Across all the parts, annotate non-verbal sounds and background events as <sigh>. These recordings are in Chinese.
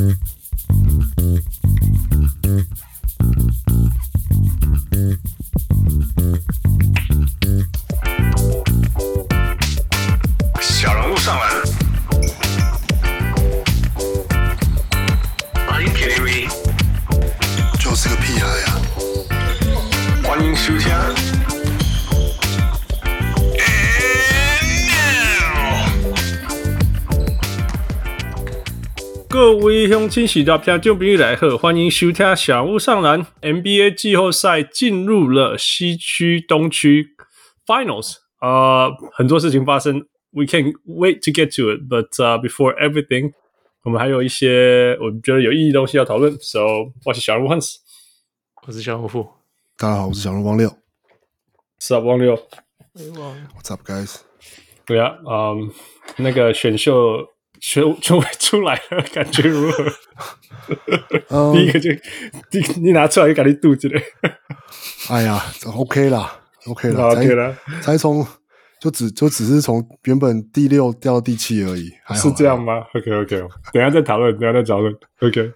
Mm-hmm. 位乡亲、喜大片就朋友来贺，欢迎收听小屋上篮。NBA 季后赛进入了西区、东区 Finals，呃，很多事情发生。We can't wait to get to it, but、uh, before everything，我们还有一些我觉得有意义的东西要讨论。So，我是小人物 Hans，我是小人物富。大家好，我是小人物王六。What's up，王六？What's up, guys？对啊，嗯，那个选秀选出 <laughs> 出来了，感觉如何？Um, 第一个就第你拿出来就感觉肚子里。哎呀，OK 啦，OK 啦，OK 啦，才从。就只就只是从原本第六掉到第七而已，是这样吗？OK OK，等下再讨论，等下再讨论。OK，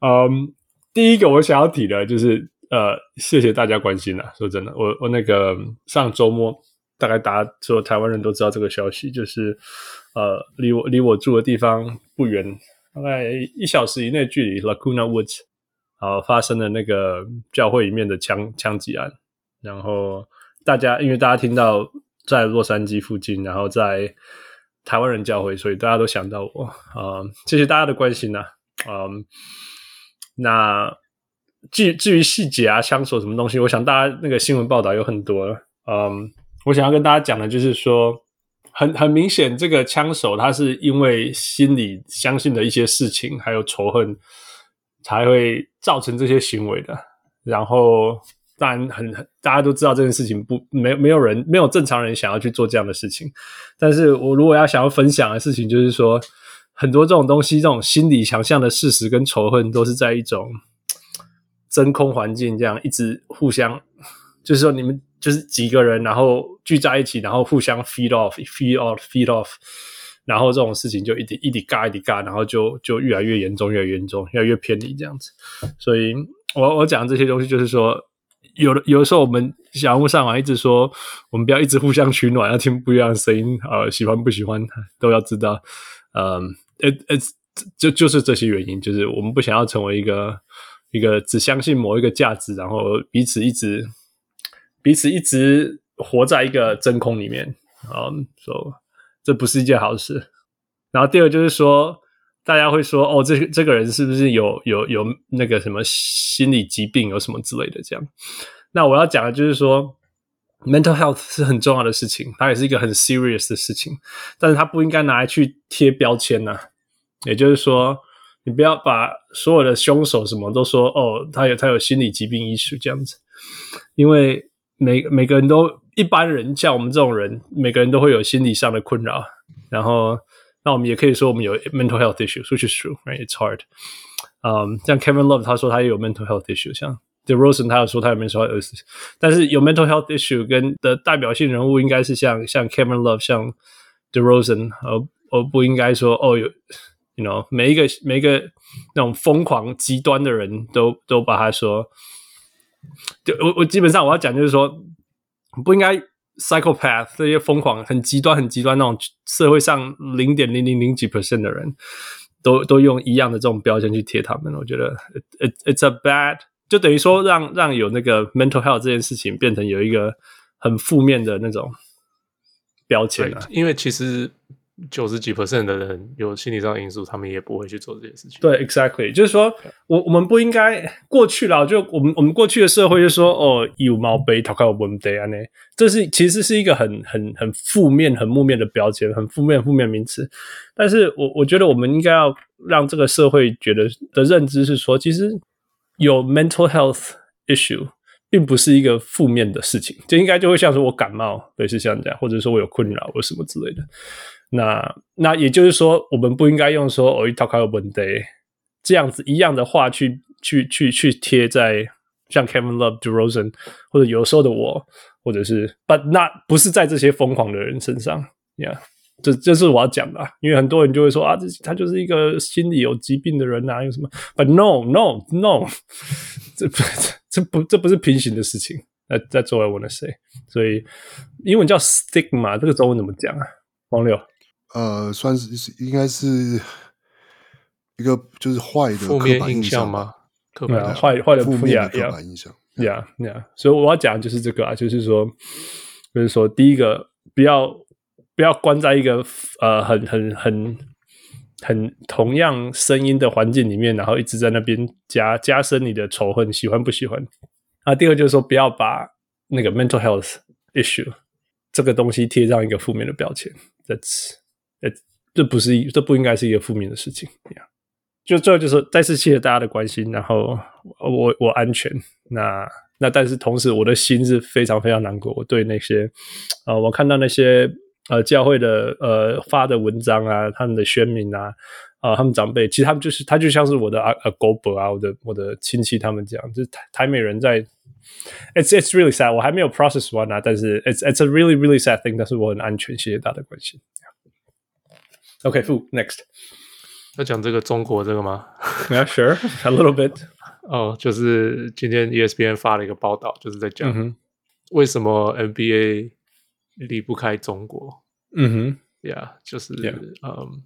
嗯、um,，第一个我想要提的就是，呃，谢谢大家关心啦。说真的，我我那个上周末，大概大家所有台湾人都知道这个消息，就是呃，离我离我住的地方不远，大概一小时以内距离 Laguna Woods，呃，发生了那个教会里面的枪枪击案，然后大家因为大家听到。在洛杉矶附近，然后在台湾人教会，所以大家都想到我啊、嗯，谢谢大家的关心呐、嗯，那至至于细节啊，枪手什么东西，我想大家那个新闻报道有很多，嗯，我想要跟大家讲的，就是说，很很明显，这个枪手他是因为心里相信的一些事情，还有仇恨，才会造成这些行为的，然后。当然很，很大家都知道这件事情不没没有人没有正常人想要去做这样的事情。但是我如果要想要分享的事情，就是说很多这种东西，这种心理想象的事实跟仇恨，都是在一种真空环境这样一直互相，就是说你们就是几个人，然后聚在一起，然后互相 feed off，feed off，feed off，然后这种事情就一滴一滴嘎一滴嘎，然后就就越来越严重，越来越严重，越来越偏离这样子。所以我我讲这些东西，就是说。有的有的时候，我们小人物上网一直说，我们不要一直互相取暖，要听不一样的声音。呃，喜欢不喜欢都要知道。嗯，it it 就就是这些原因，就是我们不想要成为一个一个只相信某一个价值，然后彼此一直彼此一直活在一个真空里面。嗯，说这不是一件好事。然后第二就是说。大家会说哦，这这个人是不是有有有那个什么心理疾病，有什么之类的这样？那我要讲的就是说，mental health 是很重要的事情，它也是一个很 serious 的事情，但是它不应该拿来去贴标签呐、也就是说，你不要把所有的凶手什么都说哦，他有他有心理疾病医术这样子，因为每每个人都一般人像我们这种人，每个人都会有心理上的困扰，然后。那我们也可以说我们有 mental health issues，which is true，right？It's hard。嗯，像 Kevin Love 他说他也有 mental health issue，像 DeRozan 他有说他有 mental health issues，但是有 mental health issue 跟的代表性人物应该是像像 Kevin Love，像 DeRozan，而而不应该说哦有，you know，每一个每一个那种疯狂极端的人都都把他说，就我我基本上我要讲就是说不应该。Psychopath 这些疯狂、很极端、很极端那种社会上零点零零零几 percent 的人，都都用一样的这种标签去贴他们。我觉得 it, it's a bad，就等于说让让有那个 mental health 这件事情变成有一个很负面的那种标签了。因为其实。九十几 percent 的人有心理上的因素，他们也不会去做这件事情。对，exactly，就是说我我们不应该过去了，就我们我们过去的社会就说哦，有毛病，讨靠问题啊，呢，这是其实是一个很很很负面、很负面的标签，很负面负面名词。但是我我觉得我们应该要让这个社会觉得的认知是说，其实有 mental health issue 并不是一个负面的事情，就应该就会像说我感冒，类似像这样，或者说我有困扰或什么之类的。那那也就是说，我们不应该用说“哦，一套卡有问题”这样子一样的话去去去去贴在像 Kevin Love、DeRozan 或者有时候的我，或者是，but not 不是在这些疯狂的人身上，Yeah。这这是我要讲的，因为很多人就会说啊，这他就是一个心理有疾病的人啊，有什么？But no no no，这不这不这不是平行的事情。That, that's what I wanna say。所以英文叫 stigma，这个中文怎么讲啊？王六，呃，算是应该是一个就是坏的负面印象吗？刻板啊，坏坏的负面的刻板印象。Yeah yeah，所以我要讲的就是这个啊，就是说，就是说，第一个不要。不要关在一个呃很很很很同样声音的环境里面，然后一直在那边加加深你的仇恨，喜欢不喜欢？啊，第二个就是说，不要把那个 mental health issue 这个东西贴上一个负面的标签。这这不是一，这不应该是一个负面的事情。Yeah. 就最后就是再次谢谢大家的关心，然后我我安全。那那但是同时我的心是非常非常难过，我对那些呃，我看到那些。呃，教会的呃发的文章啊，他们的宣明啊，啊、呃，他们长辈，其实他们就是他就像是我的啊啊狗伯啊，我的我的亲戚他们这样，就是台台美人在，it's it's really sad，我还没有 process one 啊，但是 it's it's a really really sad thing，但是我很安全，谢谢大家的关心。OK，Fu next，要讲这个中国这个吗？Yeah, sure，a little bit。<laughs> 哦，就是今天 ESPN 发了一个报道，就是在讲为什么 NBA。离不开中国，嗯哼，Yeah，就是.嗯，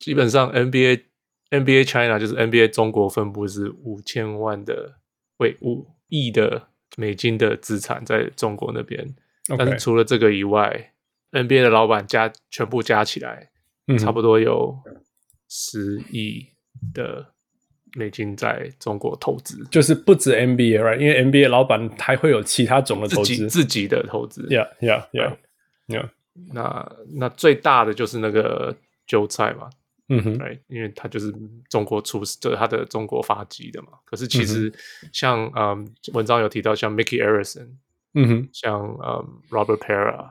基本上 NBA NBA China 就是 NBA 中国分布是五千万的，为五亿的美金的资产在中国那边.但是除了这个以外，NBA 的老板加全部加起来，嗯、差不多有十亿的美金在中国投资，就是不止 NBA，right？因为 NBA 老板还会有其他种的投资，自己的投资。Yeah，Yeah，Yeah，Yeah。那那最大的就是那个韭菜嘛，嗯哼，right？因为他就是中国出，就是他的中国发迹的嘛。可是其实像嗯，嗯，文章有提到像 Mickey Arison，嗯哼，像嗯 Robert Pera，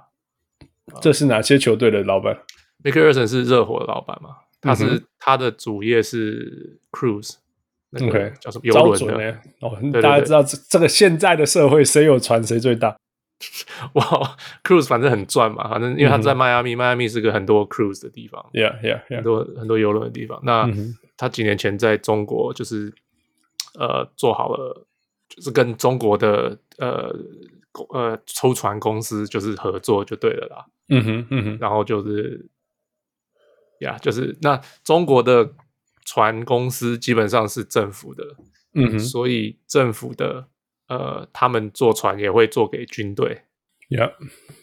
这是哪些球队的老板？Mickey Arison 是热火的老板嘛？他是、嗯、他的主业是 Cruise。OK，叫什么？招准呢？哦，大家知道这这个现在的社会，谁有船谁最大？<laughs> 哇，Cruise 反正很赚嘛，反正因为他在迈阿密，迈阿密是个很多 Cruise 的地方，Yeah Yeah，很多很多游轮的地方。那他几年前在中国就是呃做好了，就是跟中国的呃呃抽船公司就是合作就对了啦。嗯哼嗯哼，然后就是呀，就是那中国的。船公司基本上是政府的，嗯哼，所以政府的呃，他们坐船也会做给军队，Yeah，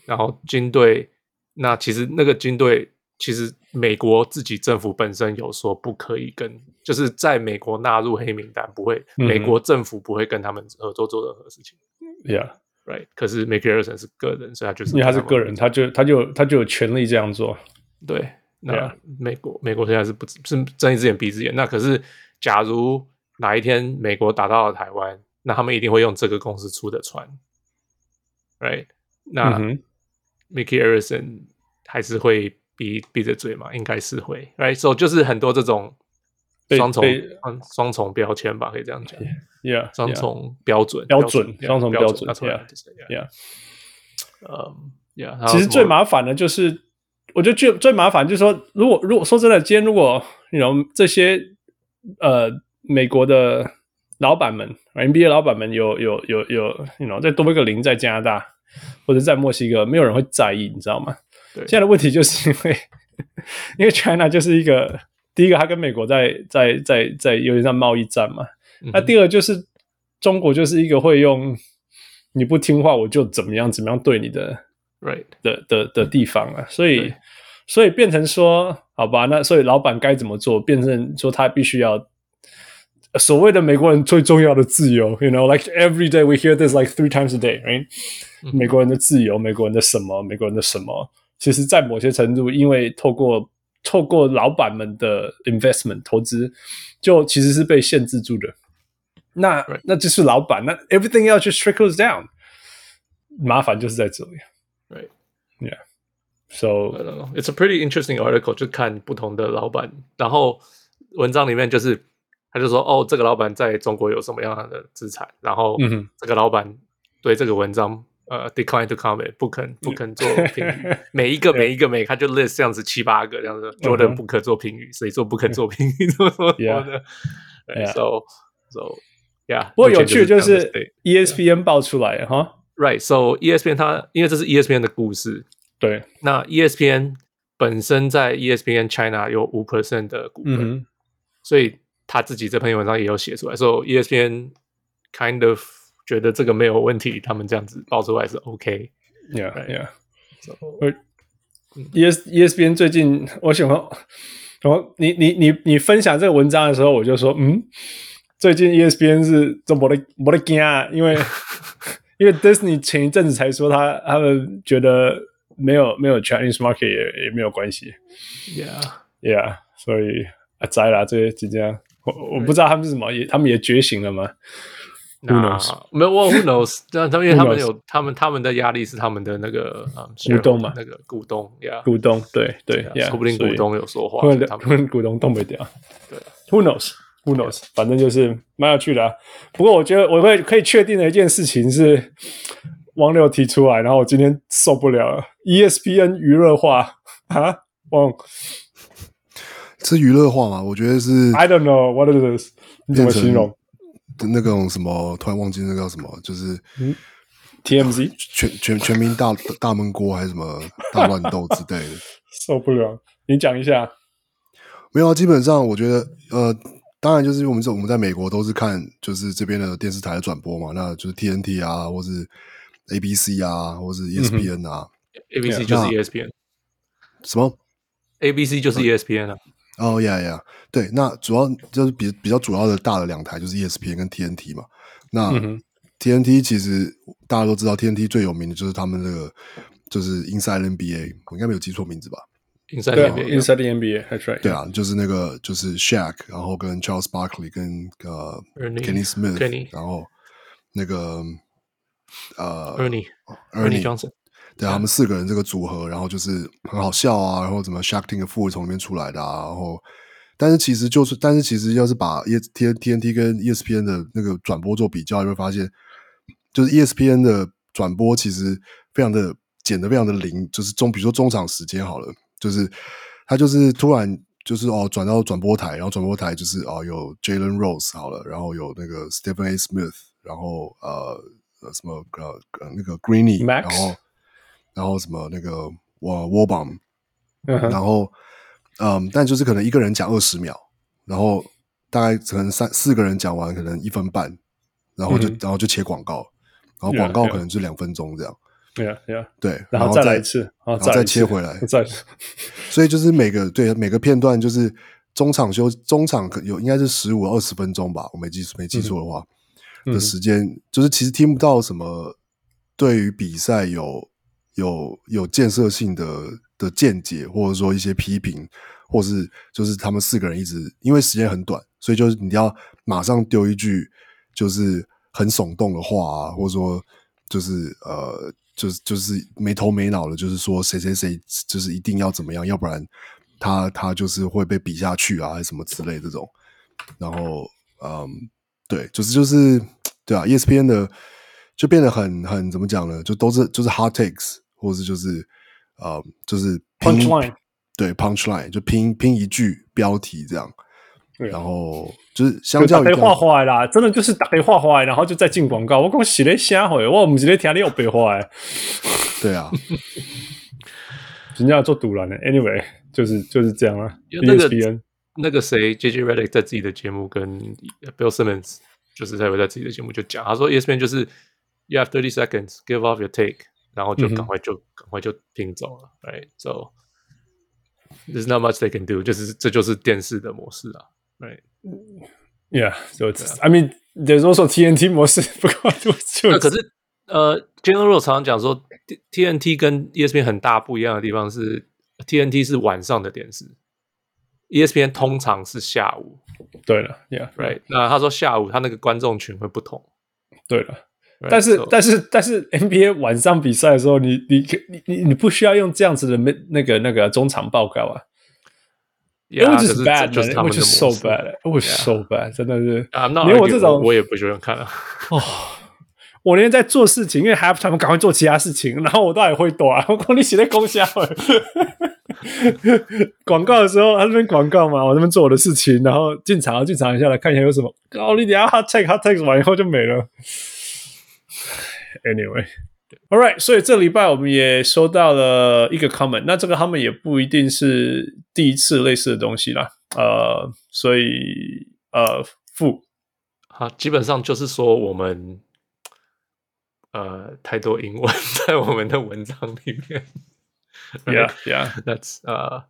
然后军队那其实那个军队其实美国自己政府本身有说不可以跟，就是在美国纳入黑名单，不会，嗯、美国政府不会跟他们合作做任何事情，Yeah，Right，可是 Mickey Arison 是个人，所以他就是因为他是个人，他就他就他就有权利这样做，对。那美国，美国现在是不是睁一只眼闭一只眼？那可是，假如哪一天美国打到了台湾，那他们一定会用这个公司出的船，right？那、嗯、Mickey Arison 还是会闭闭着嘴嘛？应该是会，right？所、so, 以就是很多这种双重双重标签吧，可以这样讲，yeah，双重标准，标准，双重标准，yeah，yeah，嗯，yeah。其实最麻烦的就是。我觉得最最麻烦就是说，如果如果说真的，今天如果你 you know 这些呃美国的老板们，NBA 老板们有有有有，you know 再多一个零在加拿大或者在墨西哥，没有人会在意，你知道吗？对。现在的问题就是因为 <laughs> 因为 China 就是一个第一个，它跟美国在在在在有点像贸易战嘛。那、嗯、第二就是中国就是一个会用你不听话我就怎么样怎么样对你的。Right 的的的地方啊，所以所以变成说，好吧，那所以老板该怎么做？变成说他必须要所谓的美国人最重要的自由，you know，like every day we hear this like three times a day，right？、嗯、美国人的自由，美国人的什么？美国人的什么？其实，在某些程度，因为透过透过老板们的 investment 投资，就其实是被限制住的。那 Right. 那就是老板，那 everything 要去 trickles down，麻烦就是在这里。Right. Yeah. So I don't know. It's a pretty interesting article. 就看不同的老板，然后文章里面就是他就说，哦，这个老板在中国有什么样的资产，然后这个老板对这个文章呃，decline to comment，不肯不肯做评语，<laughs> 每一个每一个每，他就 list 这样子七八个这样子，Jordan 不可做评语，谁做不肯做评语，怎么说的？So so yeah，<laughs> 不过有趣的就是 ESPN 爆出来哈，Right，So ESPN 它因为这是 ESPN 的故事，对，那 ESPN 本身在 ESPN China 有五 percent 的股份，所以他自己这篇文章也有写出来，So ESPN kind of。觉得这个没有问题，他们这样子报出来是 OK。Yeah, yeah. So, ES ESPN 最近我喜欢，然后你你你你分享这个文章的时候，我就说，嗯，最近 ESPN 是这么的没得惊啊，因为因为 Disney 前一阵子才说他他们觉得没有没有 Chinese market 也也没有关系。Yeah, yeah. 所以啊，栽了这些即将，我我不知道他们是什么，也他们也觉醒了吗？？Who knows？没有，Who knows？<laughs> 但他们因为他们有他们他们的压力是他们的那个股东嘛，那个股东呀，股东对对，说不定股东有说话，他们股东动不掉。对，Who knows？反正就是蛮有趣的。不过我觉得我会可以确定的一件事情是，汪六提出来，然后我今天受不了了。ESPN 娱乐化 <laughs> 啊，汪，是娱乐化吗？我觉得是。I don't know what is this？你怎么形容？那个什么，突然忘记那个叫什么，就是 TMZ 全全全民大大闷锅还是什么大乱斗之类的，<laughs> 受不了。你讲一下，没有啊？基本上我觉得，呃，当然就是我们这我们在美国都是看就是这边的电视台的转播嘛，那就是 TNT 啊，或是 ABC 啊，或是 ESPN 啊、嗯、，ABC 就是 ESPN，什么？ABC 就是 ESPN 啊。哦呀呀，对，那主要就是比比较主要的大的两台就是 ESPN 跟 TNT 嘛。那 TNT 其实大家都知道，TNT 最有名的就是他们那个就是 Inside NBA，我应该没有记错名字吧？Inside NBA，Inside NBA，That's right。对啊，就是那个就是 Shaq，然后跟 Charles Barkley 跟呃 Kenny Smith，然后那个呃 Ernie，Ernie Johnson。对啊，他们四个人这个组合，然后就是很好笑啊，然后怎么 Shaq 的父从里面出来的啊，然后，但是其实就是，但是其实要是把 E T T N T 跟 ESPN 的那个转播做比较，你会发现，就是 ESPN 的转播其实非常的剪的非常的零，就是中，比如说中场时间好了，就是他就是突然就是哦转到转播台，然后转播台就是哦有 Jalen Rose 好了，然后有那个 Stephen A Smith，然后呃呃什么呃那个 Greeny，然后。然后什么那个我 Warbomb 然后嗯，但就是可能一个人讲二十秒，然后大概可能三四个人讲完，可能一分半，然后就、嗯、然后就切广告，然后广告可能就两分钟这样。对啊，对，然后再来一次，然后再切回来，再。所以就是每个对每个片段就是中场休中场有应该是十五二十分钟吧，我没记没记错的话、嗯、的时间，就是其实听不到什么对于比赛有。有有建设性的的见解，或者说一些批评，或是就是他们四个人一直因为时间很短，所以就是你要马上丢一句就是很耸动的话啊，或者说就是呃，就是就是没头没脑的，就是说谁谁谁就是一定要怎么样，要不然他他就是会被比下去啊，还是什么之类这种。然后嗯，对，就是就是对啊，ESPN 的。就变得很很怎么讲呢？就都是就是 hard takes，或者是就是呃就是 punchline，对 punchline 就拼拼一句标题这样，然后就是相较于打画画啦，真的就是打开画画，然后就再进广告。我讲写的瞎回，我唔是咧听你有白话诶。对啊，人家要做赌烂的。Anyway，就是就是这样啊。那个 ESPN 那个谁，JJ Redick 在自己的节目跟 Bill Simmons，就是他有在自己的节目就讲，他说 ESPN 就是。You have thirty seconds. Give off your take，然后就赶快就赶、嗯、快就拼走了，right? So there's not much they can do，就是这就是电视的模式啊，right? Yeah, so it's, I mean, there's also TNT 模式，<laughs> 不过就就那可是呃，General 常常讲说，TNT 跟 ESPN 很大不一样的地方是，TNT 是晚上的电视，ESPN 通常是下午。对了，Yeah，right？那他说下午他那个观众群会不同。对了。但是 Right, so, 但是但是 NBA 晚上比赛的时候，你你你你你不需要用这样子的那那个那个中场报告啊。Yeah, It was just bad, it was just so bad, it was so bad，真的是。啊，那连我这种我也不喜欢看了。哦，我那天在做事情，因为 half time 赶快做其他事情，然后我倒也会躲啊。<laughs> 我讲你写在公虾了，<laughs> 广告的时候他那边广告嘛，我这边做我的事情，然后进场进场一下来看一下有什么。哦，你等下 hot take hot take 完以后就没了。Anyway，all right，所以这礼拜我们也收到了一个 comment，那这个 comment 也不一定是第一次类似的东西啦。呃，所以呃，负，好，基本上就是说我们呃太多英文在我们的文章里面。<laughs> Yeah, yeah, that's uh,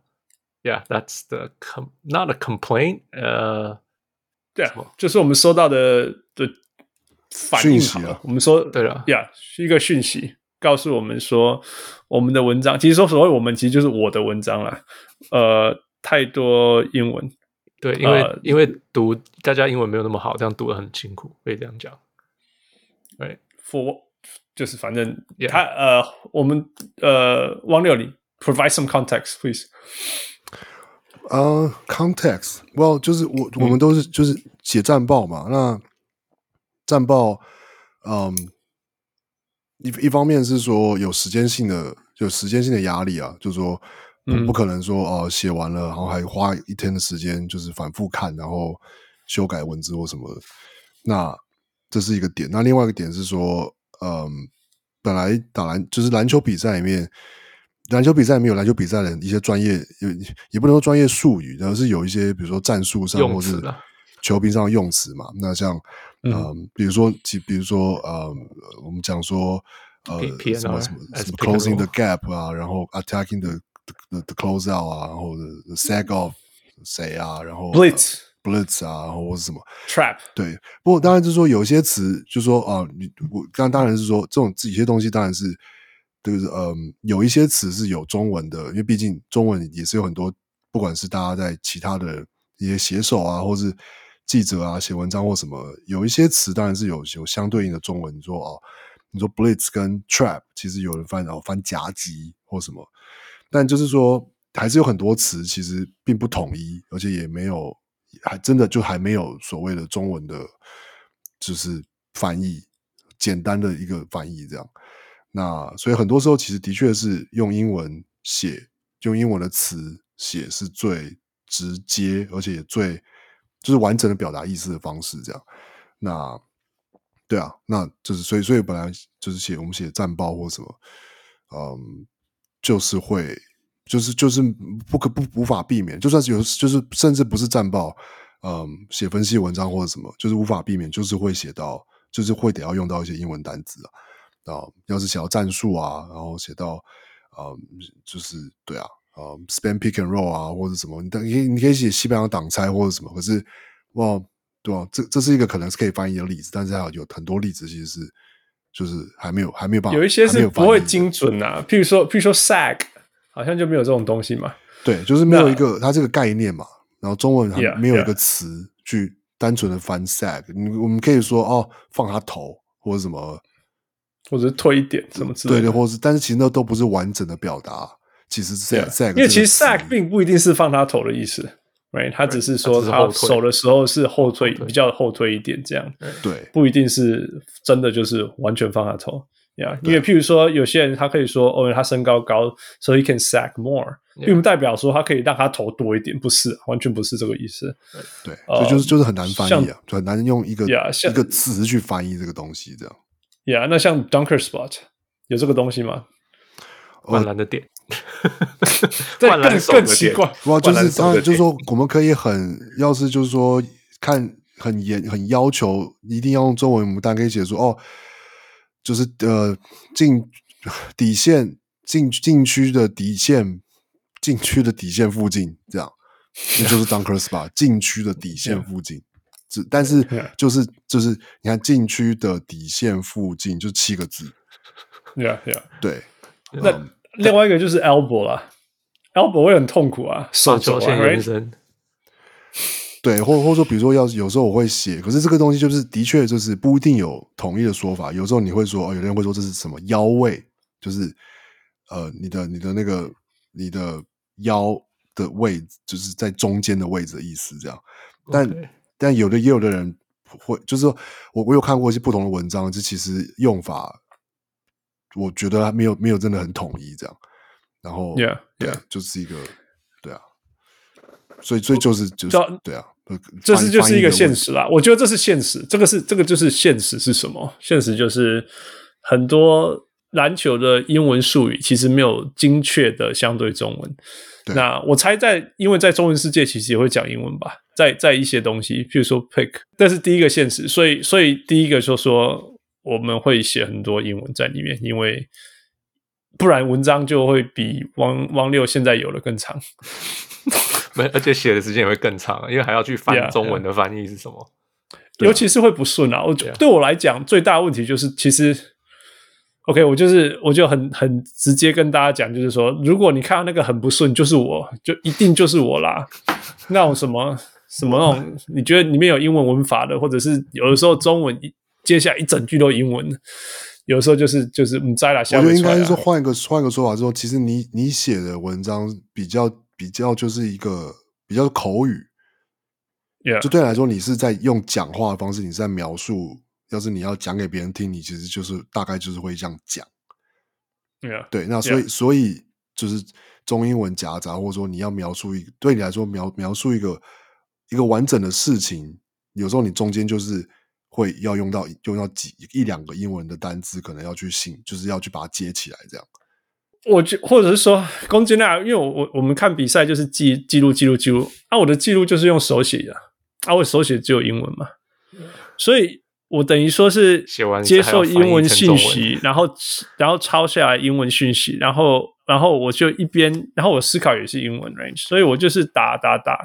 yeah, that's the com not a complaint. 呃，对啊，就是我们收到的的反应讯息啊。我们说对了，Yeah，是一个讯息，告诉我们说我们的文章，其实说所谓我们，其实就是我的文章啦。呃，太多英文，对，因为、呃、因为读大家英文没有那么好，这样读的很辛苦，可以这样讲。对，For 就是反正 Yeah. 他呃，我们呃，汪六你 provide some context please。呃、uh,，context，well，就是我、嗯、我们都是就是写战报嘛，那战报，嗯，一一方面是说有时间性的，有时间性的压力啊，就是说不不可能说哦写、呃、完了，然后还花一天的时间就是反复看，然后修改文字或什么的，那这是一个点。那另外一个点是说，嗯，本来打篮就是篮球比赛里面。篮球比赛里面有篮球比赛的一些专业，也也不能说专业术语，而是有一些比如说战术上或是球评上的用词嘛。那像嗯、呃，比如说，比如说呃，我们讲说呃 P 什么什么什么 closing the <laughs> gap 啊，然后 attacking the the, the close out 啊，然后 the sag off 谁啊，然后 blitz、呃、blitz 啊，然后或是什么 trap。对，不过当然就是说有些词，就是说啊，你、呃、我当当然是说这种这些东西当然是。就是嗯，有一些词是有中文的，因为毕竟中文也是有很多，不管是大家在其他的一些写手啊，或是记者啊写文章或什么，有一些词当然是有有相对应的中文。你说哦，你说 blitz 跟 trap，其实有人翻哦翻夹击或什么，但就是说还是有很多词其实并不统一，而且也没有还真的就还没有所谓的中文的，就是翻译简单的一个翻译这样。那所以很多时候其实的确是用英文写，用英文的词写是最直接，而且也最就是完整的表达意思的方式。这样，那对啊，那就是所以所以本来就是写我们写战报或什么，嗯，就是会就是就是不可不无法避免，就算是有就是甚至不是战报，嗯，写分析文章或者什么，就是无法避免，就是会写到，就是会得要用到一些英文单词啊。啊，要是写到战术啊，然后写到，嗯，就是对啊，呃，span pick and roll 啊，或者什么，你可以你可以写西班牙挡拆或者什么，可是哇，对啊，这这是一个可能是可以翻译的例子，但是还有很多例子其实是就是还没有还没有办法，有一些是不会精准啊，譬如说譬如说 sag，好像就没有这种东西嘛，对，就是没有一个它这个概念嘛，然后中文还没有一个词去单纯的翻 sag，你 yeah, yeah. 我们可以说哦，放他头或者什么。或者是推一点什么之类的，对对，或是，但是其实那都不是完整的表达。其实 sack 因为其实 sack 并不一定是放他头的意思，right？他只是说他守的时候是后退，比较后退一点这样。对，不一定是真的就是完全放他头。Yeah, 因为譬如说有些人他可以说，哦，他身高高，所以 he can sack more，并不代表说他可以让他头多一点，不是，完全不是这个意思。对，所以就是就是很难翻译啊，就很难用一个一个词去翻译这个东西这样。Yeah，那像 Dunker Spot 有这个东西吗？灌篮的点，<laughs> 灌篮更奇怪。哇，就是当然就是说，我们可以很，要是就是说看很严很要求，一定要用中文，我们当然可以写说哦，就是呃禁底线禁禁区的底线禁区的底线附近这样，那就是 Dunker Spot 禁区的底线附近。但是就是就是，你看禁区的底线附近就七个字，Yeah Yeah，对。那另外一个就是 elbow 啦，elbow 会很痛苦啊，手肘线延伸。对，或或者说，比如说，要有时候我会写，可是这个东西就是的确就是不一定有统一的说法。有时候你会说，哦，有人会说这是什么腰位，就是呃，你的你的那个你的腰的位置，就是在中间的位置的意思，这样。但但有的也有的人会就是我我有看过一些不同的文章，这其实用法我觉得没有没有真的很统一这样。然后，Yeah Yeah，就是一个对啊，所以所以就是就是对啊，这是就是一个现实啦。我觉得这是现实，这个是这个就是现实是什么？现实就是很多篮球的英文术语其实没有精确的相对中文。那我猜在，因为在中文世界其实也会讲英文吧，在在一些东西，譬如说 pick，但是第一个现实，所以所以第一个就说我们会写很多英文在里面，因为不然文章就会比汪汪六现在有的更长，<laughs> 没，而且写的时间也会更长，因为还要去翻中文的翻译是什么，尤其是会不顺啊。我对我来讲最大的问题就是其实。OK，我就是我就很很直接跟大家讲，就是说，如果你看到那个很不顺，就是我就一定就是我啦。那种什么什么那种，你觉得里面有英文文法的，或者是有的时候中文接下来一整句都英文，有的时候就是就是你摘了。我觉得应该是说换一个换一个说法之后，其实你你写的文章比较比较就是一个比较口语，Yeah. 就对你来说，你是在用讲话的方式，你是在描述。要是你要讲给别人听，你其实就是大概就是会这样讲，Yeah. 对，那所以.所以就是中英文夹杂，或者说你要描述一个对你来说描描述一个一个完整的事情，有时候你中间就是会要用到用到几一两个英文的单字，可能要去信，就是要去把它接起来，这样。我就或者是说，攻击那，因为我我我们看比赛就是记记录记录记录，啊，我的记录就是用手写的，啊，我手写只有英文嘛所以。我等于说是接受英文信息，然后然后抄下来英文讯息，然后然后我就一边，然后我思考也是英文 range，所以我就是打打打，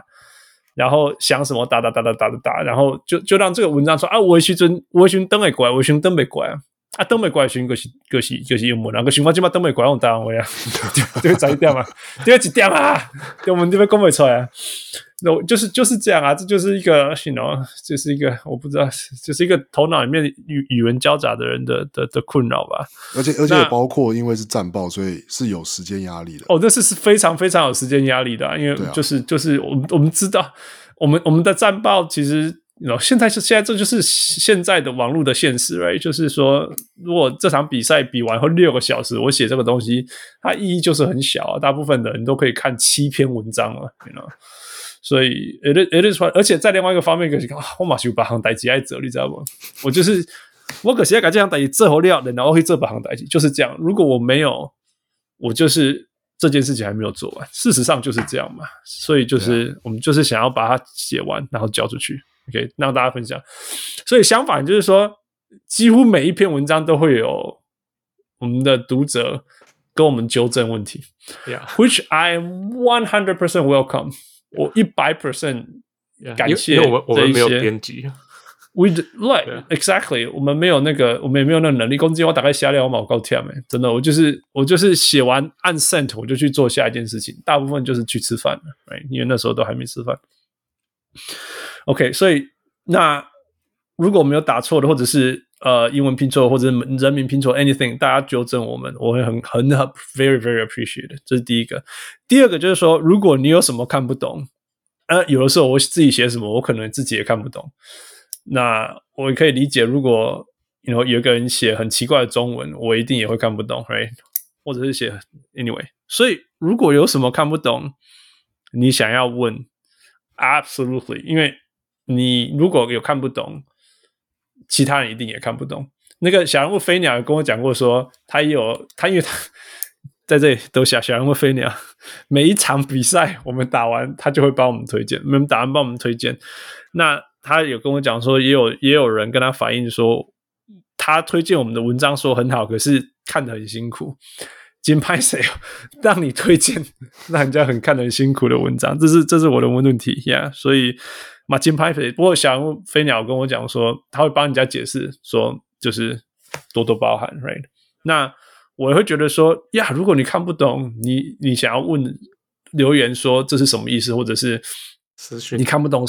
然后想什么哒哒哒哒哒哒哒，然后就就让这个文章说啊，我去真我去登美怪，我去登美怪，啊登美怪选个是个是就是英文，然后选我今嘛登美怪用单位啊，这个在一点嘛，这个几点啊，我们这边讲不出来啊。那我就是就是这样啊，这就是一个，you know，这是一个我不知道，就是一个头脑里面语语文交杂的人的的的困扰吧。而且而且也包括，因为是战报，所以是有时间压力的。哦，这是是非常非常有时间压力的，啊，因为就是、啊、就是我们我们知道，我们我们的战报其实 know，现在是现在这就是现在的网络的现实，right？就是说，如果这场比赛比完后六个小时，我写这个东西，它意义就是很小啊，大部分的人都可以看七篇文章了，you know。所以，it it is fun，而且在另外一个方面，就是啊，我马上把行代志爱做，你知道吗？我就是我可是要把这样代志做好了，然后会做把行代志，就是这样。如果我没有，我就是这件事情还没有做完。事实上就是这样嘛。所以就是我们就是想要把它写完，然后交出去，OK，让大家分享。所以相反就是说，几乎每一篇文章都会有我们的读者跟我们纠正问题，Yeah，which I am one hundred percent welcome。我一百 percent 感谢，我们我们没有编辑，we like <laughs> exactly，我们没有那个，我们也没有那个能力。攻击我打开瞎聊，我毛高跳没？真的，我就是我就是写完按 sent，我就去做下一件事情。大部分就是去吃饭了，right? 因为那时候都还没吃饭。OK，所以那如果我没有打错的，或者是呃英文拼错，或者是人名拼错，anything，大家纠正我们，我会很很很 very very appreciate。这是第一个。第二个就是说，如果你有什么看不懂，呃，有的时候我自己写什么，我可能自己也看不懂。那我可以理解，如果 you know 有个人写很奇怪的中文，我一定也会看不懂，right？或者是写 anyway。所以如果有什么看不懂，你想要问，absolutely，因为你如果有看不懂，其他人一定也看不懂。那个小人物飞鸟跟我讲过说，他也有他，因为他。在这里都小小人物飞鸟，每一场比赛我们打完，他就会帮我们推荐。我们打完帮我们推荐。那他有跟我讲说，也有也有人跟他反映说，他推荐我们的文章说很好，可是看得很辛苦。金拍谁让你推荐让人家很看得很辛苦的文章？这是这是我的问题呀。Yeah, 所以马金拍飞？不过小人物飞鸟跟我讲说，他会帮人家解释，说就是多多包涵，right？那。我会觉得说呀，如果你看不懂，你你想要问留言说这是什么意思，或者是私讯你看不懂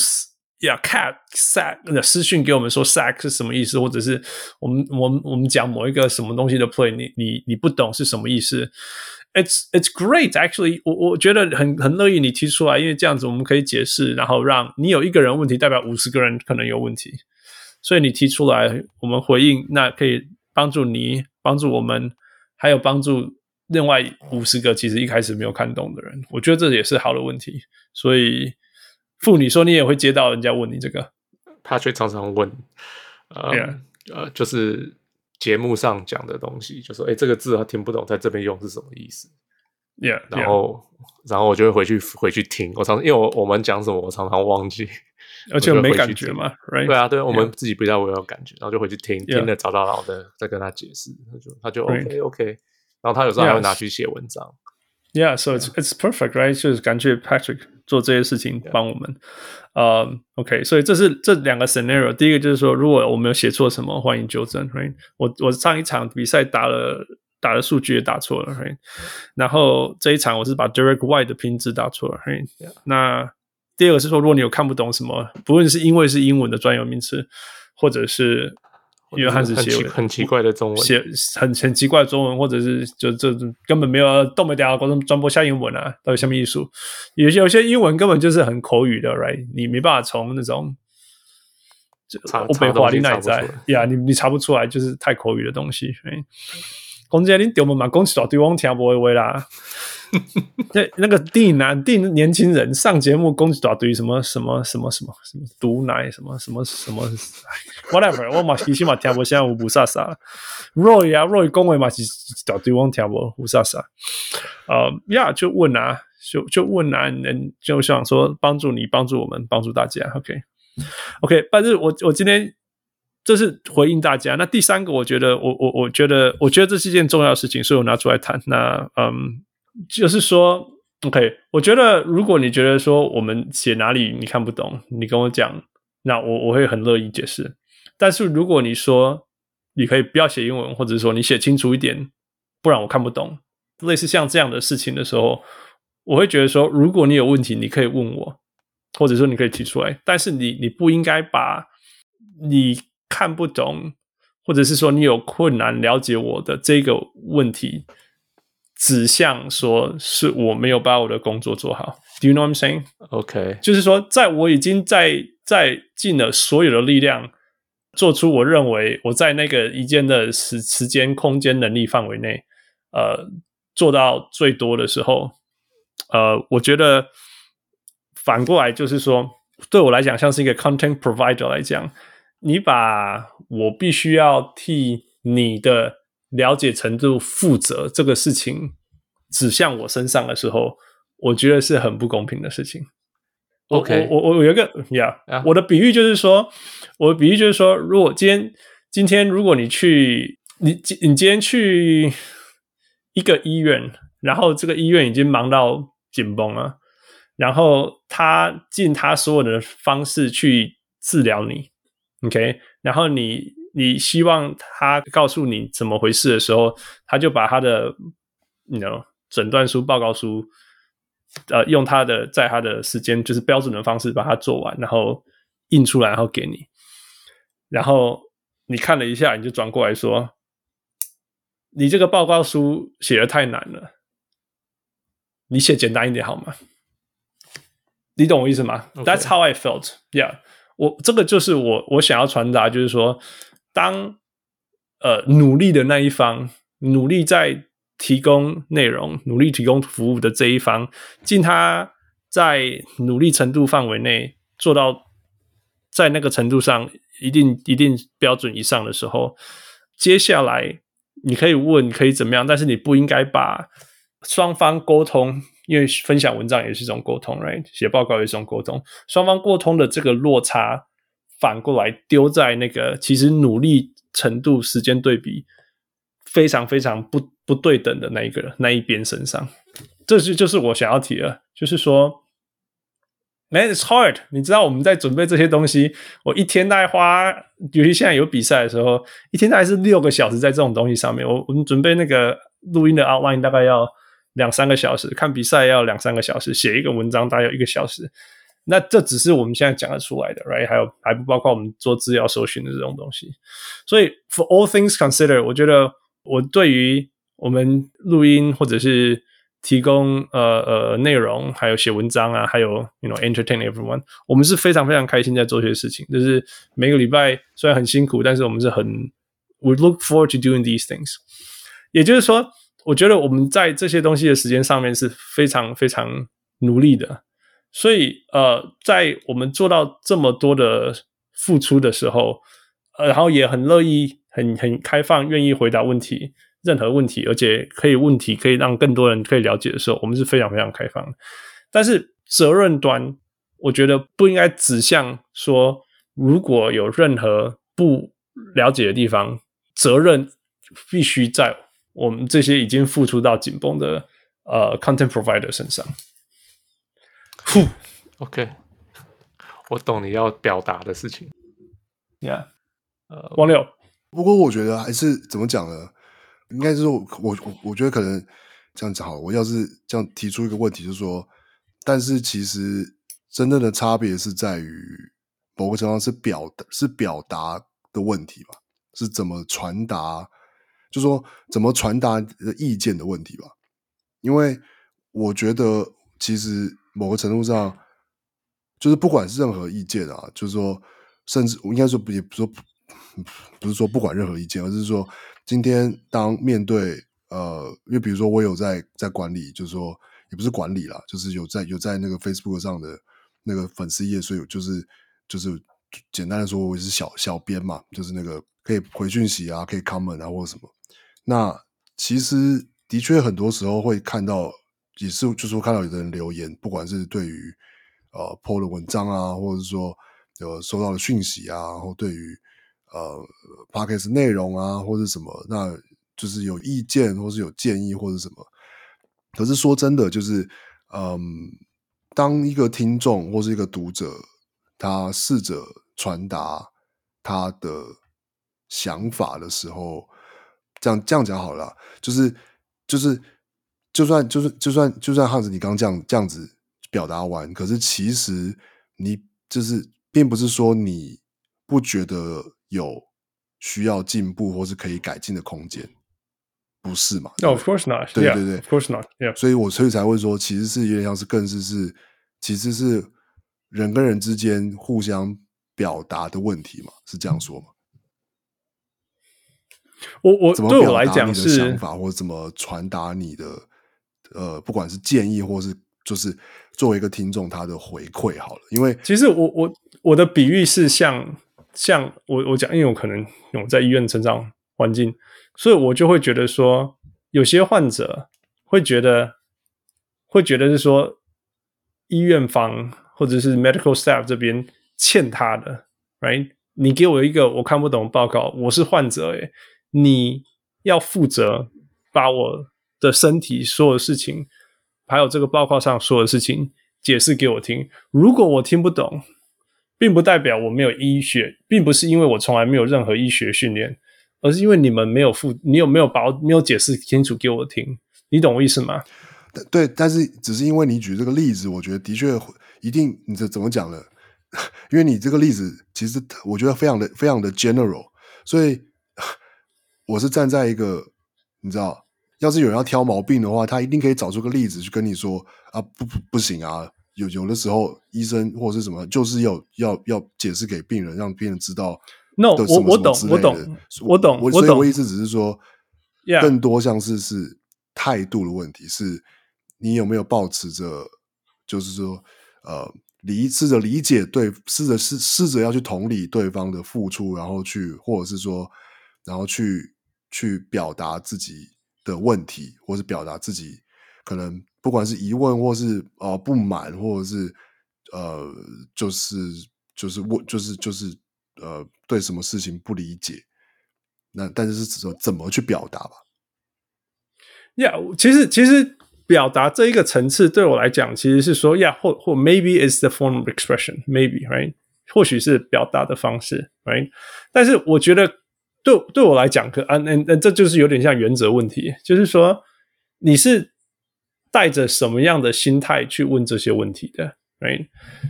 呀，cat sack 那私讯给我们说 sack 是什么意思，或者是我们我们我们讲某一个什么东西的 play，你你你不懂是什么意思？It's it's great actually，我我觉得很很乐意你提出来，因为这样子我们可以解释，然后让你有一个人问题代表五十个人可能有问题。所以你提出来，我们回应，那可以帮助你，帮助我们，还有帮助另外五十个其实一开始没有看懂的人。我觉得这也是好的问题。所以，妇女说你也会接到人家问你这个，他却常常问，呃 Yeah. 呃，就是节目上讲的东西，就说，哎，这个字他听不懂，在这边用是什么意思？Yeah. 然后，然后我就会回去回去听。我常常因为我我们讲什么，我常常忘记，<laughs> 而且我没感觉嘛，right? 对啊，对我们自己不知道我有感觉，然后就回去听，听了找到然后再跟他解释，他就他就 OK Right. OK，然后他有时候还会拿去写文章。Yeah, so it's it's perfect, right? 就是感谢 Patrick 做这些事情帮我们。呃、um,，OK，所以这是这两个 scenario。第一个就是说，如果我没有写错什么，欢迎纠正，right？我我上一场比赛打了。打的数据也打错了，right? 然后这一场我是把 Derek White 的拼字打错了，right? 那第二个是说，如果你有看不懂什么，不论是因为是英文的专有名词，或者是因为汉字写很，奇怪的中文，写很很奇怪的中文，或者是就这根本没有动不了，光转播下英文啊，到底什么艺术？有些有些英文根本就是很口语的，right？你没办法从那种欧美华丽那里在呀，你你查不出来，就是太口语的东西，right? 公鸡，你丢我们嘛？公鸡到对方听不会啦。<laughs> 那那个地男地年轻人上节目，公鸡到对什么什么什么什么什么毒奶什么什么什么，whatever，我嘛其实嘛听不像乌萨萨。Roy 啊，Roy 讲话嘛是到对方听不乌萨萨。呃呀，就问啊，就就问啊，人就想说帮助你，帮助我们，帮助大家。Okay, 但是我我今天。这是回应大家。那第三个，我觉得，我我我觉得，我觉得这是一件重要的事情，所以我拿出来谈。那嗯，就是说，OK，我觉得如果你觉得说我们写哪里你看不懂，你跟我讲，那我我会很乐意解释。但是如果你说你可以不要写英文，或者说你写清楚一点，不然我看不懂，类似像这样的事情的时候，我会觉得说，如果你有问题，你可以问我，或者说你可以提出来，但是你你不应该把你。看不懂，或者是说你有困难了解我的这个问题，指向说是我没有把我的工作做好。Do you know what I'm saying? OK，就是说，在我已经在在尽了所有的力量，做出我认为我在那个一间的时时间、空间、能力范围内，呃，做到最多的时候，呃，我觉得反过来就是说，对我来讲，像是一个 content provider 来讲。你把我必须要替你的了解程度负责这个事情指向我身上的时候，我觉得是很不公平的事情。OK，我我我有一个呀，yeah. 我的比喻就是说，我的比喻就是说，如果今天今天如果你去你你今天去一个医院，然后这个医院已经忙到紧绷了，然后他尽他所有的方式去治疗你。OK，然后你你希望他告诉你怎么回事的时候，他就把他的，you know，诊断书、报告书，呃，用他的在他的时间就是标准的方式把它做完，然后印出来，然后给你。然后你看了一下，你就转过来说：“你这个报告书写的太难了，你写简单一点好吗？”你懂我意思吗？Okay.That's how I felt. Yeah. 我这个就是我我想要传达，就是说，当呃努力的那一方，努力在提供内容、努力提供服务的这一方，尽他在努力程度范围内做到在那个程度上一定一定标准以上的时候，接下来你可以问可以怎么样，但是你不应该把双方沟通。因为分享文章也是一种沟通，right？写报告也是一种沟通，双方沟通的这个落差，反过来丢在那个其实努力程度、时间对比非常非常不不对等的那一个那一边身上，这是就是我想要提的，就是说，man is hard。你知道我们在准备这些东西，我一天大概花，尤其现在有比赛的时候，一天大概是六个小时在这种东西上面。我我们准备那个录音的 outline 大概要。两三个小时看比赛要两三个小时，写一个文章大概有一个小时。那这只是我们现在讲得出来的，right？还有还不包括我们做资料搜寻的这种东西。所以，for all things considered，我觉得我对于我们录音或者是提供呃呃内容，还有写文章啊，还有 you know entertain everyone，我们是非常非常开心在做这些事情。就是每个礼拜虽然很辛苦，但是我们是很 we look forward to doing these things。也就是说，我觉得我们在这些东西的时间上面是非常非常努力的。所以呃，在我们做到这么多的付出的时候，呃，然后也很乐意、很很开放、愿意回答问题。任何问题，而且可以问题可以让更多人可以了解的时候，我们是非常非常开放。但是责任端，我觉得不应该指向说，如果有任何不了解的地方，责任必须在我们这些已经付出到紧绷的呃 content provider 身上。呼，OK，我懂你要表达的事情。Yeah，呃，王六，不过我觉得还是怎么讲呢？应该是说，我我我觉得可能这样子好。我要是这样提出一个问题，就是说，但是其实真正的差别是在于某个情况是表是表达的问题吧？是怎么传达？就说怎么传达意见的问题吧？因为我觉得其实某个程度上，就是不管是任何意见啊，就是说，甚至我应该说也不说不是说不管任何意见，而是说。今天当面对呃，因为比如说我有在在管理，就是说也不是管理啦，就是有在有在那个 Facebook 上的那个粉丝页，所以就是就是简单的说，我是小小编嘛，就是那个可以回讯息啊，可以 comment 啊或者什么。那其实的确很多时候会看到，也是就是说看到有的人留言，不管是对于呃 po 的文章啊，或者是说有收到的讯息啊，或对于。呃，Podcast 内容啊，或者什么，那就是有意见，或是有建议，或者什么。可是说真的，就是，嗯，当一个听众或是一个读者，他试着传达他的想法的时候，这样这样讲好了，就是就是，就算就是就算就算汉子你刚这样这样子表达完，可是其实你就是并不是说你不觉得。有需要进步或是可以改进的空间，不是嘛？No, of course not. 对对对 of course not. Yeah. 所以我所以才会说，其实是有点像是更是是，其实是人跟人之间互相表达的问题嘛，是这样说吗？我我怎么对我来讲是想法，或者怎么传达你的呃，不管是建议，或是就是作为一个听众他的回馈好了，因为其实我我我的比喻是像。像我我讲，因为我可能我在医院成长环境，所以我就会觉得说，有些患者会觉得，会觉得是说，医院方或者是 medical staff 这边欠他的，right？你给我一个我看不懂的报告，我是患者，诶，你要负责把我的身体所有的事情，还有这个报告上所有的事情解释给我听，如果我听不懂。并不代表我没有医学，并不是因为我从来没有任何医学训练，而是因为你们没有负，你有没有把我没有解释清楚给我听？你懂我意思吗？对，但是只是因为你举这个例子，我觉得的确一定，你这怎么讲呢？<laughs> 因为你这个例子其实我觉得非常的非常的 general，所以我是站在一个你知道，要是有人要挑毛病的话，他一定可以找出个例子去跟你说啊，不不不行啊。有有的时候，医生或者是什么，就是要要要解释给病人，让病人知道。No，我我懂，我懂，我懂，我懂。所以我意思只是说.更多像是是态度的问题，是你有没有保持着，就是说，呃，理试着理解对，试着试试着要去同理对方的付出，然后去，或者是说，然后去去表达自己的问题，或是表达自己可能。不管是疑问，或是呃不满，或者是呃就是就是问就是就是呃对什么事情不理解，那但是是说怎么去表达吧？呀、其实其实表达这一个层次对我来讲，其实是说呀，或或 maybe is the form of expression，maybe right，或许是表达的方式，right。但是我觉得对对我来讲，可啊那那这就是有点像原则问题，就是说你是。带着什么样的心态去问这些问题的，right？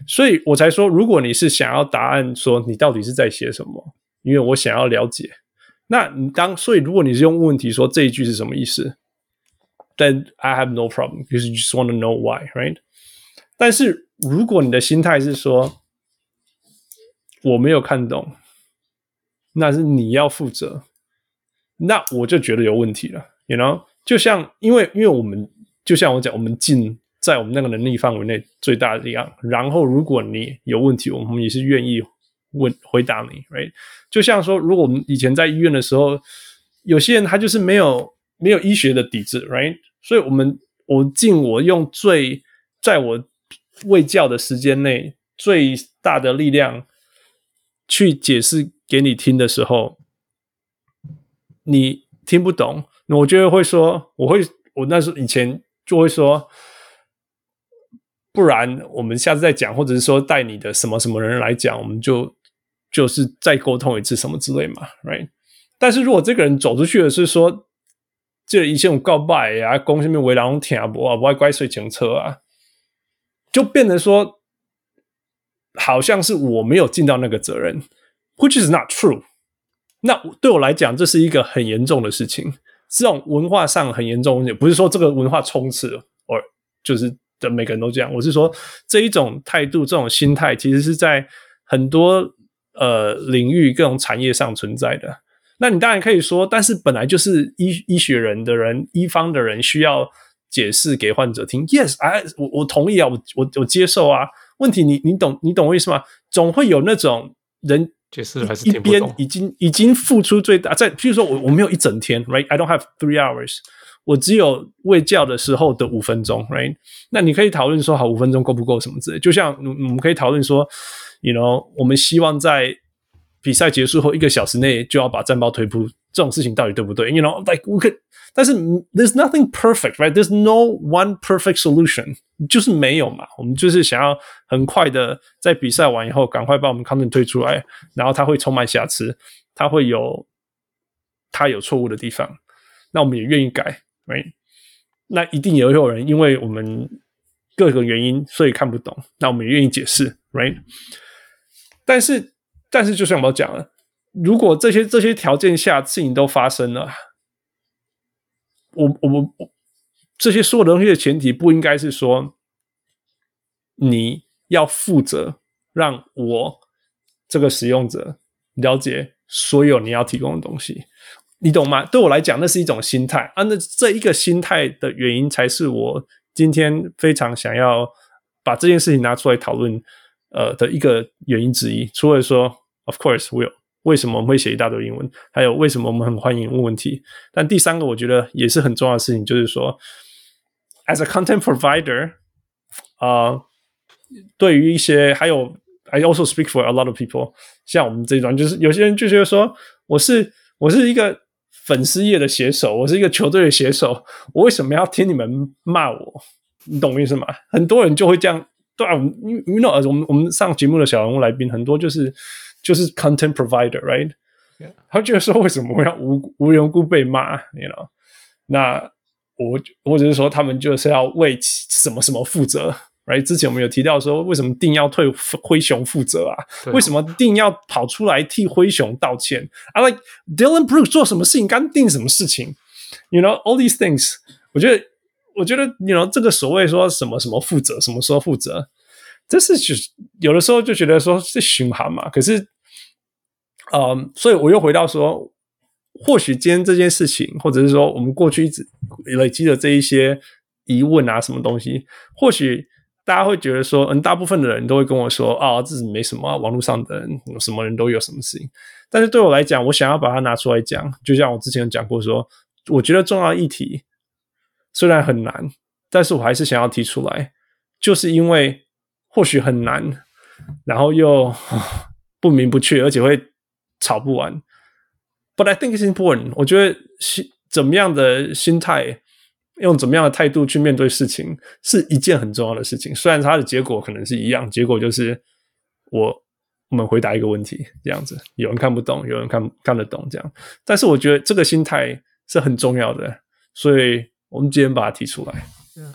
所以我才说，如果你是想要答案，说你到底是在写什么，因为我想要了解。那你当所以，如果你是用问题说这一句是什么意思，then I have no problem because you just want to know why, right? 但是如果你的心态是说我没有看懂，那是你要负责，那我就觉得有问题了，you know？就像因为因为我们就像我讲，我们尽在我们那个能力范围内最大的力量，然后如果你有问题，我们也是愿意问回答你，right？就像说，如果我们以前在医院的时候，有些人他就是没有没有医学的底子，right？所以我们我尽我用最在我未教的时间内最大的力量去解释给你听的时候，你听不懂，那我就会说，我会我那时候以前就会说，不然我们下次再讲，或者是说带你的什么什么人来讲，我们就就是再沟通一次什么之类嘛，right？但是如果这个人走出去的是说，这一些我告白啊，公下面围栏听不啊，不爱乖睡前车啊。就变成说，好像是我没有尽到那个责任，which is not true。那对我来讲，这是一个很严重的事情，这种文化上很严重也。不是说这个文化充斥了，或就是的每个人都这样。我是说，这一种态度、这种心态，其实是在很多呃领域、各种产业上存在的。那你当然可以说，但是本来就是医医学人的人，医方的人需要。解释给患者听，Yes，哎，我我同意啊，我我我接受啊。问题你你懂你懂我意思吗？总会有那种人解释还是一边已经已经付出最大，在譬如说我我没有一整天，right？I don't have three hours，我只有喂教的时候的五分钟，right？那你可以讨论说，好，五分钟够不够什么之类？就像我们可以讨论说，you know，我们希望在比赛结束后一个小时内就要把战报推出，这种事情到底对不对？You know，like we could。但是 there's nothing perfect, right? There's no one perfect solution，就是没有嘛。我们就是想要很快的在比赛完以后，赶快把我们 content 推出来，然后它会充满瑕疵，它会有它有错误的地方，那我们也愿意改，right？那一定也会有人因为我们各个原因所以看不懂，那我们也愿意解释，right？但是但是就像我讲了，如果这些这些条件下事情都发生了。我我们这些所有东西的前提不应该是说你要负责让我这个使用者了解所有你要提供的东西，你懂吗？对我来讲，那是一种心态啊。那这一个心态的原因，才是我今天非常想要把这件事情拿出来讨论呃的一个原因之一。除了说，Of course will。为什么我们会写一大堆英文？还有为什么我们很欢迎问问题？但第三个，我觉得也是很重要的事情，就是说，as a content provider，啊、对于一些还有，I also speak for a lot of people，像我们这一段，就是有些人就觉得说，我是我是一个粉丝业的写手，我是一个球队的写手，我为什么要听你们骂我？你懂我意思吗？很多人就会这样，对啊，因为因为我们我们上节目的小人物来宾很多就是。就是 content provider，right？Yeah. 他觉得说，为什么我要无无缘无故被骂？You know？那我或者是说，他们就是要为什么什么负责？Right？之前我们有提到说，为什么定要退灰熊负责啊？为什么定要跑出来替灰熊道歉？I like Dylan Brooks 做什么事情，干定什么事情？You know？All these things，我觉得，我觉得你讲这个所谓说什么什么负责，什么时候负责？这是就有的时候就觉得说是循环嘛，可是。嗯，所以我又回到说，或许今天这件事情，或者是说我们过去一直累积的这一些疑问啊，什么东西，或许大家会觉得说，嗯，大部分的人都会跟我说，啊，这是没什么啊，网络上的人什么人都有什么事情。但是对我来讲，我想要把它拿出来讲，就像我之前讲过说，我觉得重要议题虽然很难，但是我还是想要提出来，就是因为或许很难，然后又 <laughs> 不明不确，而且会。吵不完，But I think it's important。我觉得心怎么样的心态，用怎么样的态度去面对事情，是一件很重要的事情。虽然它的结果可能是一样，结果就是我我们回答一个问题这样子，有人看不懂，有人看看得懂这样。但是我觉得这个心态是很重要的，所以我们今天把它提出来。Yeah,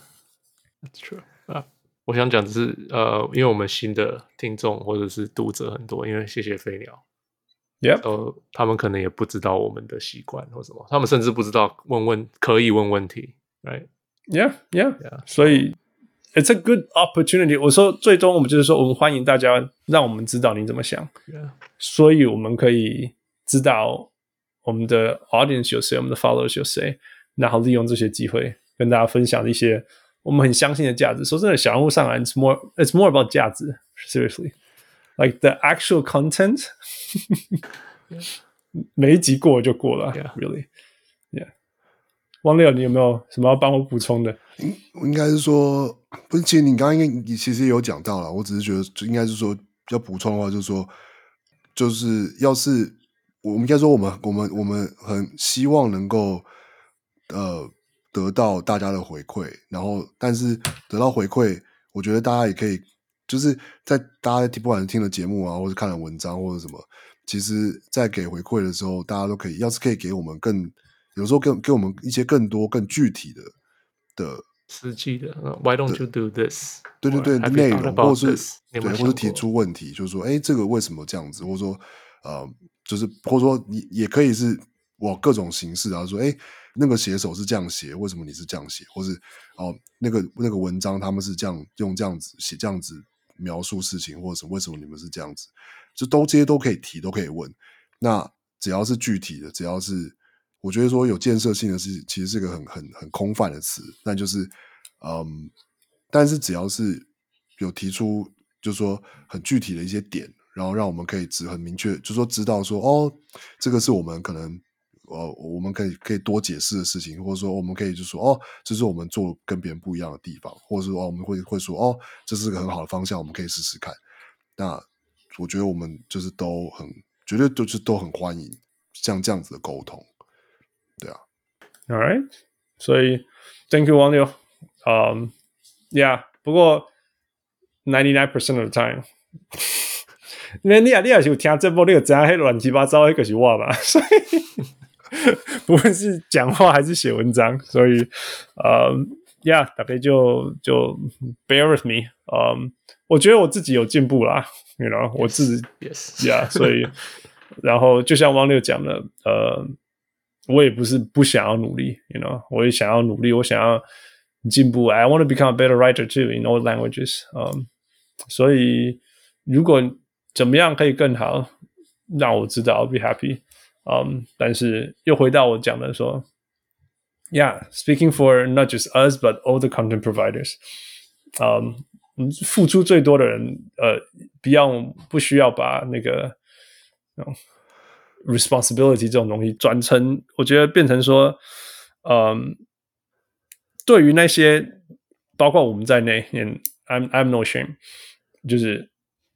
that's true. 啊，我想讲的是，呃，因为我们新的听众或者是读者很多，因为谢谢飞鸟。Yeah. 呃，他们可能也不知道我们的习惯或什么，他们甚至不知道问问可以问问题，，right？Yeah, yeah, Yeah. 所以 it's a good opportunity。我说，最终我们就是说，我们欢迎大家，让我们知道你怎么想。Yeah. 所以我们可以知道我们的 audience 有谁，我们的 followers 有谁，然后利用这些机会跟大家分享一些我们很相信的价值。说真的，小人物上来，it's more, it's more about 价值。Seriously, like the actual content，Yeah. <laughs> 每一集过了就过了。Really, yeah. 汪六，你有没有什么要帮我补充的？应应该是说，不是，其实你刚刚应该你其实也有讲到了，我只是觉得，就应该是说要补充的话，就是说，就是要是我们应该说，我们我们我们很希望能够呃得到大家的回馈，然后但是得到回馈，我觉得大家也可以就是在大家不管是听了节目啊，或者看了文章或者什么，其实，在给回馈的时候，大家都可以，要是可以给我们更。有时候更给我们一些更多、更具体的的实际的，Why don't you do this？对对对，内容或是对，或是提出问题，就是说，哎，这个为什么这样子？或者说，呃，就是或者说，你也可以是我各种形式然后，说，哎，那个写手是这样写，为什么你是这样写？或是哦，那个那个文章他们是这样用这样子写，这样子描述事情，或者什么？为什么你们是这样子？就都这些都可以提，都可以问。那只要是具体的，只要是。我觉得说有建设性的事情，其实是个很很很空泛的词，但就是，嗯，但是只要是有提出，就是说很具体的一些点，然后让我们可以只很明确，就说知道说，哦，这个是我们可能，呃，我们可以可以多解释的事情，或者说我们可以就说，哦，这是我们做跟别人不一样的地方，或者说，哦，我们会会说，哦，这是个很好的方向，我们可以试试看。那我觉得我们就是都很绝对就是都很欢迎像这样子的沟通。对啊，All right，所以 Thank you 王牛，嗯，Yeah，不过 ninety nine percent of the time，那 <laughs> 你啊，你也是有听这部，你有知道乱七八糟那个是我嘛，所以不论是讲话还是写文章，所以，呃，Yeah，大概就就 bear with me，嗯，我觉得我自己有进步啦，you know，我自己，Yes，Yeah，所以，然后就像汪六讲的，呃。我也不是不想要努力，you know，我也想要努力，我想要进步。I want to become a better writer too in all languages。嗯，所以如果怎么样可以更好，让我知道，I'll be happy。嗯，但是又回到我讲的说，Yeah，speaking for not just us but all the content providers。嗯，付出最多的人，呃，不要不需要把那个。responsibility 这种东西转成，我觉得变成说，嗯，对于那些包括我们在内，I'm I'm no shame，就是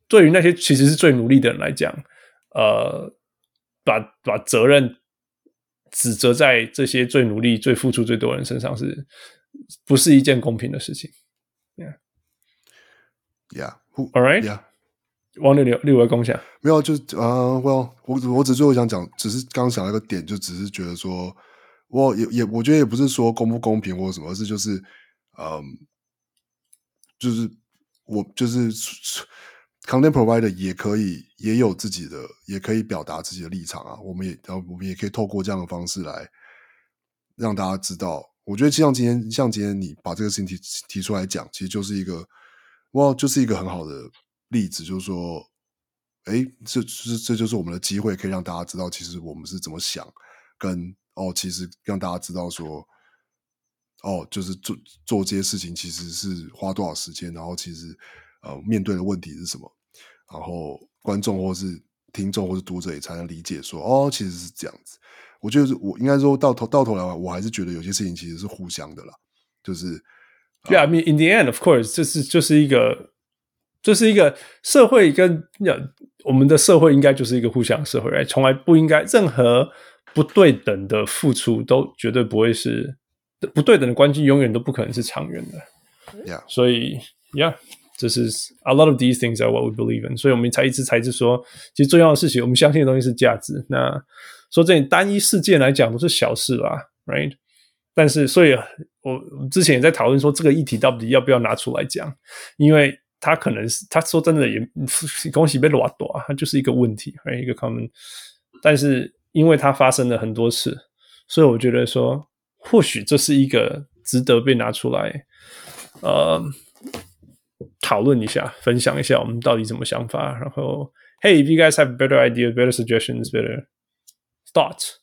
对于那些其实是最努力的人来讲，呃，把把责任指责在这些最努力、最付出最多人身上是，是不是一件公平的事情？Yeah，Yeah，All right，Yeah。王六六六位共享没有，就啊，我、uh, well, 我我只最后想讲，只是刚想到一个点，就只是觉得说，我也也我觉得也不是说公不公平或者什么，而是就是，嗯，就是我就是 content provider 也可以也有自己的，也可以表达自己的立场啊。我们也然后我们也可以透过这样的方式来让大家知道。我觉得像今天像今天你把这个事情提提出来讲，其实就是一个，哇，就是一个很好的。例子就是说，哎，这这这就是我们的机会，可以让大家知道，其实我们是怎么想，跟哦，其实让大家知道说，哦，就是做做这些事情其实是花多少时间，然后其实呃面对的问题是什么，然后观众或是听众或是读者也才能理解说，哦，其实是这样子。我觉得我应该说到头到头来，我还是觉得有些事情其实是互相的啦，就是，Yeah, I mean, in the end, of course，这是就是一个。这是一个社会跟我们的社会应该就是一个互相社会，哎，从来不应该任何不对等的付出都绝对不会是不对等的关系，永远都不可能是长远的。Yeah，所以，Yeah，这是 a lot of these things are what we believe in。所以我们才一直才是说，其实重要的事情，我们相信的东西是价值。那说这单一事件来讲都是小事吧，Right？但是，所以我之前也在讨论说，这个议题到底要不要拿出来讲，因为。他可能是他说真的也 <laughs> 恭喜被拉多啊，他就是一个问题，还有一个 common。但是因为它发生了很多次，所以我觉得说，或许这是一个值得被拿出来，呃，讨论一下，分享一下我们到底怎么想法。然后，Hey，if you guys have better ideas, better suggestions, better thoughts,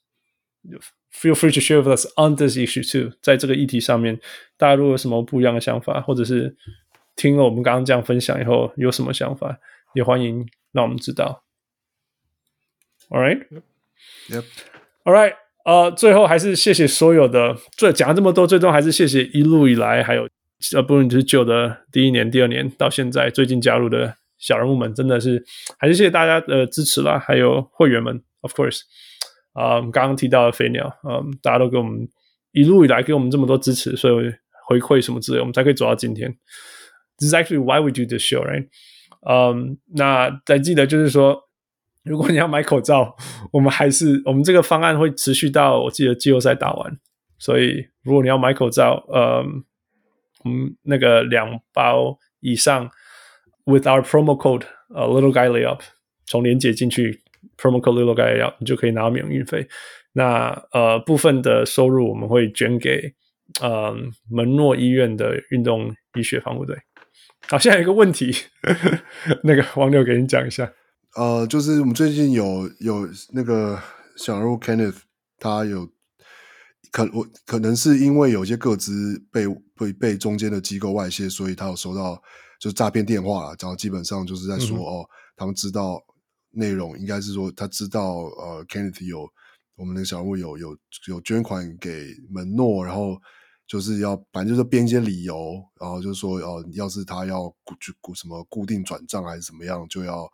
feel free to share with us on this issue too。在这个议题上面，大家如果有什么不一样的想法，或者是听了我们刚刚这样分享以后有什么想法，也欢迎让我们知道。All right, yep, all right. 呃，最后还是谢谢所有的，最讲了这么多，最终还是谢谢一路以来，还有呃，不论你是旧的第一年、第二年到现在最近加入的小人物们，真的是还是谢谢大家的支持啦，还有会员们，of course，啊、呃，刚刚提到的飞鸟，嗯、呃，大家都给我们一路以来给我们这么多支持，所以回馈什么之类，我们才可以走到今天。This is actually why we do this show, right？嗯，那再记得就是说。如果你要买口罩，我们还是我们这个方案会持续到我记得季后赛打完。所以如果你要买口罩，嗯，我们那个两包以上，with our promo code 呃、uh, little guy layup，从连接进去，promo code little guy layup，你就可以拿到免运费。那呃部分的收入我们会捐给呃门诺医院的运动医学防护队。好，现在有一个问题，<laughs> 那个王六给你讲一下。呃，就是我们最近有有那个想入 Kenneth，他有可我可能是因为有些个资被被被中间的机构外泄，所以他有收到就是诈骗电话了，然后基本上就是在说、嗯、哦，他们知道内容，应该是说他知道呃 Kenneth 有我们的小人物有有有捐款给门诺，然后就是要反正就是编一些理由，然后就是说哦，要是他要固固什么固定转账还是怎么样，就要。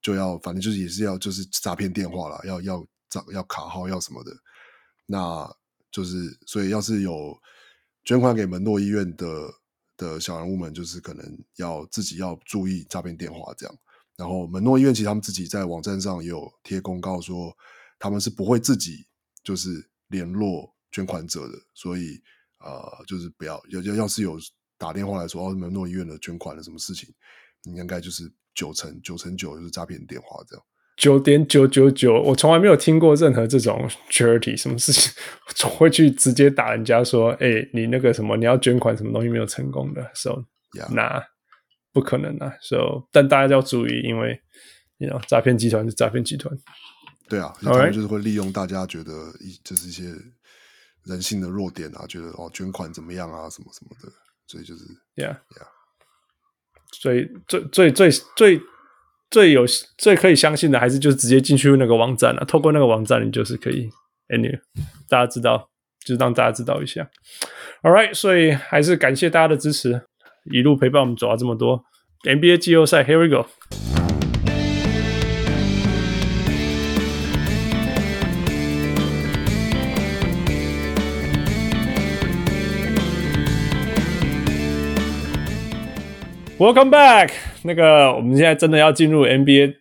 就要反正就是也是要就是诈骗电话了，要要账要卡号要什么的，那就是所以要是有捐款给门诺医院的的小人物们，就是可能要自己要注意诈骗电话这样。然后门诺医院其实他们自己在网站上也有贴公告说，他们是不会自己就是联络捐款者的，所以呃就是不要要要要是有打电话来说哦门诺医院的捐款的什么事情，你应该就是。九成九成九就是诈骗电话，这样九点九九九，我从来没有听过任何这种 charity 什么事情，<laughs> 总会去直接打人家说，哎、欸，你那个什么，你要捐款什么东西没有成功的，so. 那不可能啊，so 但大家要注意，因为你知道诈骗集团是诈骗集团，对啊，他们就是会利用大家觉得一就是一些人性的弱点啊，觉得哦捐款怎么样啊，什么什么的，所以就是 yeah yeah。所以最最最最最最有最可以相信的，还是就是直接进去那个网站了、啊。透过那个网站，你就是可以，anyway，大家知道，就是让大家知道一下。All right，所以还是感谢大家的支持，一路陪伴我们走了这么多 NBA 季后赛。Here we go。Welcome back。那个，我们现在真的要进入 NBA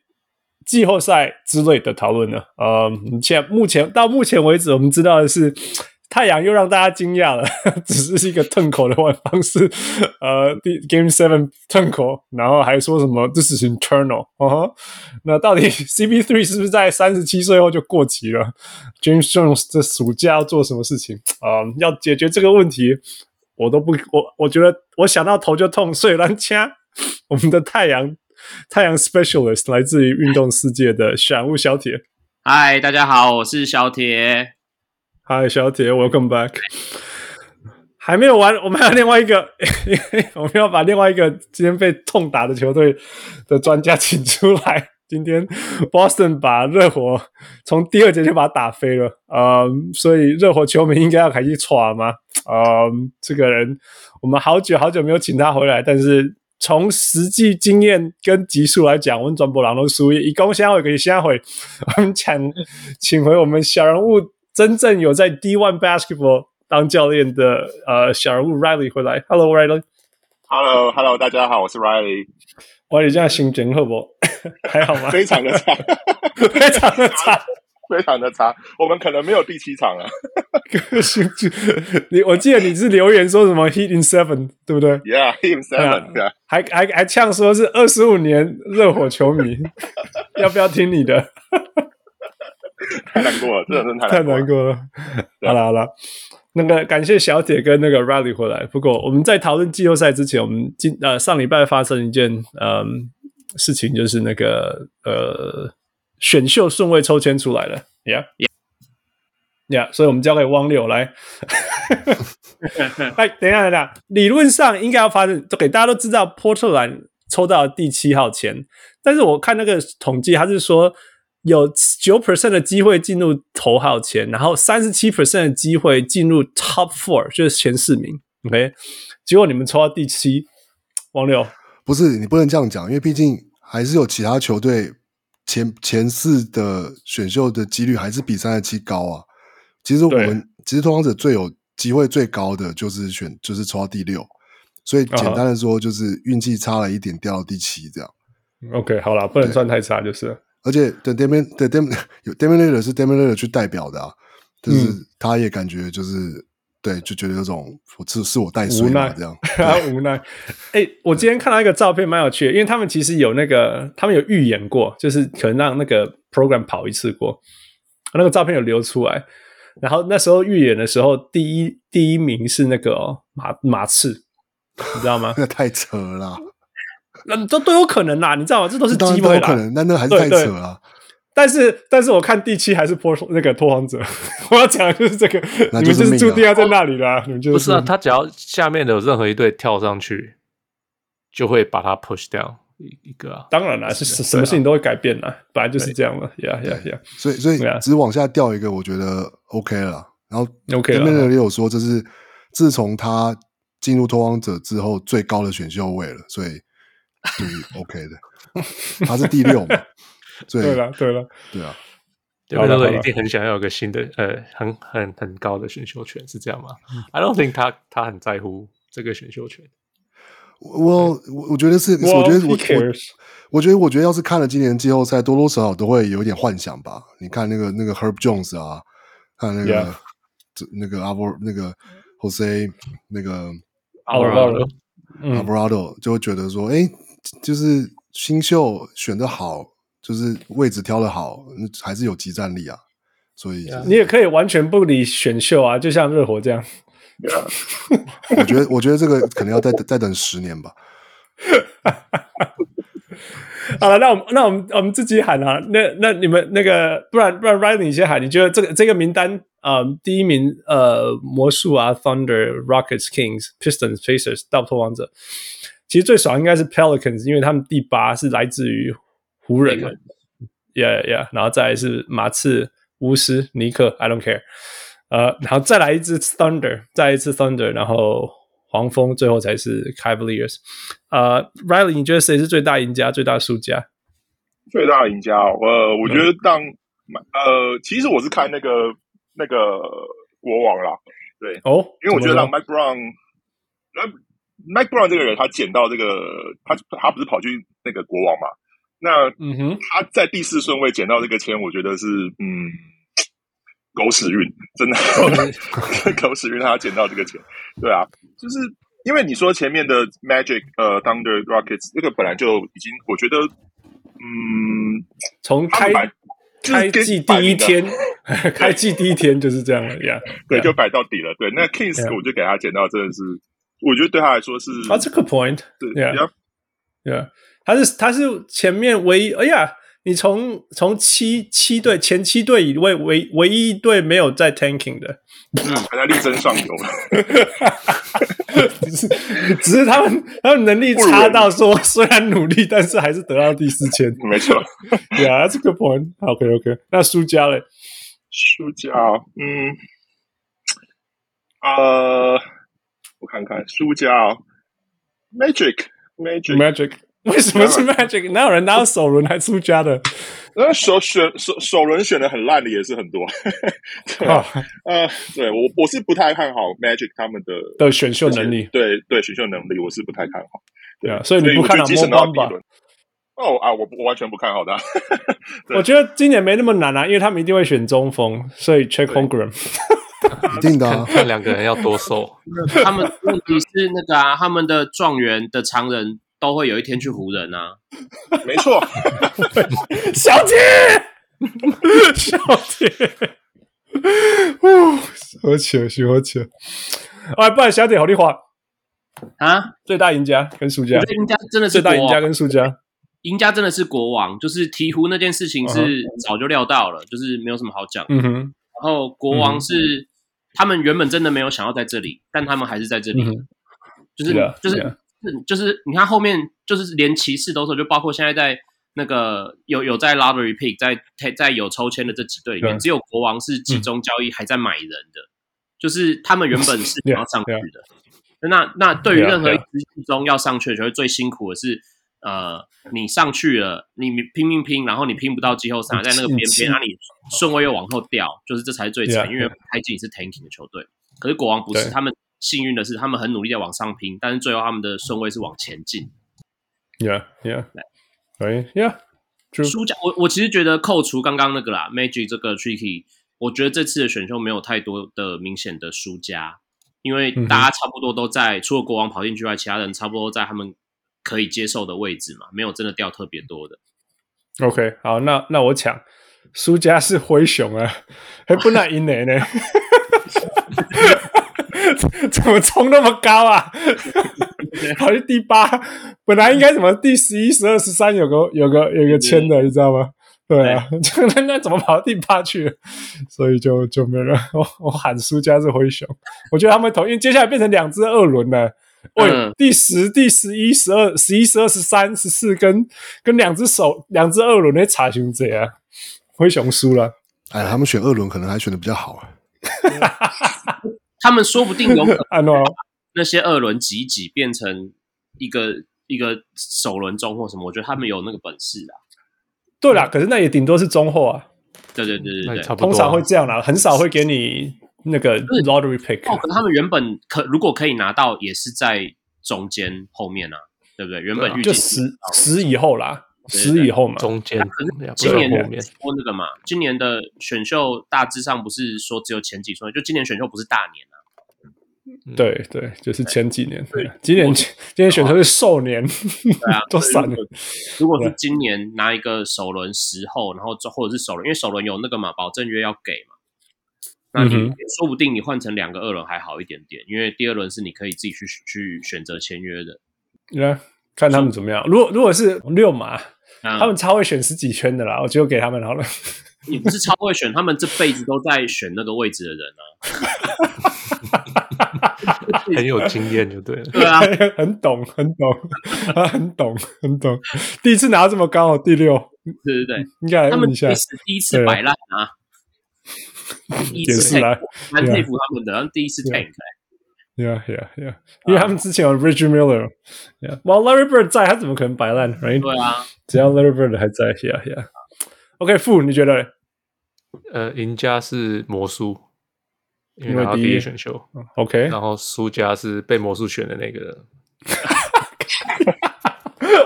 季后赛之类的讨论了。呃，现在目前到目前为止，我们知道的是，太阳又让大家惊讶了，<laughs> 只是一个 Turncoat 的玩方式。呃，Game Seven Turncoat，然后还说什么 This is internal。哦，那到底 CP3 是不是在三十七岁后就过期了？James Jones 这暑假要做什么事情？啊、要解决这个问题。我都不，我我觉得我想到头就痛，所以让掐 <laughs> 我们的太阳太阳 specialist 来自于运动世界的小人物小铁。嗨，大家好，我是小铁。嗨，小铁，Welcome back。<laughs> 还没有完，我们还有另外一个，<laughs> 我们要把另外一个今天被痛打的球队的专家请出来。今天 Boston 把热火从第二节就把他打飞了，呃，所以热火球迷应该要开始喘吗？呃，这个人我们好久好久没有请他回来，但是从实际经验跟级数来讲，我们转播狼都输，一共下回可以下回，我们请请回我们小人物真正有在 D One Basketball 当教练的呃小人物 Riley 回来，Hello Riley，Hello Hello 大家好，我是 Riley。我你这样心情好不？<laughs> 还好吗？非常的差，<laughs> 非常的差，非常的差。我们可能没有第七场了。你 <laughs> 我记得你是留言说什么 Heat in Seven，对不对？Yeah，Heat in Seven，对、啊。还还还呛说是二十五年热火球迷，<laughs> 要不要听你的？太难过了，真的是太太难过了。好了好了，那个感谢小铁跟那个 Riley 回来。不过我们在讨论季后赛之前，我们今呃上礼拜发生一件呃事情，就是那个呃选秀顺位抽签出来了，Yeah Yeah，所以我们交给汪六来。<laughs> 哎，等一下，等一下，理论上应该要发生，都给大家都知道，波特兰抽到第七号签，但是我看那个统计，他是说。有九 percent 的机会进入头号签，然后三十七 percent 的机会进入 top four，就是前四名。OK，结果你们抽到第七，汪六不是你不能这样讲，因为毕竟还是有其他球队前前四的选秀的几率还是比三十七高啊。其实我们其实拓荒者最有机会最高的就是选就是抽到第六，所以简单的说就是运气差了一点掉到第七这样。OK，好了，不能算太差就是。而且对 Damian 对 Damian <laughs> 有 Lillard 是 Lillard 去代表的啊，就是他也感觉就是、嗯、对，就觉得有种我是是我带水嘛这样，<laughs> 他无奈。哎、欸，我今天看到一个照片蛮有趣的，因为他们其实有那个他们有预演过，就是可能让那个 program 跑一次过，那个照片有流出来。然后那时候预演的时候，第一第一名是那个、哦、马马刺，你知道吗？<laughs> 那太扯了。那都都有可能啦，你知道吗？这都是机会啦。可能，但那还是太扯了。但是，但是我看第七还是破那个拓荒者。<laughs> 我要讲的就是这个，那就是你们就是注定要在那里啦。你们就是、不是啊？他只要下面的有任何一队跳上去，就会把他 push 掉一一个、啊。当然了，是什么事情都会改变啦。本来就是这样了。呀呀呀！所以，所以只往下掉一个，我觉得 OK 了。然后 OK 了。那边也有说，这是自从他进入拓荒者之后最高的选秀位了，所以。对，OK 的，<laughs> 他是第六嘛？<laughs> 对了，对了，对啊，对吧？他一定很想要有个新的，呃，很很很高的选秀权，是这样吗、嗯、？I don't think 他他很在乎这个选秀权。我我我觉得是，我觉得我我我觉得我觉得要是看了今年季后赛，多多少少都会有一点幻想吧。你看那个那个 Herb Jones 啊，看那个.那个阿波那个 Jose 那个 Alvarado Alvarado 就会觉得说，哎。就是新秀选的好，就是位置挑的好，还是有即战力啊。所以、就是、你也可以完全不理选秀啊，就像热火这样。我觉得，我觉得这个可能要再再等十年吧。<laughs> 好了，那我们那我们我们自己喊啊。那那你们那个，不然不然你先喊。你觉得这个这个名单啊、呃，第一名呃，魔术啊，Thunder、Rockets、Kings、Pistons、Pacers、大破王者。其实最少应该是 Pelicans，因为他们第八是来自于湖人的，Yeah Yeah，然后再来是马刺、巫师、尼克，I don't care，呃，然后再来一支 Thunder，再一次 Thunder，然后黄蜂，最后才是 Cavaliers。呃，Riley，你觉得谁是最大赢家、最大输家？最大赢家，呃，我觉得当、嗯、呃，其实我是看那个那个国王啦，对，哦，因为我觉得让 Mike Brown，Mike Brown 这个人，他捡到这个，他他不是跑去那个国王嘛？那嗯哼，他在第四顺位捡到这个签，我觉得是嗯，狗屎运，真的 <laughs> 狗屎运，他捡到这个签。对啊，就是因为你说前面的 Magic 呃 Thunder Rockets 这个本来就已经，我觉得嗯，从开开季第一天，<laughs> 开季第一天就是这样了呀，对，就摆到底了。对，那 Kings 我就给他捡到，真的是。我觉得对他来说是啊，这个 point，对，yeah，yeah，yeah. 他是他是前面唯一，哎呀，你从从七七队前七队以外唯唯一一队没有在 tanking 的，嗯，还在力争上游，<laughs> 只是只是他们他们能力差到说虽然努力，但是还是得到第四签，<laughs> 没错，yeah，这个 point，OK OK，那输家嘞？输家，嗯，呃。我看看输家哦，Magic，Magic，Magic，为什么是 Magic？哪有人拿到首轮还出家的？那首选首首轮选的很烂的也是很多。<laughs> 对啊，呃，对我我是不太看好 Magic 他们的的选秀能力。对对，选秀能力我是不太看好。对啊，所以你不看好魔方吧？哦啊，我我完全不看好他。<laughs> 我觉得今年没那么难啊，因为他们一定会选中锋，所以 Chet Holmgren。一定的、啊，看两个人要多瘦。<laughs> 他们问题是那个啊，他们的状元的常人都会有一天去湖人啊。没错，<laughs> 小姐，<laughs> 小铁，我去，我去。哎，不然小姐好利话啊！最大赢家跟输家，赢家真的是最大赢家跟输家。赢家真的是国王，就是鹈鹕那件事情是早就料到了，uh -huh. 就是没有什么好讲。嗯哼。然后国王是、嗯、他们原本真的没有想要在这里，但他们还是在这里。嗯、就是、yeah, 就是、yeah. 就是你看后面就是连骑士都说，就包括现在在那个有有在 lottery pick 在在有抽签的这几队里面，只有国王是集中交易还在买人的，嗯、就是他们原本是 <laughs> 想要上去的。那那对于任何一支集中要上去的，球队最辛苦的是。呃，你上去了，你拼命拼，然后你拼不到季后赛，在那个边边，那你顺位又往后掉，就是这才是最惨因为开季是 tanking 的球队。可是国王不是，他们幸运的是，他们很努力在往上拼，但是最后他们的顺位是往前进。Yeah, yeah, right, yeah. 输家，我我其实觉得扣除刚刚那个啦，Magic 这个 Tricky，我觉得这次的选秀没有太多的明显的输家，因为大家差不多都在，嗯、除了国王跑进去外，其他人差不多在他们。可以接受的位置嘛？没有真的掉特别多的。OK，好，那那我抢，输家是灰熊啊，还不难赢呢呢？<laughs> <laughs> 怎么冲那么高啊？<laughs> 跑去第八，本来应该什么第十一、十二、十三有个有个有个签的，你知道吗？对啊，<laughs> 那那怎么跑到第八去了？所以就就没有人。我我喊输家是灰熊，我觉得他们同意，因为接下来变成两支二轮了。喂，嗯、第十、第十一、十二、十一、十二、十三、十四，跟跟两只手、两只二轮的查询这样，灰熊输了。哎，他们选二轮可能还选的比较好啊。他们说不定有可能 <laughs> 那些二轮挤一挤变成一个一个首轮中或什么，我觉得他们有那个本事啊。对啦，可是那也顶多是中后啊。对对对对对，通常会这样啦，很少会给你。那个 lottery pick，哦，可能他们原本可如果可以拿到，也是在中间后面啊，对不对？原本预计就十十以后啦，十以后嘛，中间。今年的说那个嘛，今年的选秀大致上不是说只有前几顺，就今年选秀不是大年啊。对对，就是前几年。对，今年今年选秀是寿年，对啊，<laughs> 都散了。如果是今年拿一个首轮十后，然后或者是首轮，因为首轮有那个嘛，保证约要给嘛。那你说不定你换成两个二轮还好一点点，因为第二轮是你可以自己去去选择签约的。那看他们怎么样。如果如果是六码，他们超会选十几圈的啦，我就给他们好了。你不是超会选，<laughs> 他们这辈子都在选那个位置的人啊，<laughs> 很有经验就对了。对啊，<laughs> 很懂，很懂，他很懂，很懂。第一次拿这么高，第六，对对对，应该来问一下，第一次摆烂啊。第一次来，蛮佩服他们的。第一次 tank，yeah yeah yeah，yeah，因为他们之前有 Reggie Miller，yeah，well Larry Bird 在，他怎么可能摆烂？Right？对啊，只要 Larry Bird 还在，yeah yeah。OK，傅，你觉得？呃，赢家是魔术，因为他第一选秀。OK，然后输家是被魔术选的那个。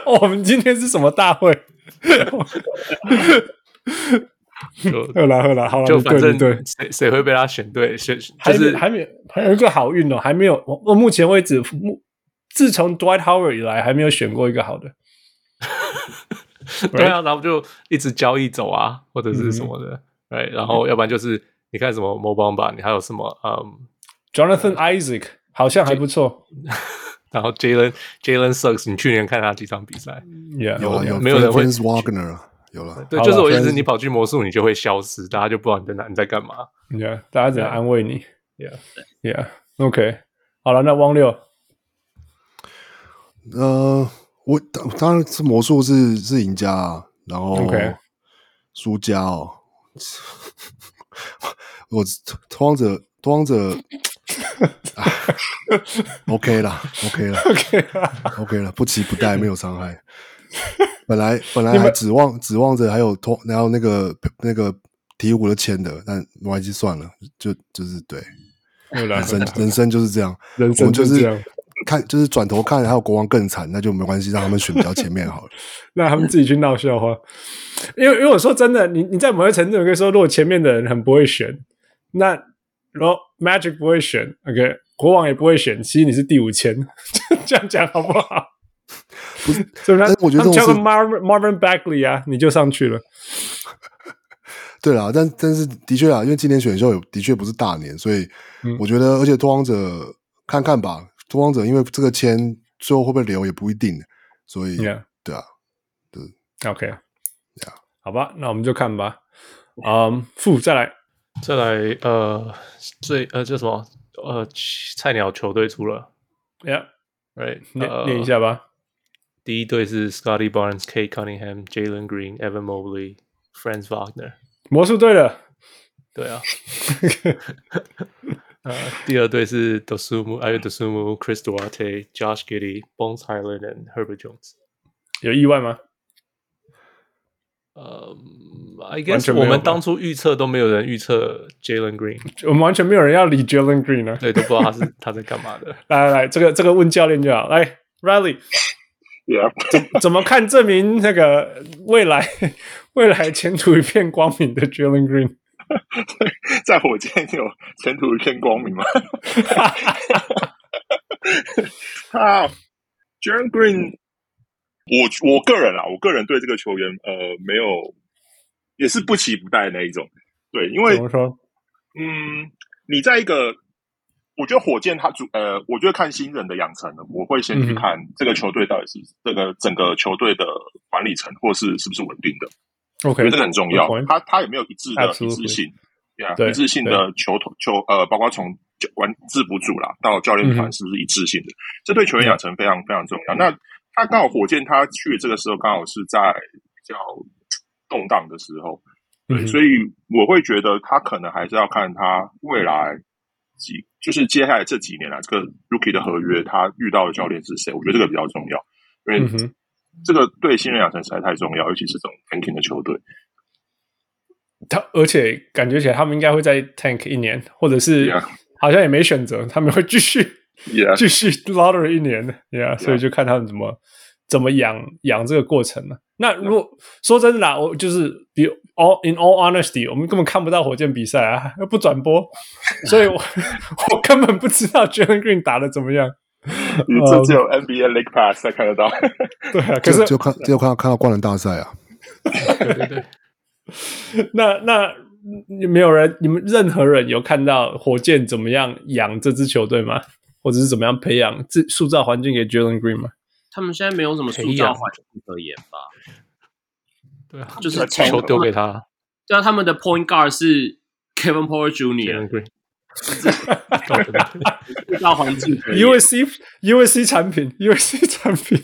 我们今天是什么大会？<laughs> 就喝了喝了，好了，就反正对。谁谁会被他选对，选就是还没还有一个好运哦，还没有我我目前为止，目自从 Dwight Howard 以来，还没有选过一个好的。<laughs> 对啊，然后就一直交易走啊，或者是什么的，对、嗯，然后要不然就是你看什么 Mo Bamba，你还有什么嗯，Jonathan Isaac 好像还不错，<laughs> 然后 Jalen Jalen Suggs，你去年看他几场比赛，yeah, 有有，有没有人会 Wagner 有了，对，就是我意思，你跑去魔术，你就会消失，大家就不知道你在哪，你在干嘛。Yeah，大家只能安慰你。Yeah，Yeah，OK，好了，那汪六，呃，我当然是魔术是是赢家啊，然后输家哦，<laughs> 我拓荒者拓荒者，OK 啦，OK 了，<laughs> OK。了，OK 了，不期不待，没有伤害。本来本来还指望指望着还有托，然后那个那个鹈鹕的签的，但没关系算了，就就是对，人生人生就是这样，人生就是这样，<laughs> 看就是转头看还有国王更惨，那就没关系，让他们选比较前面好了，<laughs> 让他们自己去闹笑话。因为因为我说真的，你你在某些程度可以说，如果前面的人很不会选，那然后 Magic 不会选，OK，国王也不会选，其实你是第五签，<laughs> 这样讲好不好？不是，但是我觉得这种是 Marvin Marvin Bagley 啊，你就上去了。<laughs> 对啦，但但是的确啊，因为今年选秀也的确不是大年，所以我觉得，嗯、而且拓荒者看看吧，拓荒者因为这个签最后会不会留也不一定，所以.对啊，对，OK，呀，Yeah. 好吧，那我们就看吧。嗯，副再来再来，呃，最呃叫什么？呃，菜鸟球队出了，Yeah，Right，念、uh, 念一下吧。第一队是 Scotty Barnes、Cade Cunningham、Jalen Green、Evan Mobley、Franz Wagner，魔术队的，对啊。呃，第二队是 Dosunmu、Ayo Dosunmu、Chris Duarte、Josh Giddey、Bones Hyland and Herbert Jones，有意外吗？呃、um,，I guess 我们当初预测都没有人预测 Jalen Green，我们完全没有人要理 Jalen Green 呢、啊，对，都不知道他是他在干嘛的。来来来，这个这个问教练就好，来 Riley。Yeah. 怎怎么看证明那个未来 <laughs> 未来前途一片光明的 Jalen Green？<laughs> 在火箭有前途一片光明吗？<laughs> 啊，Jalen Green，我我个人啊，我个人对这个球员呃没有，也是不期不待那一种。对，因为怎么说嗯，你在一个。我觉得火箭他主呃，我觉得看新人的养成呢，我会先去看这个球队到底是这个整个球队的管理层，或是是不是稳定的。OK，这个很重要。他他有没有一致的一致性？对，一致性的球球呃，包括从玩制服组啦到教练团是不是一致性的？这对球员养成非常非常重要。那他刚好火箭他去这个时候刚好是在比较动荡的时候，对，所以我会觉得他可能还是要看他未来。几就是接下来这几年啊，这个 Rookie 的合约，他遇到的教练是谁？我觉得这个比较重要，因为这个对新人养成实在太重要，尤其是这种 tanking 的球队。他而且感觉起来，他们应该会再 tank 一年，或者是好像也没选择，他们会继续. <laughs> 继续 lottery 一年的，Yeah，, yeah. 所以就看他们怎么怎么养养这个过程了。那如果说真的啦，我就是比 all in all honesty，我们根本看不到火箭比赛啊，又 <laughs> 不转播，<laughs> 所以我我根本不知道 Jalen Green 打的怎么样。你这只有 NBA League Pass 才看得到。<laughs> 对啊，可是就看只有看到看到灌篮大赛啊。对对对。那那没有人，你们任何人有看到火箭怎么样养这支球队吗？或者是怎么样培养、制塑造环境给 Jalen Green 吗？他们现在没有什么塑造环境可言吧？对啊，就是球丢给他。对啊，他们的 Point Guard 是 Kevin Porter Jr.，塑造环境。USC USC 产品，USC 产品。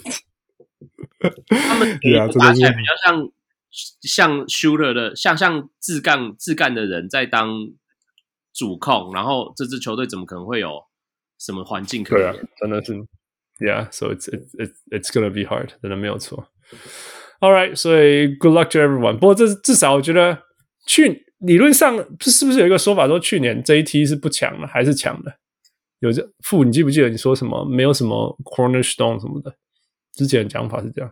他们打起来比较像像 Shooter 的，像像自干自干的人在当主控，然后这支球队怎么可能会有什么环境可言？真的是。Yeah, so it's it's it's it's gonna be hard，真的没有错。All right，所以 good luck to everyone。不过这至少我觉得去理论上是不是有一个说法说去年 JT 是不强的还是强的？有这副你记不记得你说什么？没有什么 cornerstone 什么的，之前讲法是这样。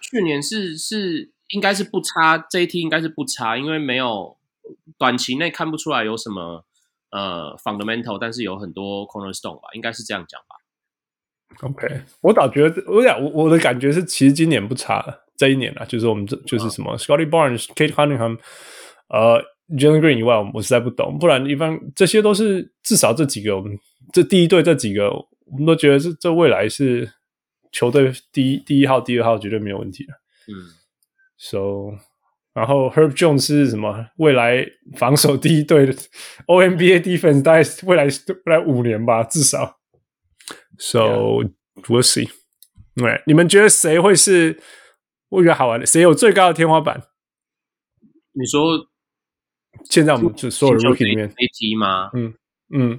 去年是是应该是不差，JT 应该是不差，因为没有短期内看不出来有什么呃 fundamental，但是有很多 cornerstone 吧，应该是这样讲。OK，我倒觉得，我想我我的感觉是，其实今年不差了。这一年啊，就是我们这就是什么、uh.，Scotty Barnes、Kate Cunningham，呃，Jalen Green 以外，我我实在不懂。不然一般这些都是至少这几个，我们这第一队这几个，我们都觉得这这未来是球队第一第一号、第二号绝对没有问题的。嗯，So，然后 Herb Jones 是什么？未来防守第一队的 All-NBA Defense，大概未来未来五年吧，至少。So we'll see。对，你们觉得谁会是我觉得好玩的？谁有最高的天花板？你说现在我们就所有 rookie 里面 AT 吗？嗯嗯，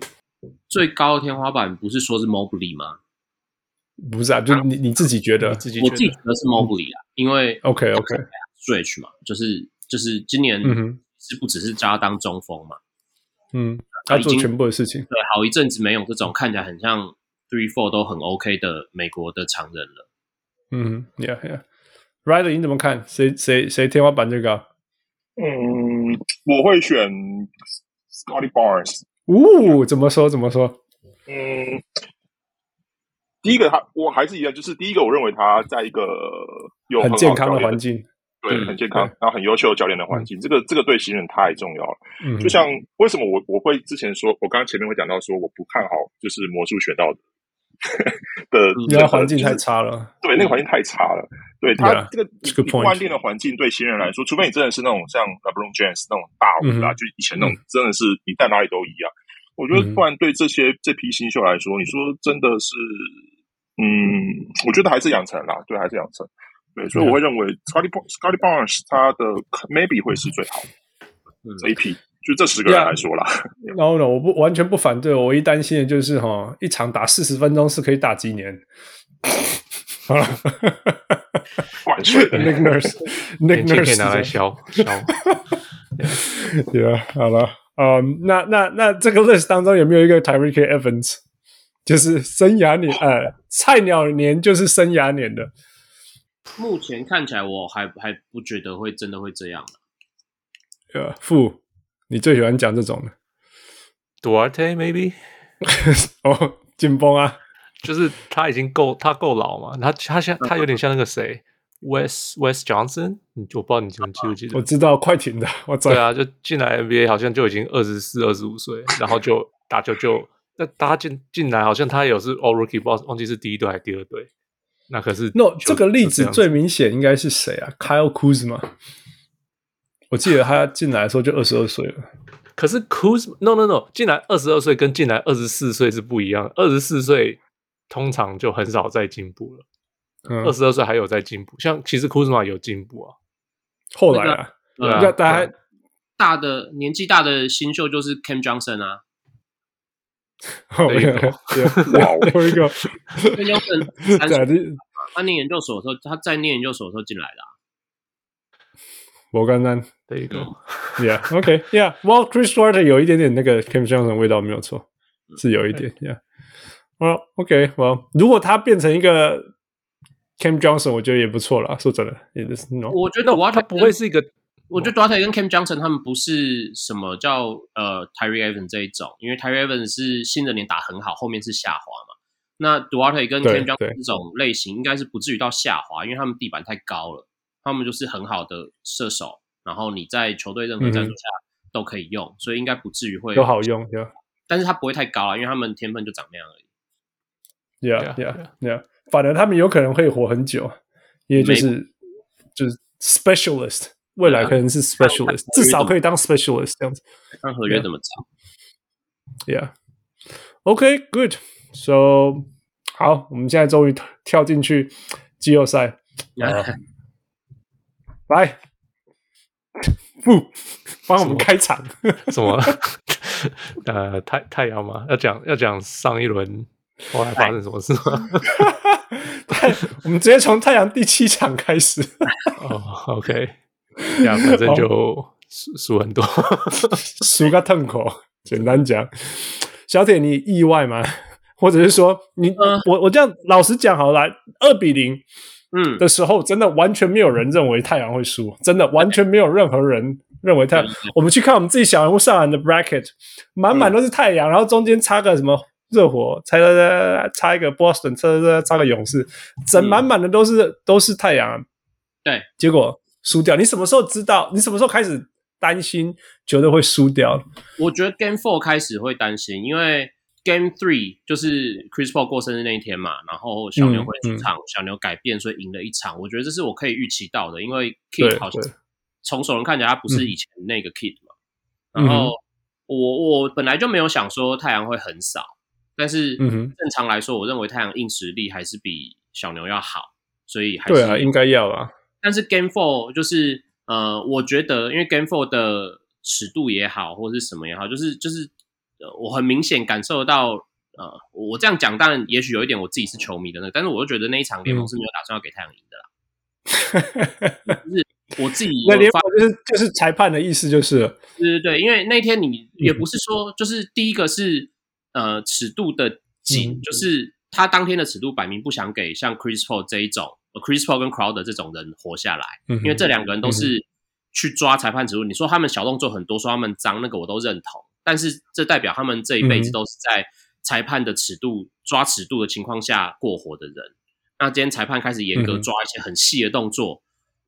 最高的天花板不是说是 Mobley 吗？不是啊，就你你自己觉得？我自己觉得是 Mobley 啊，因为 OK OK Stretch 嘛，就是就是今年是不只是扎当中锋嘛，嗯，他做全部的事情，对，好一阵子没有这种看起来很像。Three four 都很 OK 的美国的常人了。嗯，Yeah yeah rider 你怎么看？谁谁谁天花板最高？嗯，我会选 Scotty Barnes。呜，怎么说？怎么说？嗯，第一个他我还是一样，就是第一个，我认为他在一个有很健康的环境。对，很健康，然后很优秀的教练的环境，这个这个对新人太重要了。就像为什么我我会之前说，我刚刚前面会讲到说，我不看好就是魔术学到的。<laughs> 的，因为环境太差了。对，那个环境太差了。对他这个锻炼的环境，对新人来说，除非你真的是那种像 LeBron James 那种大物啊，就以前那种真的是你在哪里都一样。我觉得，不然对这些这批新秀来说，你说真的是，嗯，我觉得还是养成啦，对，还是养成。对，所以我会认为 Scottie Scottie Barnes 他的 maybe 会是最好的这一批。就这十个人来说啦，<laughs> no no，我不完全不反对。我唯一担心的就是哈，一场打四十分钟是可以打几年？好了，<laughs> 管睡的 Nick Nurse，Nick Nurse 可以拿来消消。对啊，<laughs> 好了，嗯、um,，那那那这个 list 当中有没有一个 Tyreke Evans？就是生涯年，呃，菜鸟年就是生涯年的。目前看起来，我还还不觉得会真的会这样。呃，负。你最喜欢讲这种的，Duarte maybe？<laughs> 哦，紧绷啊，就是他已经够他够老嘛，他他像他有点像那个谁，Wes Wes Johnson，你我不知道你记不记不记得？我知道快艇的，我。对啊，就进来 NBA 好像就已经二十四、二十五岁，然后就 <laughs> 打球就那他进进来好像他有是 All Rookie，不知道忘记是第一队还是第二队。那可是 No，这个例子最明显应该是谁啊？Kyle Kuzma。我记得他进来的时候就二十二岁了，可是 Kuzma no no no 进来二十二岁跟进来二十四岁是不一样，二十四岁通常就很少再进步了，二十二岁还有在进步，像其实 Kuzma 有进步啊，后来啊，对啊，大大的年纪大的新秀就是 Cam Johnson 啊，有。一个，哇，我一个 Cam Johnson，<laughs> 他念研究所的时候，他在念研究所的时候进来的。我刚刚的一个，Yeah，OK，Yeah，Well，Chris Duarte 有一点点那个 Cam Johnson 的味道，没有错，是有一点，Yeah，Well，OK，Well，如果他变成一个 Cam Johnson，我觉得也不错了。说真的，，It is No，我觉得 Duarte 他不会是一个，我觉得 Duarte 跟 Cam Johnson 他们不是什么叫呃 Tyreke Evans 这一种，因为 Tyreke Evans 是新的年打很好，后面是下滑嘛。那 Duarte 跟 Cam Johnson 这种类型应该是不至于到下滑，因为他们地板太高了。他们就是很好的射手，然后你在球队任何战术下都可以用，嗯、所以应该不至于会都好用。Yeah. 但是他不会太高啊，因为他们天分就长那样而已。Yeah, yeah, yeah. 反而他们有可能会活很久，因为就是就是 specialist，未来可能是 specialist，至少可以当 specialist 这样子。看合约怎么长。Yeah. OK, good. So 好，我们现在终于跳进去季后赛。Yeah. <laughs> 来，不帮我们开场什么？<laughs> <laughs> 呃，太太阳吗？要讲要讲上一轮后来发生什么事吗？<laughs> 我们直接从太阳第七场开始。哦，OK，这样反正就输输很多，输个痛口。简单讲，小铁，你意外吗？或者是说你，你、呃、我我这样老实讲好了，二比零。嗯，的时候真的完全没有人认为太阳会输，真的完全没有任何人认为太阳。我们去看我们自己小人物上篮的 bracket，满满都是太阳，然后中间插个什么热火，插插插一个 Boston，插插插个勇士，整满满的都是都是太阳。对，结果输掉。你什么时候知道？你什么时候开始担心，觉得会输掉？我觉得 Game Four 开始会担心，因为。Game Three 就是 Chris Paul 过生日那一天嘛，然后小牛会主场，嗯嗯、小牛改变，所以赢了一场。我觉得这是我可以预期到的，因为 Kidd 好像从首轮看起来他不是以前那个 Kidd 嘛。嗯、然后我我本来就没有想说太阳会很少，但是正常来说，我认为太阳硬实力还是比小牛要好，所以还是对啊，应该要啊。但是 Game Four 就是呃，我觉得因为 Game Four 的尺度也好，或者是什么也好，就是就是。我很明显感受到，呃，我这样讲，当然也许有一点我自己是球迷的那个，但是我就觉得那一场联盟是没有打算要给太阳赢的啦。<laughs> 就、嗯、是我自己那联盟就是就是裁判的意思就是，对对对，因为那天你也不是说，就是第一个是呃尺度的紧，嗯、就是他当天的尺度摆明不想给像 Chris Paul 这一种，Chris Paul 跟 Crowder 这种人活下来，嗯、因为这两个人都是去抓裁判尺度。嗯、你说他们小动作很多，说他们脏，那个我都认同。但是这代表他们这一辈子都是在裁判的尺度、嗯、抓尺度的情况下过活的人。那今天裁判开始严格抓一些很细的动作，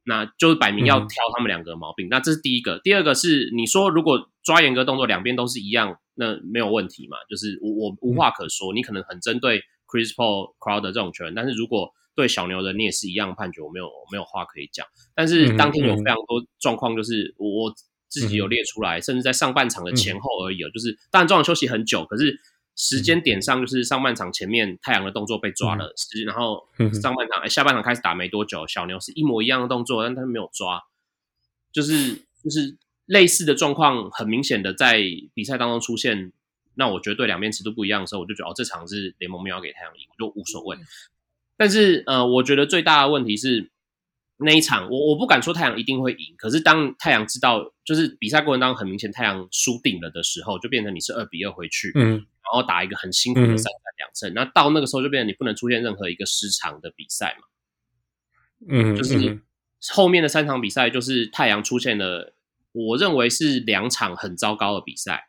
那就是摆明要挑他们两个毛病。嗯、那这是第一个，第二个是你说如果抓严格动作两边都是一样，那没有问题嘛？就是我我无话可说，嗯、你可能很针对 Chris Paul、Crowder 这种球员，但是如果对小牛的你也是一样判决，我没有我没有话可以讲。但是当天有非常多状况，就是我自己有列出来，嗯、甚至在上半场的前后而已，嗯、就是当然中场休息很久，可是。时间点上就是上半场前面太阳的动作被抓了，是、嗯、然后 <laughs> 上半场、欸、下半场开始打没多久，小牛是一模一样的动作，但他没有抓，就是就是类似的状况很明显的在比赛当中出现。那我觉得对两边尺度不一样的时候，我就觉得哦，这场是联盟没有给太阳赢，我就无所谓。但是呃，我觉得最大的问题是那一场，我我不敢说太阳一定会赢，可是当太阳知道就是比赛过程当中很明显太阳输定了的时候，就变成你是二比二回去。嗯。然后打一个很辛苦的三战两胜，嗯、那到那个时候就变成你不能出现任何一个失常的比赛嘛。嗯，就是后面的三场比赛，就是太阳出现了，我认为是两场很糟糕的比赛。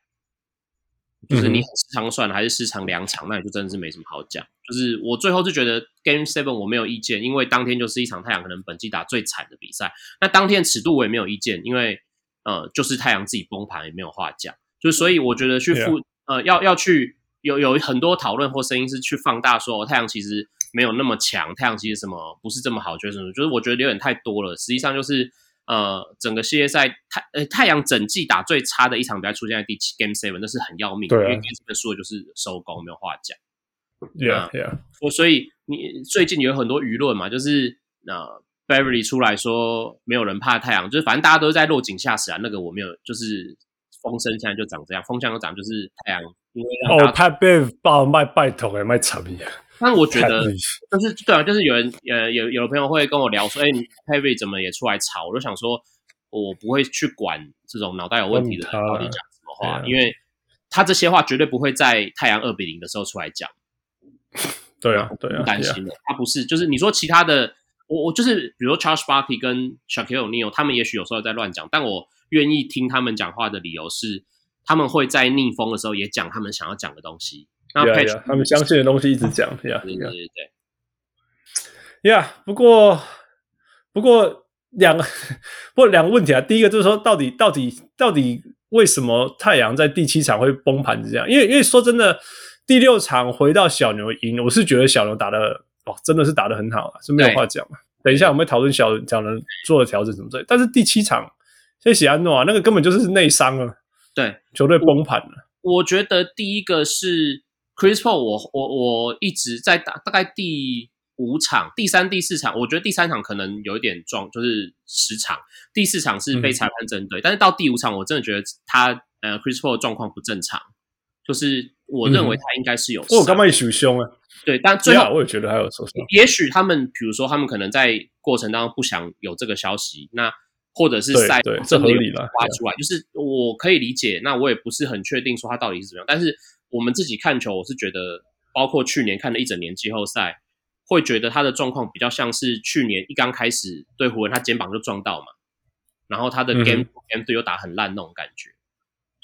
就是你很失常算还是失常两场，那你就真的是没什么好讲。就是我最后就觉得 Game Seven 我没有意见，因为当天就是一场太阳可能本季打最惨的比赛。那当天尺度我也没有意见，因为呃，就是太阳自己崩盘也没有话讲。就所以我觉得去负。呃，要要去有有很多讨论或声音是去放大说，哦，太阳其实没有那么强，太阳其实什么不是这么好，就是什么，就是我觉得有点太多了。实际上就是呃，整个系列赛太呃太阳整季打最差的一场比赛出现在第七 Game Seven，那是很要命的，啊、因为 Game Seven 输的就是收工，没有话讲。Yeah, yeah。我所以你最近有很多舆论嘛，就是呃 Beverly 出来说没有人怕太阳，就是反正大家都在落井下石啊。那个我没有，就是。风声现在就长这样，风向又长就是太阳，因为哦，他被爆卖拜头哎，卖惨呀！但我觉得，但是对啊，就是有人呃，有有的朋友会跟我聊说，哎、欸，你 Perry 怎么也出来吵？我就想说，我不会去管这种脑袋有问题的人到底讲什么话，因为他这些话绝对不会在太阳二比零的时候出来讲。<laughs> 对啊，对啊，不担心的，他不是，就是你说其他的，我我就是，比如说 Charles Barkley 跟 Shaquille O'Neal，他们也许有时候在乱讲，但我。愿意听他们讲话的理由是，他们会在逆风的时候也讲他们想要讲的东西。那 yeah, yeah, 他们相信的东西一直讲，呀，对对对对。呀，不过不过两个不过两个问题啊，第一个就是说，到底到底到底为什么太阳在第七场会崩盘？是这样，因为因为说真的，第六场回到小牛赢，我是觉得小牛打的哦，真的是打的很好啊，是没有话讲嘛。等一下我们会讨论小小牛做的调整什么之类，但是第七场。谢谢安诺啊，那个根本就是内伤了，对，球队崩盘了。我觉得第一个是 Chris Paul，我我我一直在打，大概第五场、第三、第四场，我觉得第三场可能有一点撞，就是十场。第四场是被裁判针对，嗯、但是到第五场，我真的觉得他呃 Chris Paul 状况不正常，就是我认为他应该是有伤。我刚刚也受伤啊，对，但最后我也觉得还有受伤。也许他们，比如说他们可能在过程当中不想有这个消息，那。或者是赛这合理了，挖出来就是我可以理解。那我也不是很确定说他到底是怎么样，但是我们自己看球，我是觉得，包括去年看了一整年季后赛，会觉得他的状况比较像是去年一刚开始对湖人，他肩膀就撞到嘛，然后他的 game、嗯、game 队又打很烂那种感觉，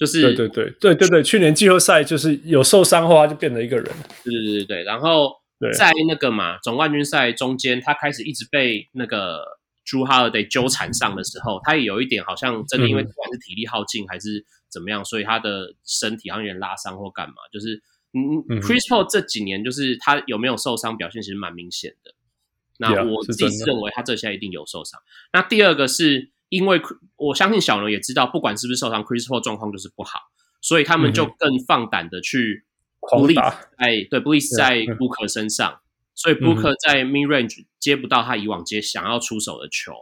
就是对对对对对对，去年季后赛就是有受伤后他就变了一个人，对对对对，然后在那个嘛总冠军赛中间，他开始一直被那个。Jrue Holiday 纠缠上的时候，他也有一点好像真的，因为不管是体力耗尽还是怎么样，嗯、所以他的身体好像有点拉伤或干嘛。就是嗯，Chris Paul 这几年就是他有没有受伤，表现其实蛮明显的。那我自己认为他这下一定有受伤。那第二个是因为我相信小牛也知道，不管是不是受伤，Chris Paul 状况就是不好，所以他们就更放胆的去 Bleed 哎，对，Bleed 在 Booker 身上。所以 Booker 在 mid range 接不到他以往接想要出手的球，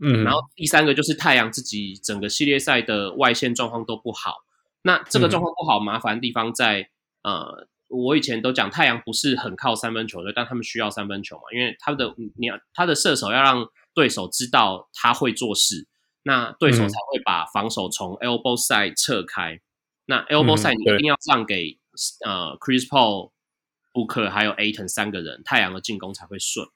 嗯，然后第三个就是太阳自己整个系列赛的外线状况都不好。那这个状况不好，麻烦的地方在、嗯、呃，我以前都讲太阳不是很靠三分球的，但他们需要三分球嘛，因为他的你要他的射手要让对手知道他会做事，那对手才会把防守从 elbow side 撤开。那 elbow side 你一定要让给、嗯、呃 Chris Paul。布克还有 Ayton 三个人，太阳的进攻才会顺。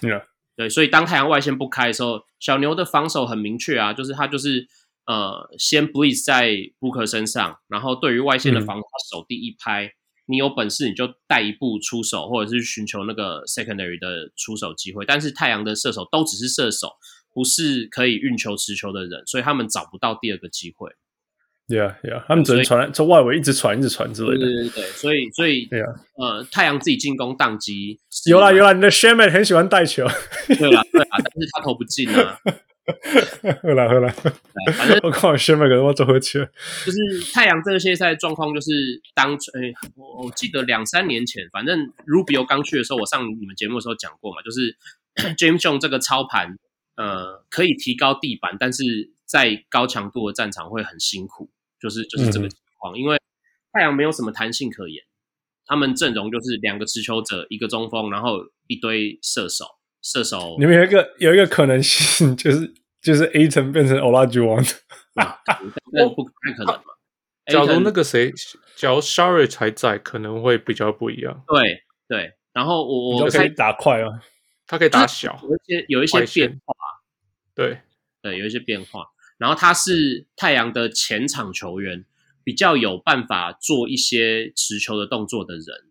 Yeah. 对，所以当太阳外线不开的时候，小牛的防守很明确啊，就是他就是呃，先 Bleed 在布克身上，然后对于外线的防守，他守第一拍，嗯、你有本事你就带一步出手，或者是寻求那个 secondary 的出手机会。但是太阳的射手都只是射手，不是可以运球持球的人，所以他们找不到第二个机会。Yeah, yeah，他们只能传从外围一直传，一直传之类的。对对对，所以所以，yeah. 呃，太阳自己进攻宕机。有啦有啦，你的 Shaman 很喜欢带球。对啦对啦，<laughs> 但是他投不进啊。<laughs> 好啦好啦，反正 <laughs> 我靠，Shaman 跟我走回去。就是太阳这个系列赛状况，就是当初哎，我我记得两三年前，反正 Rubio 刚去的时候，我上你们节目的时候讲过嘛，就是 <coughs> James Jones 这个操盘，呃，可以提高地板，但是在高强度的战场会很辛苦。就是就是这个情况，嗯，因为太阳没有什么弹性可言，他们阵容就是两个持球者，一个中锋，然后一堆射手，射手。你们有一个有一个可能性，就是 <laughs> 就是 Ayton 变成 Olajuwon，那不太可能嘛。假如那个谁，假如 Shari 还在，可能会比较不一样。对对，然后我我可以打快啊，他可以打小，有一些有一些变化，对对，有一些变化。然后他是太阳的前场球员，比较有办法做一些持球的动作的人。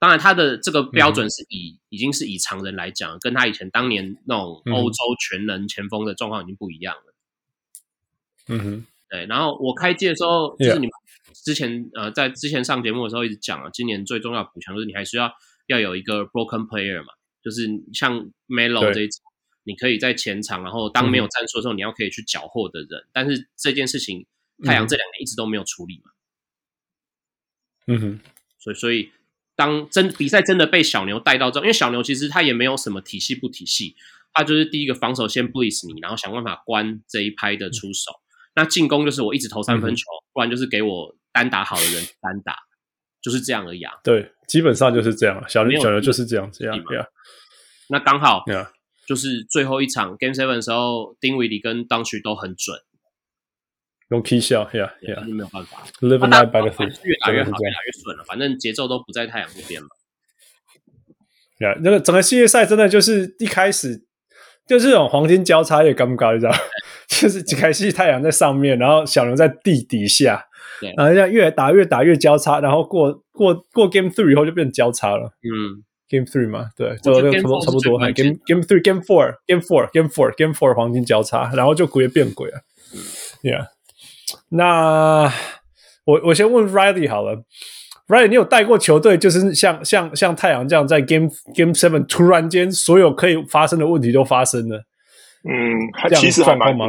当然，他的这个标准是以、嗯、已经是以常人来讲，跟他以前当年那种欧洲全能前锋的状况已经不一样了。嗯哼，对。然后我开季的时候，就是你们之前呃在之前上节目的时候一直讲啊，今年最重要补强就是你还需要要有一个 broken player 嘛，就是像 Melo 这一种。你可以在前场，然后当没有战术的时候，你要可以去缴获的人、嗯。但是这件事情，太阳这两年一直都没有处理嘛。嗯哼，所以所以当真比赛真的被小牛带到这，因为小牛其实他也没有什么体系不体系，他就是第一个防守先 blitz 你，然后想办法关这一拍的出手。嗯、那进攻就是我一直投三分球、嗯，不然就是给我单打好的人单打，就是这样而已、啊。对，基本上就是这样。小牛小牛就是这样这样。对啊，那刚好。就是最后一场 Game Seven 的时候，丁威迪跟当曲都很准，用 K 笑，Yeah Yeah，没有办法。Live and die by the sea，越打越好，越打越顺了。反正节奏都不在太阳这边嘛。Yeah，那个整个系列赛真的就是一开始就是这种黄金交叉也尴尬，你知道？<laughs> 就是几开始太阳在上面，然后小牛在地底下，对，然后这样越打越打越交叉，然后过过过 Game Three 以后就变成交叉了。嗯。Game three 嘛，对，差不多差不多。Game Game three Game four Game four Game four Game four 黄金交叉，然后就鬼变鬼了。Yeah，<tsk> 那我我先问 Riley 好了，Riley，你有带过球队，就是像像像太阳这样，在 Game Game seven 突然间所有可以发生的问题都发生了。嗯，还其实还蛮多，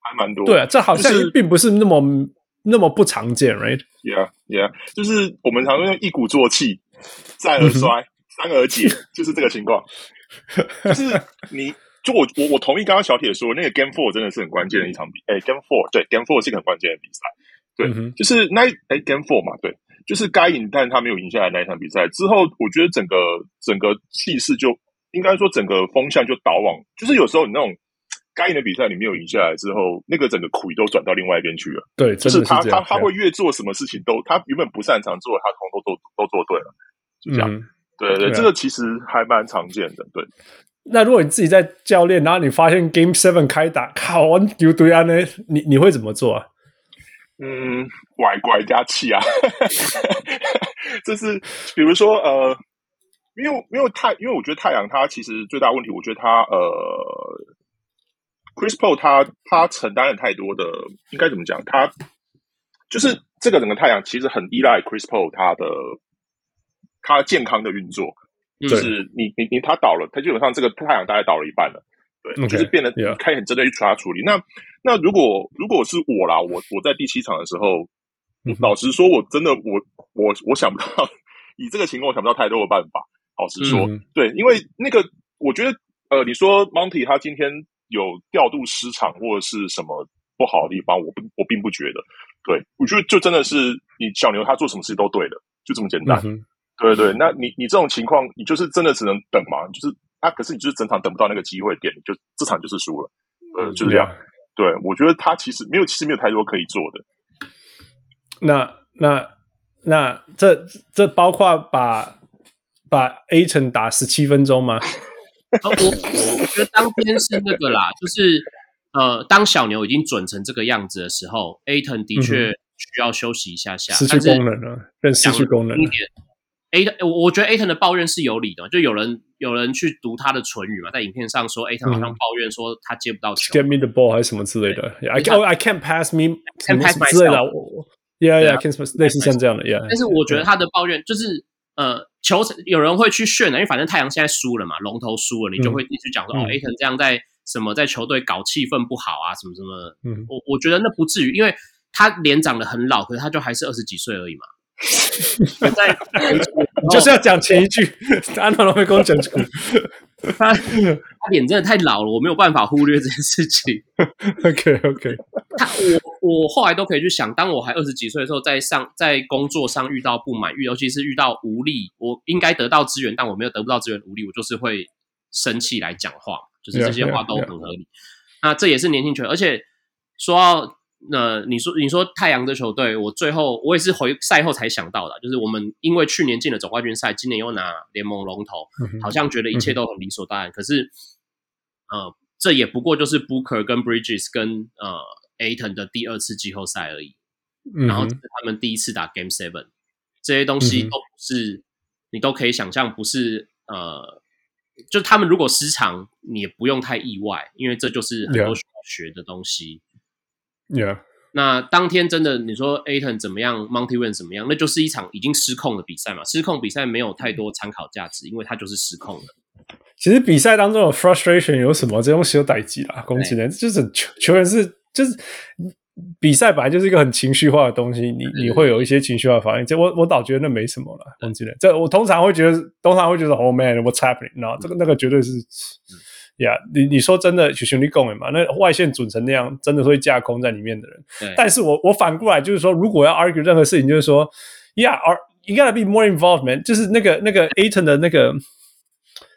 还蛮多。对啊，这好像并不是那么、就是、那么不常见，Right？Yeah，Yeah，就是我们常用一鼓作气，再而衰。三而竭，就是这个情况。就是你，就我我我同意刚刚小铁说，那个 Game Four 真的是很关键的一场比。哎，Game Four 对，Game Four 是一个很关键的比赛。对，嗯、就是那哎 Game Four 嘛，对，就是该赢，但他没有赢下来那一场比赛之后，我觉得整个整个气势就应该说整个风向就倒往，就是有时候你那种该赢的比赛你没有赢下来之后，那个整个苦都转到另外一边去了。对，就是他他他会越做什么事情都，他原本不擅长做，他通通都都做对了，就这样。嗯对对，对、啊，这个其实还蛮常见的。对，那如果你自己在教练，然后你发现 Game Seven 开打，靠，我丢对啊，呢，你你会怎么做啊？嗯，拐拐加气啊，<laughs> 就是比如说呃，因为因为太，因为我觉得太阳它其实最大问题，我觉得它呃，Chris Paul 他他承担了太多的，应该怎么讲？他就是这个整个太阳其实很依赖 Chris Paul 他的。他健康的运作，就是你你你他倒了，他基本上这个太阳大概倒了一半了，对，okay, 就是变得开始很针对去他处理。那那如果如果是我啦，我我在第七场的时候，嗯、老实说，我真的我我我想不到 <laughs> 以这个情况，我想不到太多的办法。老实说，嗯、对，因为那个我觉得呃，你说 Monty 他今天有调度失常或者是什么不好的地方，我不我并不觉得。对，我觉得就真的是你小牛他做什么事都对的，就这么简单。嗯对对，那你你这种情况，你就是真的只能等嘛？就是啊，可是你就是整场等不到那个机会点，就这场就是输了，呃，就是这样。对，我觉得他其实没有，其实没有太多可以做的。那那那这这包括把把 Ayton 打十七分钟吗？<laughs> 我我觉得当天是那个啦，就是呃，当小牛已经准成这个样子的时候，Ayton 的确需要休息一下下，失去功能了，更失去功能了。Ayton，我我觉得 Ayton 的抱怨是有理的，就有人有人去读他的唇语嘛，在影片上说 Ayton 好像抱怨说他接不到球，Get me the ball 还是什么之类的，I can't I can't pass me pass myself 之类的，Yeah yeah can pass 类似像这样的，Yeah。但是我觉得他的抱怨就是呃，球有人会去炫的，因为反正太阳现在输了嘛，龙头输了，你就会一直讲说哦，Ayton 这样在什么在球队搞气氛不好啊，什么什么，嗯，我我觉得那不至于，因为他脸长得很老，可是他就还是二十几岁而已嘛。在 <laughs> 就是要讲前一句，<laughs> 安东会跟我讲他他脸真的太老了，我没有办法忽略这件事情。<laughs> OK OK，他我我后来都可以去想，当我还二十几岁的时候，在上在工作上遇到不满，尤其是遇到无力，我应该得到资源，但我没有得不到资源，无力，我就是会生气来讲话，就是这些话都很合理。Yeah, yeah, yeah. 那这也是年轻球员，而且说到。那你说，你说太阳的球队，我最后我也是回赛后才想到的，就是我们因为去年进了总冠军赛，今年又拿联盟龙头，好像觉得一切都很理所当然。可是，呃，这也不过就是 Booker 跟 Bridges 跟呃 Ayton 的第二次季后赛而已，然后这是他们第一次打 Game Seven，这些东西都不是你都可以想象，不是呃，就他们如果失常，你也不用太意外，因为这就是很多需要学的东西。Yeah，那当天真的你说 Ayton 怎么样，Monty Williams 怎么样，那就是一场已经失控的比赛嘛。失控比赛没有太多参考价值，因为它就是失控的。其实比赛当中的 frustration 有什么？这东西有代志啦，攻击人就是球球员是就是比赛本来就是一个很情绪化的东西，你你会有一些情绪化的反应。这我我倒觉得那没什么了，攻击人。这我通常会觉得，通常会觉得，Oh man，what's happening？然后这个那个绝对是。呀，yeah, 你你说真的，就兄弟共的嘛？那外线组成那样，真的会架空在里面的人。对但是我我反过来就是说，如果要 argue 任何事情，就是说，Yeah，you gotta be more involvement。就是那个那个 Ayton 的那个，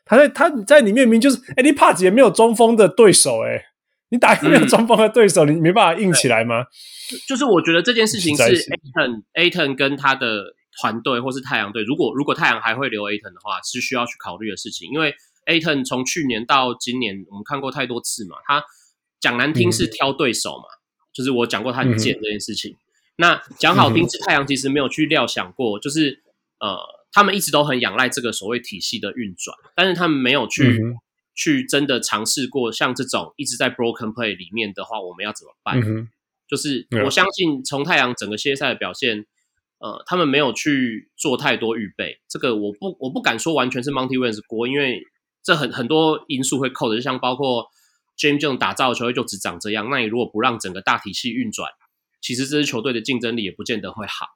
他在他在里面明明就是，哎，你帕吉也没有中锋的对手，哎，你打没有中锋的对手，嗯、你没办法硬起来吗？就是我觉得这件事情是 Ayton Ayton 跟他的团队或是太阳队，如果如果太阳还会留 Ayton 的话，是需要去考虑的事情，因为。Ayton 从去年到今年，我们看过太多次嘛。他讲难听是挑对手嘛，嗯、就是我讲过他很贱这件事情。嗯、那讲好听是太阳其实没有去料想过，就是呃，他们一直都很仰赖这个所谓体系的运转，但是他们没有去、嗯、去真的尝试过像这种一直在 broken play 里面的话，我们要怎么办？嗯、就是我相信从太阳整个系列赛的表现，呃，他们没有去做太多预备。这个我不我不敢说完全是 Monty Williams 锅，因为。这很很多因素会扣的，就像包括 James 这种打造的球队就只长这样。那你如果不让整个大体系运转，其实这支球队的竞争力也不见得会好。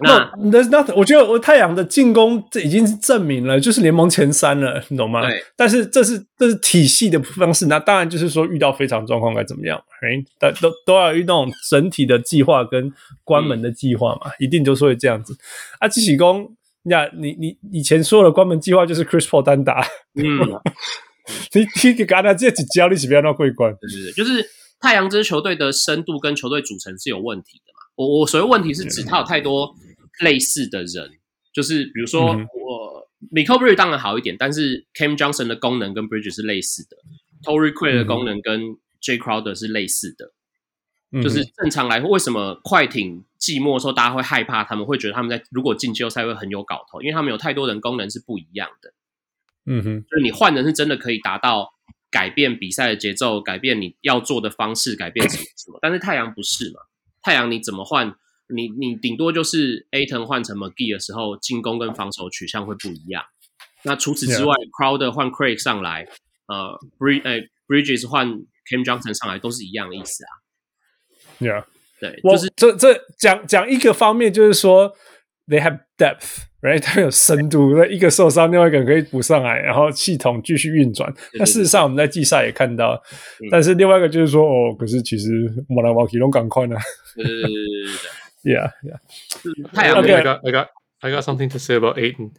那 no, There's nothing，我觉得我太阳的进攻这已经是证明了，就是联盟前三了，你懂吗？对但是这是这是体系的方式，那当然就是说遇到非常状况该怎么样？哎，但都都要有那种整体的计划跟关门的计划嘛，嗯、一定就是会这样子。啊，基喜功。呀，你你以前说的关门计划就是 Chris Paul 单打，嗯，<laughs> 你你给他这几招，你是不要闹桂冠？对对对，就是太阳这支球队的深度跟球队组成是有问题的嘛。我我所谓问题是指他有太多类似的人，就是比如说我、嗯、Mikal Bridges 当然好一点，但是 Cam Johnson 的功能跟 Bridges 是类似的，Torrey Craig 的功能跟 Jay Crowder 是类似的。就是正常来说，为什么快艇寂寞的时候，大家会害怕？他们会觉得他们在如果进季后赛会很有搞头，因为他们有太多人功能是不一样的。嗯哼，就是你换人是真的可以达到改变比赛的节奏，改变你要做的方式，改变什么什么。但是太阳不是嘛？太阳你怎么换？你你顶多就是 Ayton 换成 McGee 的时候，进攻跟防守取向会不一样。那除此之外 Yeah.，Crowder 换 Craig 上来，呃，Brid 呃 Bridges 换 Cam Johnson 上来，都是一样的意思啊。Yeah，对，我就是这这讲讲一个方面，就是说 they have depth，right？他们有深度，那一个受伤，另外一个人可以补上来，然后系统继续运转。那事实上我们在季赛也看到，但是另外一个就是说，哦，可是其实马来瓦基龙赶快呢。对对对对对，<laughs> Yeah，Yeah。太阳，I got I got I got something to say about Ayton。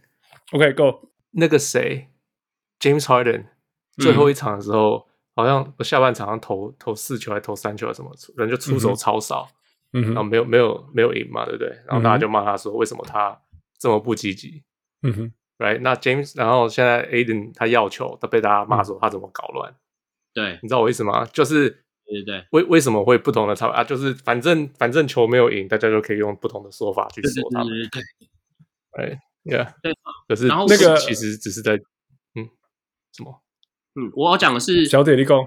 OK，Go。那个谁，James Harden，最后一场的时候。好像我下半场上投投四球还投三球还是什么，人就出手超少，嗯，然后没有没有没有赢嘛，对不对？然后大家就骂他说，为什么他这么不积极？嗯哼，Right？那 James，然后现在 Aiden 他要球，他被大家骂说他怎么搞乱？对，你知道我意思吗？就是对对对，为为什么会不同的操啊？就是反正反正球没有赢，大家就可以用不同的说法去说他们。哎，Yeah，对。可是那个其实只是在嗯什么？嗯，我要讲的是小铁你讲，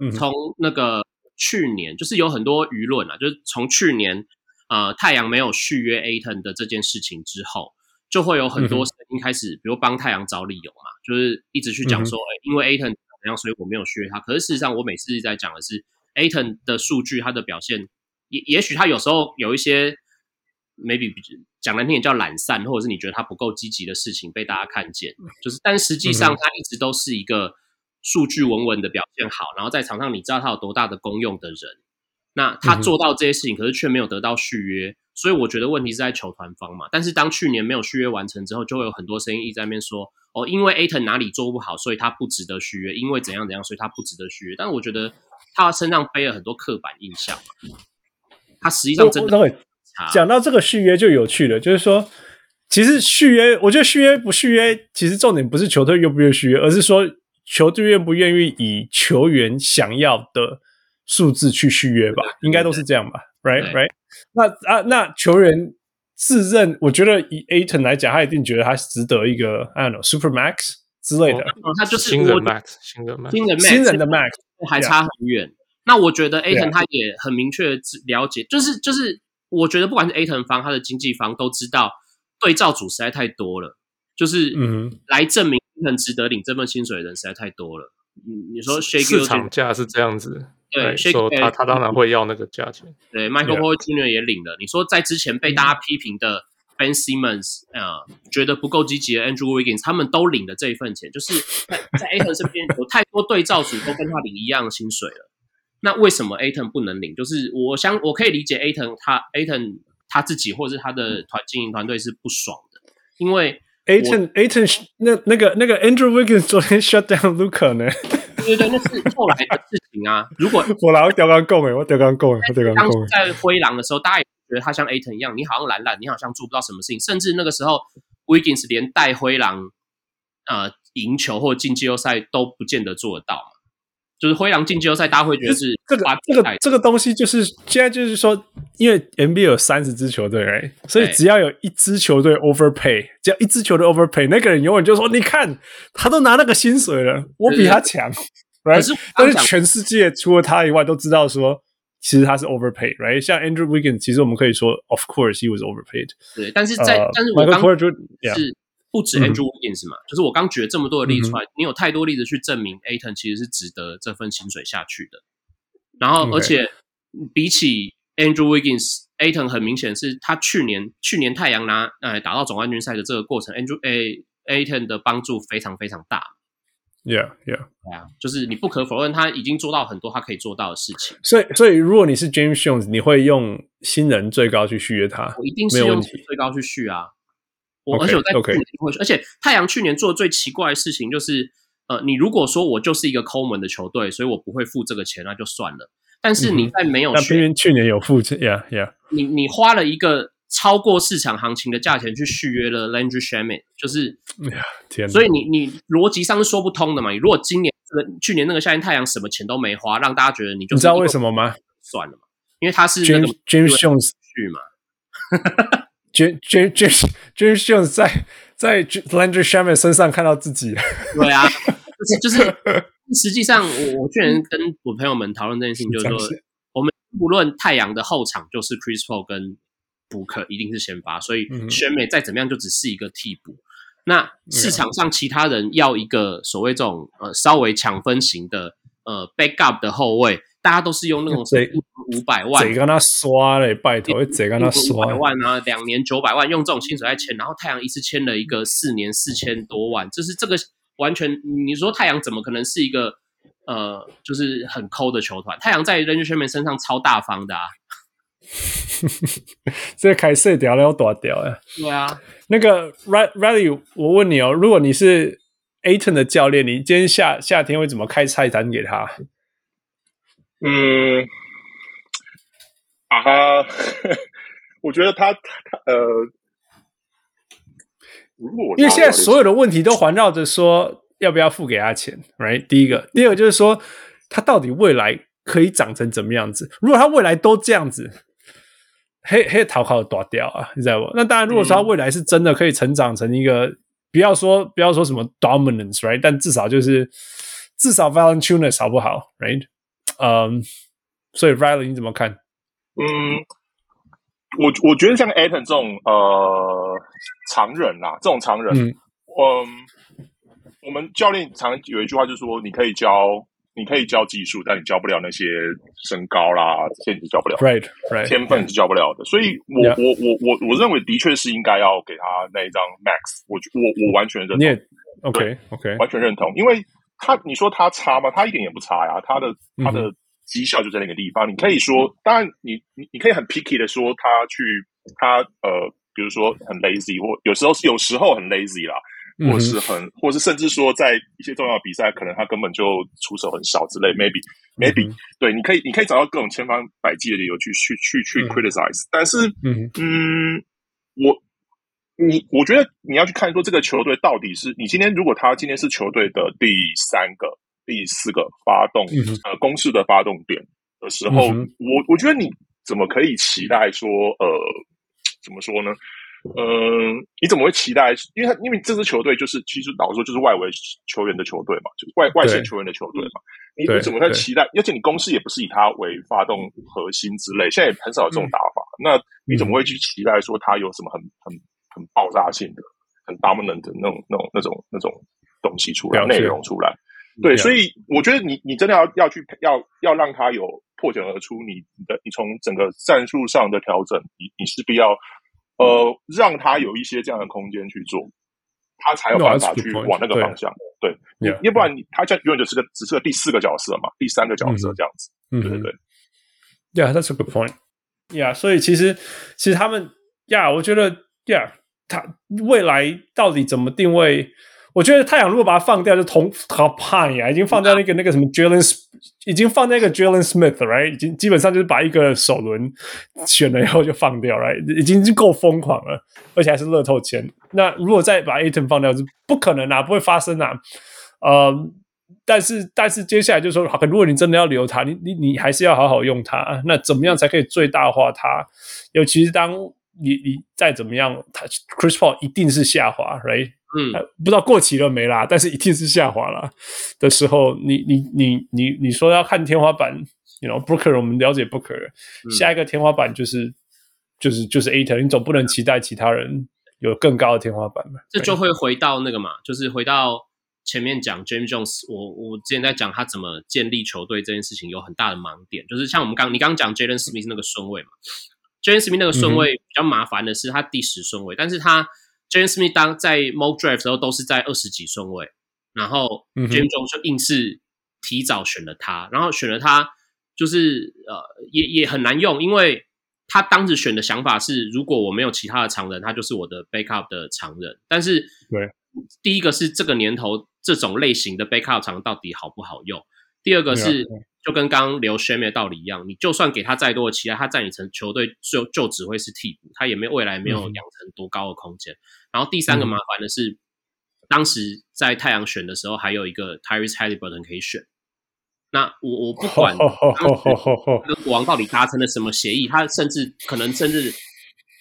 嗯，从那个去年就是有很多舆论啊，就是从去年呃太阳没有续约 Ayton 的这件事情之后，就会有很多声音开始，嗯、比如帮太阳找理由嘛，就是一直去讲说，哎、嗯，因为 Ayton 怎样，所以我没有续约他。可是事实上，我每次在讲的是 Ayton 的数据，他的表现也也许他有时候有一些 maybe 讲难听点叫懒散，或者是你觉得他不够积极的事情被大家看见，就是但实际上他一直都是一个数据稳稳的表现好，然后在场上你知道他有多大的功用的人。那他做到这些事情，可是却没有得到续约，所以我觉得问题是在球团方嘛。但是当去年没有续约完成之后，就会有很多声音一直在那边说，哦，因为 Ayton 哪里做不好，所以他不值得续约，因为怎样怎样，所以他不值得续约。但我觉得他身上背了很多刻板印象，他实际上真的讲到这个续约就有趣了，就是说，其实续约，我觉得续约不续约，其实重点不是球队愿不愿意续约，而是说球队愿不愿意以球员想要的。数字去续约吧，应该都是这样吧，right right？那啊，那球员自认，我觉得以 Ayton 来讲，他一定觉得他值得一个 I don't know super max 之类的。哦，他就是新人 max，新人 max，新人 max，新人的 max 还差很远。Yeah. 那我觉得 Ayton 他也很明确了解，就是就是，我觉得不管是 Ayton 方，他的经纪方都知道，对照组实在太多了，就是嗯，来证明很值得领这份薪水的人实在太多了。嗯，你说市场价是这样子。对，说他他当然会要那个价钱。对，Michael Porter Jr. 也领了。你说在之前被大家批评的 Ben Simmons 啊、呃，觉得不够积极的 Andrew Wiggins，他们都领了这一份钱，就是在在 Ayton 身边有太多对照组都跟他领一样的薪水了。那为什么 Ayton 不能领？就是我相我可以理解 Ayton 他 Ayton 他自己或者是他的团经营团队是不爽的，因为 Ayton Ayton 那那个那个 Andrew Wiggins 昨天 <laughs> shut down Luca 呢？对对对，那是后来的事情啊。<laughs> 如果我来，我刚刚讲诶，我刚刚够没，我刚刚当初在灰狼的时候，大家也觉得他像 Ayton 一样，你好像懒懒，你好像做不到什么事情。甚至那个时候，Wiggins 连带灰狼呃赢球或进季后赛都不见得做得到嘛。就是灰狼进季后赛，大家会觉得是这个这个这个东西，就是现在就是说，因为 NBA 有三十支球队，right? 所以只要有一支球队 overpay，只要一支球队 overpay，那个人永远就说：“你看，他都拿那个薪水了，我比他强。” right? 可是但是全世界除了他以外都知道说，其实他是 overpay，right？像 Andrew Wiggins，其实我们可以说，of course he was overpaid。对，但是在、uh, 但是我刚是。不止 Andrew Wiggins 嘛，就是我刚举了这么多的例子出来，你有太多例子去证明 Ayton 其实是值得这份薪水下去的。然后，而且比起 Andrew Wiggins，Ayton 很明显是他去年去年太阳拿呃打到总冠军赛的这个过程，Andrew A Ayton 的帮助非常非常大。Yeah, yeah，对啊，就是你不可否认他已经做到很多他可以做到的事情。所以，所以如果你是 James Jones，你会用新人最高去续约他？我一定是用最高去续啊。我而且我在去年会，而且太阳去年做的最奇怪的事情就是，呃，你如果说我就是一个抠门的球队，所以我不会付这个钱，那就算了。但是你在没有去年去年有付钱，Yeah Yeah，你你花了一个超过市场行情的价钱去续约了 Landry Shamet，就是，天，所以你你逻辑上是说不通的嘛。你如果今年这个去年那个夏天太阳什么钱都没花，让大家觉得你就你知道为什么吗？算了嘛，因为他是 James James Jones 续嘛。<laughs> James James James Jones 在在 Landry Shamet 身上看到自己，<laughs> 对啊，就是就是，实际上我我去年跟我朋友们讨论这件事情，就是说，我们不论太阳的后场就是 Chris Paul 跟 Booker 一定是先发，所以 Shamet 再怎么样就只是一个替补。那市场上其他人要一个所谓这种呃稍微抢分型的呃 backup 的后卫。大家都是用那种谁五百万，谁跟他刷嘞？拜托，谁跟他刷？五百万啊，两年九百万，用这种薪水来签，然后太阳一次签了一个四年四千多万，就是这个完全，你说太阳怎么可能是一个呃，就是很抠的球团？太阳在 Shamet 身上超大方的啊！<laughs> 这开细条了要大条呀？对啊，那个 Riley，我问你哦，如果你是 Ayton 的教练，你今天夏夏天会怎么开菜单给他？嗯，啊哈，<laughs> 我觉得他他他呃，如果因为现在所有的问题都环绕着说要不要付给他钱，right？第一个，第二个就是说他到底未来可以长成怎么样子？如果他未来都这样子，黑黑逃考打掉啊，你知道不？那当然，如果说他未来是真的可以成长成一个，嗯、不要说不要说什么 dominance，right？但至少就是至少 Valentunas 好不好，right？嗯、um,，所以 Riley 你怎么看？嗯，我我觉得像 Ayton 这种呃常人啊，这种常人，嗯，嗯我们教练常有一句话就是说，你可以教。你可以教技术，但你教不了那些身高啦，这些你是教不了，right, right, 天分是教不了的。所以我，我我我我我认为的确是应该要给他那一张 max 我。我我我完全认同。OK OK，完全认同，因为他你说他差吗？他一点也不差呀。他的他的绩效就在那个地方。Mm -hmm. 你可以说，当然你你你可以很 picky 的说他去他呃，比如说很 lazy，或有时候是有时候很 lazy 啦。或是很，或是甚至说，在一些重要的比赛，可能他根本就出手很少之类。Maybe，Maybe，、嗯、对，你可以，你可以找到各种千方百计的理由去去去去 criticize、嗯。但是，嗯嗯，我你我觉得你要去看说这个球队到底是你今天如果他今天是球队的第三个、第四个发动、嗯、呃攻势的发动点的时候，嗯、我我觉得你怎么可以期待说呃怎么说呢？嗯，你怎么会期待？因为他因为这支球队就是其实老实说就是外围球员的球队嘛，就是外外线球员的球队嘛。你你怎么会期待？而且你攻势也不是以他为发动核心之类，现在也很少有这种打法。嗯、那你怎么会去期待说他有什么很很很爆炸性的、很 dominant 的那种那种那种那种东西出来，内容出来？对，所以我觉得你你真的要要去要要让他有破茧而出。你你的你从整个战术上的调整，你你是必要。呃，让他有一些这样的空间去做，他才有办法去往那个方向。No, 对，要、yeah, 不然你他这永远就是个只是个第四个角色嘛，第三个角色这样子。嗯，对对对。Yeah，that's a good point. Yeah，所以其实其实他们，Yeah，我觉得，Yeah，他未来到底怎么定位？我觉得太阳如果把它放掉，就同 top high 呀，已经放在那个那个什么 Jalen，已经放在那个 Jalen Smith，right？已经基本上就是把一个首轮选了以后就放掉，right？已经够疯狂了，而且还是乐透签。那如果再把 Aton 放掉，是不可能啊，不会发生啊。呃，但是但是接下来就说，如果你真的要留他，你你你还是要好好用他。那怎么样才可以最大化他？尤其是当你你再怎么样，他 Chris Paul 一定是下滑，right？嗯，不知道过期了没啦，但是一定是下滑了的时候，你你你你你说要看天花板，you know，Booker 我们了解 Booker，、嗯、下一个天花板就是就是就是 Ayton，你总不能期待其他人有更高的天花板吧？这就会回到那个嘛，就是回到前面讲 James Jones，我我之前在讲他怎么建立球队这件事情有很大的盲点，就是像我们刚你刚刚讲 Jalen Smith 那个顺位嘛，Jalen Smith 那个顺位比较麻烦的是他第十顺位，嗯、但是他。James Smith 当在 mock draft 的时候都是在二十几顺位，然后 James Jones 就硬是提早选了他，然后选了他就是呃也也很难用，因为他当时选的想法是，如果我没有其他的常人，他就是我的 backup 的常人。但是对，第一个是这个年头这种类型的 backup 常到底好不好用？第二个是就跟刚刚留 Shamet 的道理一样，你就算给他再多的期待，他在你成球队就就只会是替补，他也没有未来没有养成多高的空间。然后第三个麻烦的是，嗯、当时在太阳选的时候，还有一个 Tyrese Halliburton 可以选。那我我不管 <laughs> 跟国王到底达成了什么协议，他甚至可能甚至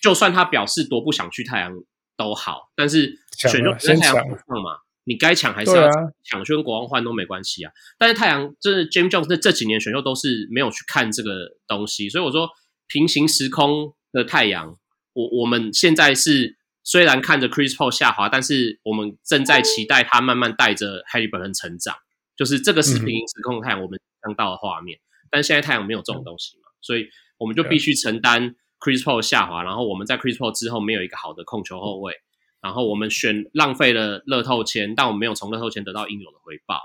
就算他表示多不想去太阳都好，但是选中在太阳不放嘛，你该抢还是要抢，去跟国王换都没关系啊。但是太阳就是 James Jones 这这几年选秀都是没有去看这个东西，所以我说平行时空的太阳，我我们现在是。虽然看着 Chris Paul 下滑，但是我们正在期待他慢慢带着 Haliburton 成长，就是这个是平行时空太阳我们看到的画面。嗯、但现在太阳没有这种东西嘛，所以我们就必须承担 Chris Paul 下滑，然后我们在 Chris Paul 之后没有一个好的控球后卫，然后我们选浪费了乐透签，但我们没有从乐透签得到应有的回报，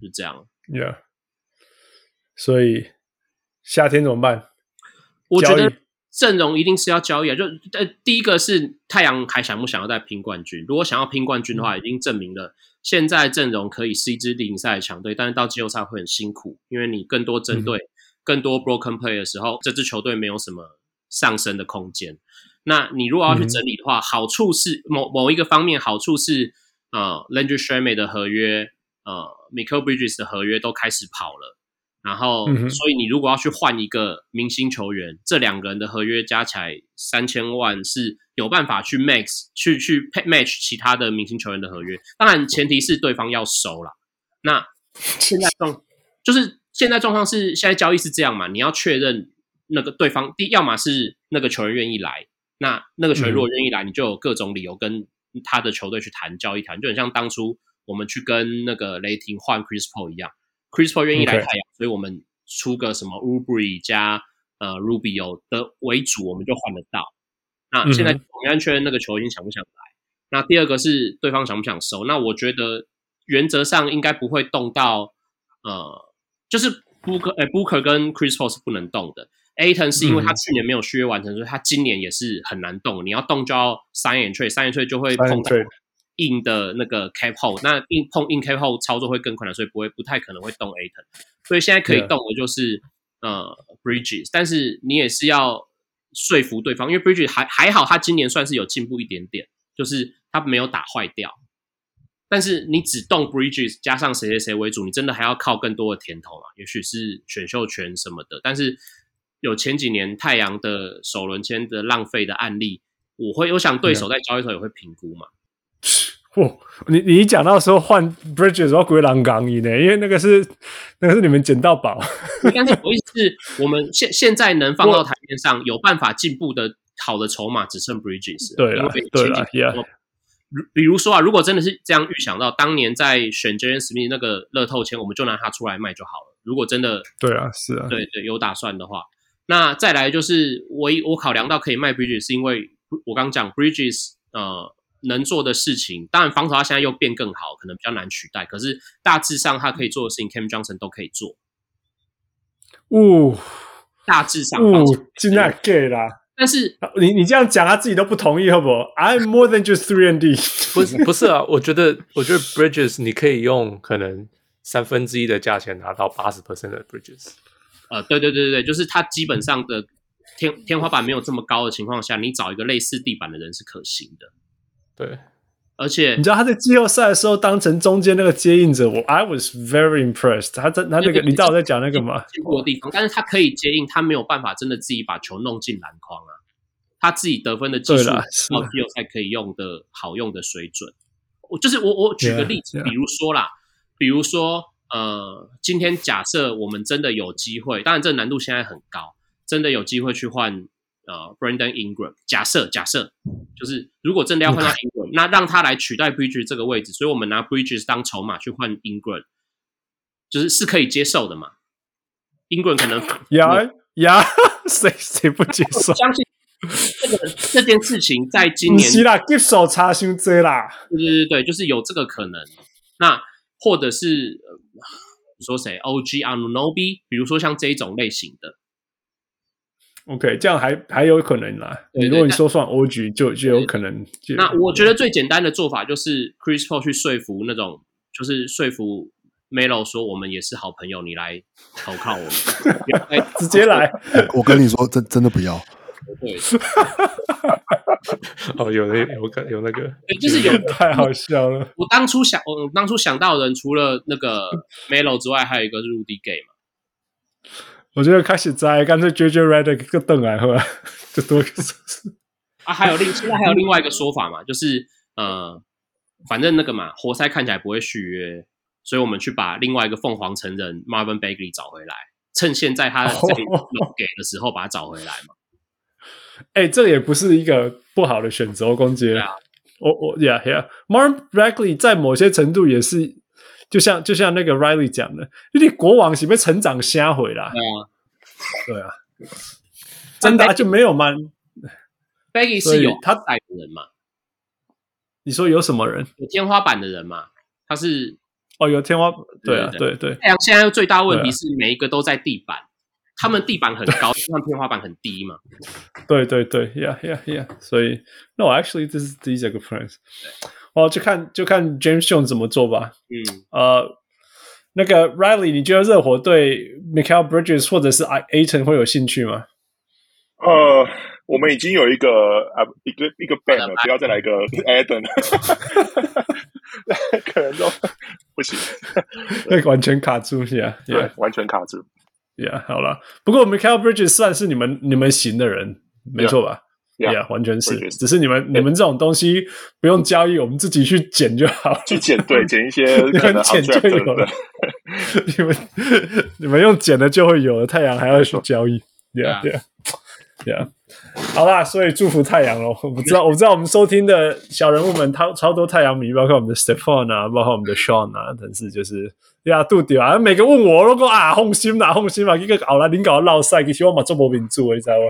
是这样。Yeah，所以夏天怎么办？我觉得。阵容一定是要交易啊！就呃，第一个是太阳还想不想要再拼冠军？如果想要拼冠军的话，已经证明了现在阵容可以是一支例行赛的强队，但是到季后赛会很辛苦，因为你更多针对、更多 broken play 的时候，这支球队没有什么上升的空间。那你如果要去整理的话，好处是某某一个方面，好处是呃，Landry Shamet 的合约，呃，Mikal Bridges 的合约都开始跑了。然后，所以你如果要去换一个明星球员，这两个人的合约加起来三千万是有办法去 max 去去 match 其他的明星球员的合约。当然，前提是对方要收了。那现在状 <laughs> 就是现在状况是现在交易是这样嘛？你要确认那个对方第，要么是那个球员愿意来，那那个球员如果愿意来，你就有各种理由跟他的球队去谈交易谈，就很像当初我们去跟那个雷霆换 Chris Paul 一样。Chris Paul 愿意来太阳.所以我们出个什么 Oubre 加呃 Rubio 的为主，我们就换得到。那现在我们要确认那个球员想不想来。那第二个是对方想不想收。那我觉得原则上应该不会动到呃，就是 Booker 哎 Booker 跟 Chris Paul 是不能动的。Ayton 是因为他去年没有续约完成，所以他今年也是很难动。你要动就要 sign and trade，sign and trade 就会碰到。硬的那个 cap hole，那硬碰硬 cap hole 操作会更困难，所以不会不太可能会动 Ayton。所以现在可以动的就是.呃 Bridges，但是你也是要说服对方，因为 Bridges 还还好，他今年算是有进步一点点，就是他没有打坏掉。但是你只动 Bridges 加上谁谁谁为主，你真的还要靠更多的甜头嘛？也许是选秀权什么的。但是有前几年太阳的首轮签的浪费的案例，我会我想对手在交易时候也会评估嘛。<laughs> 哇，你你一讲到时候换 Bridges 要归狼港一呢，因为那个是那个是你们捡到宝。但是我意思是，我们现现在能放到台面上有办法进步的好的筹码只剩 Bridges。对了，对了，Yeah。比如说啊，如果真的是这样预想到当年在选 Jalen Smith 那个乐透签，我们就拿它出来卖就好了。如果真的对啊，是啊，对对，有打算的话，那再来就是我我考量到可以卖 Bridges，是因为我刚讲 Bridges 呃。能做的事情，当然防守他现在又变更好，可能比较难取代。可是大致上他可以做的事情，Cam Johnson 都可以做。哦，大致上哦，现在给啦。但是你你这样讲，他自己都不同意，好不好？I'm more than just three and D。<laughs> 不是不是啊，我觉得我觉得 Bridges 你可以用可能三分之一的价钱拿到八十 percent 的 Bridges。呃，对对对对对，就是他基本上的天天花板没有这么高的情况下，你找一个类似地板的人是可行的。对，而且你知道他在季后赛的时候当成中间那个接应者，我 I was very impressed 他。他在他那个，你知道我在讲那个吗？进步的地方，但是他可以接应，他没有办法真的自己把球弄进篮筐啊。他自己得分的技术到季后赛可以用的好用的水准。我就是我我举个例子，yeah, yeah. 比如说啦，比如说呃，今天假设我们真的有机会，当然这难度现在很高，真的有机会去换。呃，Brandon Ingram，假设假设就是如果真的要换到 Ingram，那让他来取代 Bridges 这个位置，所以我们拿 Bridges 当筹码去换 Ingram，就是是可以接受的嘛？Ingram 可能 <laughs> 呀呀，谁谁不接受？相信这个这件事情在今年，是啦，接手差伤多啦，对对对对，就是有这个可能。那或者是你说谁？OG Anunoby，比如说像这一种类型的。OK，这样还还有可能啦。如果你说算 OG，就就有可能。那我觉得最简单的做法就是 Chris Paul 去说服那种，就是说服 Melo 说我们也是好朋友，你来投靠我们，<laughs> 直接来。我跟你说，真真的不要。对。<laughs> <laughs> 哦，有那有个有那个，就是有太好笑了。我当初想，我当初想到的人除了那个 <laughs> Melo 之外，还有一个是 Rudy Gay 嘛。我觉得开始摘干脆 JJ Redick 个凳来喝，<laughs> 就多个说啊，还有另现在还有另外一个说法嘛，就是呃，反正那个嘛，活塞看起来不会续约，所以我们去把另外一个凤凰城人 Marvin Bagley 找回来，趁现在他在给的时候把他找回来嘛。哎、欸，这也不是一个不好的选择，攻击。我我 Yeah Yeah，Marvin Bagley 在某些程度也是。就像就像那个 Riley 讲的，因为国王是被成长瞎回啦。对啊，真的就没有吗？Baggy 是有他矮的人嘛？你说有什么人？有天花板的人嘛？他是哦，有天花板。对啊，对对。太阳现在最大问题是每一个都在地板，他们地板很高，但天花板很低嘛。对对对，Yeah Yeah Yeah。所以，No，actually this is these are good friends。哦，就看就看 James Jones 怎么做吧。嗯，呃，那个 Riley，你觉得热火对 Michael Bridges 或者是 Ayton 会有兴趣吗？呃，我们已经有一个啊，一个一个 ban 了，不要再来一个 Ayton。可能都不行，会完全卡住是啊，对，完全卡住。Yeah，好了，不过我们 Mikal Bridges 算是你们你们行的人，没错吧？Yeah，完全是，只是你们你们这种东西不用交易，我们自己去捡就好，去捡对，捡一些 <laughs> 可能捡就有了。你们你们用捡的就会有了，太阳还要去交易，Yeah，Yeah，Yeah。好啦，所以祝福太阳喽。我知道，我知道我们收听的小人物们超超多太阳迷，包括我们的 Stefan 啊，包括我们的 Sean 啊，但是就是呀，杜迪啊，每个问我，如果啊，放心啦，放心啦，一个搞了，领搞闹赛，其实我嘛做不民主，你知道吗？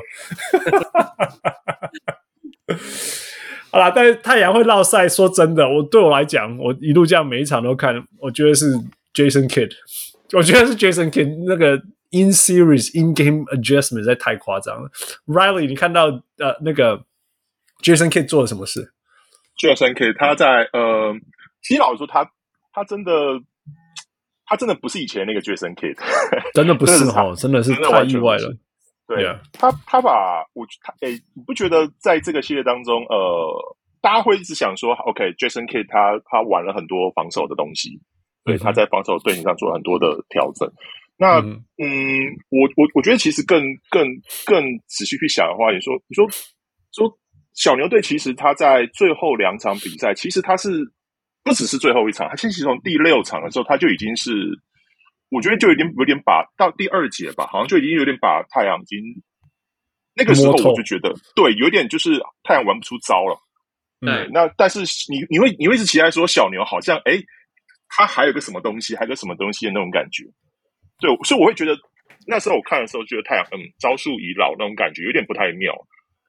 <laughs> 好啦，但是太阳会闹赛，说真的，我对我来讲，我一路这样每一场都看，我觉得是 Jason Kidd，我觉得是 Jason Kidd 那个。In series, in game adjustment 实在太夸张了。Riley，你看到呃那个 Jason Kidd 做了什么事？Jason Kidd 他在呃，其实老实说，他他真的他真的不是以前那个 Jason Kidd，<laughs> 真的不是哦，真的是太意外了。对.他他把我他诶、欸，你不觉得在这个系列当中，呃，大家会一直想说，OK，Jason、okay, Kidd 他他玩了很多防守的东西，对，他在防守队形上做了很多的调整。那嗯，嗯，我我我觉得其实更更更仔细去想的话，你说你说说小牛队其实他在最后两场比赛，其实他是不只是最后一场，他其实从第六场的时候他就已经是，我觉得就已经有点把到第二节吧，好像就已经有点把太阳已经那个时候我就觉得对，有点就是太阳玩不出招了。对，那但是你你会你会是期待说小牛好像哎，他还有个什么东西，还有个什么东西的那种感觉。对，所以我会觉得那时候我看的时候，觉得太阳嗯招数已老那种感觉有点不太妙。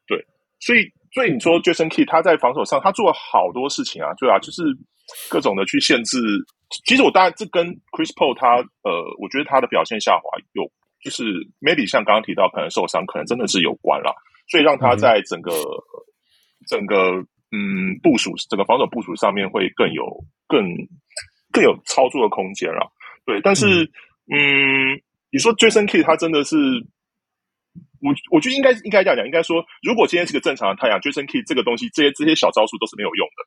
对，所以所以你说 Jason Kidd 他在防守上他做了好多事情啊，对啊，就是各种的去限制。其实我当然这跟 Chris Paul 他呃，我觉得他的表现下滑有，就是 maybe 像刚刚提到可能受伤，可能真的是有关了，所以让他在整个、嗯、整个嗯部署整个防守部署上面会更有更更有操作的空间了。对，但是。嗯嗯，你说 Jason Kidd 他真的是，我我觉得应该应该这样讲，应该说，如果今天是个正常的太阳，Jason Kidd 这个东西，这些这些小招数都是没有用的。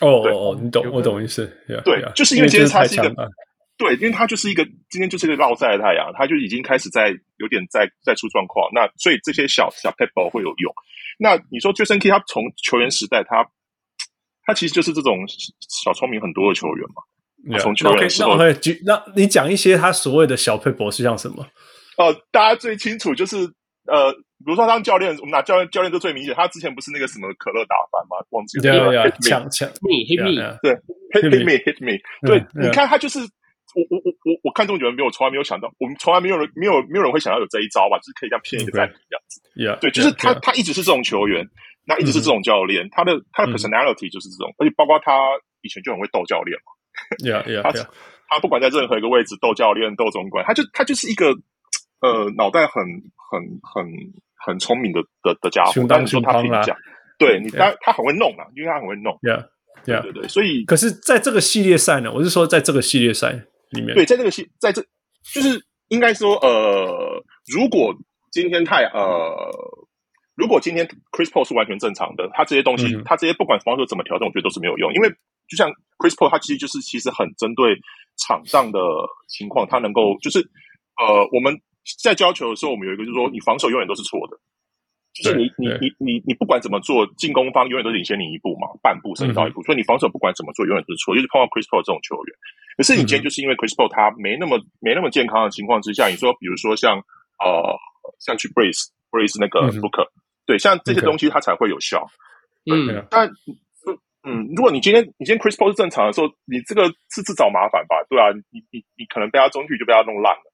哦哦哦，你懂，我懂意思。对，就是因为今天他是一个，对，因为他就是一个今天就是一个落在的太阳，他就已经开始在有点在在出状况。那所以这些小小 pebble 会有用。那你说 Jason Kidd 他从球员时代，他他其实就是这种小聪明很多的球员嘛。从球员时候，那你讲一些他所谓的小 paper 是像什么？呃，大家最清楚就是呃，比如说当教练，我们拿教练教练就最明显。他之前不是那个什么可乐打翻吗？忘记了。对对对，抢抢 me hit me，对 hit me hit me，对，你看他就是我我我我我看中球员没有，从来没有想到，我们从来没有人没有没有人会想到有这一招吧？就是可以这样骗一个暂停这样子。Yeah，对，就是他他一直是这种球员，那一直是这种教练，他的他的 personality 就是这种，而且包括他以前就很会逗教练嘛。Yeah, yeah, yeah. 他他不管在任何一个位置斗教练、斗总管，他就他就是一个呃脑袋很很很很聪明的的的家伙。但是说他评价，对你他他很会弄啊，因为他很会弄。Yeah, yeah. 对对对。所以，可是在这个系列赛呢，我是说在这个系列赛里面，对，在这个系在这就是应该说呃，如果今天太呃，如果今天 Chris Paul 是完全正常的，他这些东西，嗯、他这些不管防守怎么调整，我觉得都是没有用，因为。就像 Chris Paul，他其实就是其实很针对场上的情况，他能够就是呃，我们在教球的时候，我们有一个就是说，你防守永远都是错的，就是你你你你你不管怎么做，进攻方永远都领先你一步嘛，半步甚至到一步，所以你防守不管怎么做，永远都是错。就是碰到 Chris Paul 这种球员，可是你今天就是因为 Chris Paul 他没那么没那么健康的情况之下，你说比如说像呃像去 Brace Brace 那个 Booker，对，像这些东西它才会有效。嗯，但。嗯，如果你今天你今天 Chris Paul 是正常的时候，你这个是自找麻烦吧？对啊，你你你可能被他中距就被他弄烂了，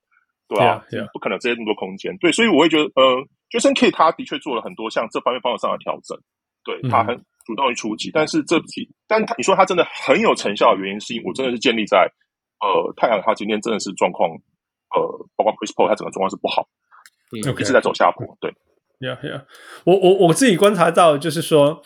对啊，yeah, yeah. 不可能这些那么多空间。对，所以我会觉得，呃，Jason Kidd 他的确做了很多像这方面方法上的调整，对他很主动于出击，嗯、但是这题，但他你说他真的很有成效的原因，是因为我真的是建立在呃太阳他今天真的是状况，呃，包括 Chris Paul 他整个状况是不好，嗯，一直在走下坡。对，Yeah Yeah，我我我自己观察到就是说。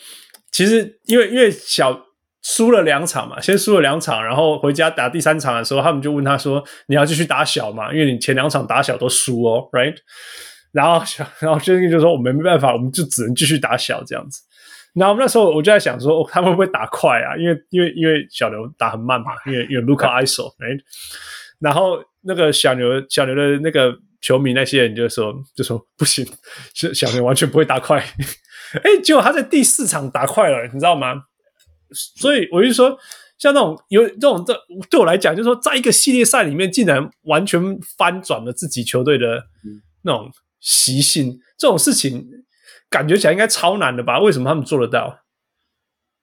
其实，因为因为小输了两场嘛，先输了两场，然后回家打第三场的时候，他们就问他说：“你要继续打小嘛？因为你前两场打小都输哦，right？” 然后，然后轩逸就说：“我们没办法，我们就只能继续打小这样子。”然后那时候我就在想说，哦、他们会不会打快啊？因为因为因为小牛打很慢嘛，因为因为 Luka ISO，哎，然后那个小牛小牛的那个球迷那些人就说就说不行，小小牛完全不会打快。<laughs> 哎，结果他在第四场打快了，你知道吗？所以我就说，像那种有这种这对我来讲，就是说，在一个系列赛里面，竟然完全翻转了自己球队的那种习性，这种事情感觉起来应该超难的吧？为什么他们做得到？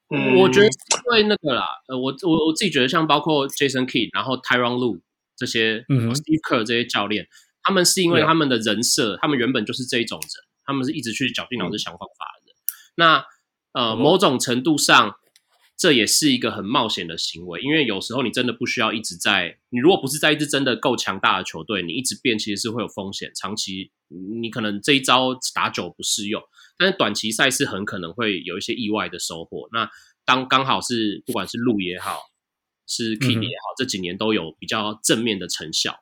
嗯，我觉得因为那个啦，呃，我我我自己觉得，像包括 Jason Kidd，然后 Tyronn Lue 这些，嗯，Steve Kerr 这些教练，他们是因为他们的人设，他们原本就是这一种人，他们是一直去绞尽脑汁想方法的人。那呃，某种程度上。这也是一个很冒险的行为，因为有时候你真的不需要一直在，你如果不是在一支真的够强大的球队，你一直变其实是会有风险，长期你可能这一招打久不适用，但是短期赛事很可能会有一些意外的收获。那当刚好是不管是路也好，是 Kidd 也好，这几年都有比较正面的成效。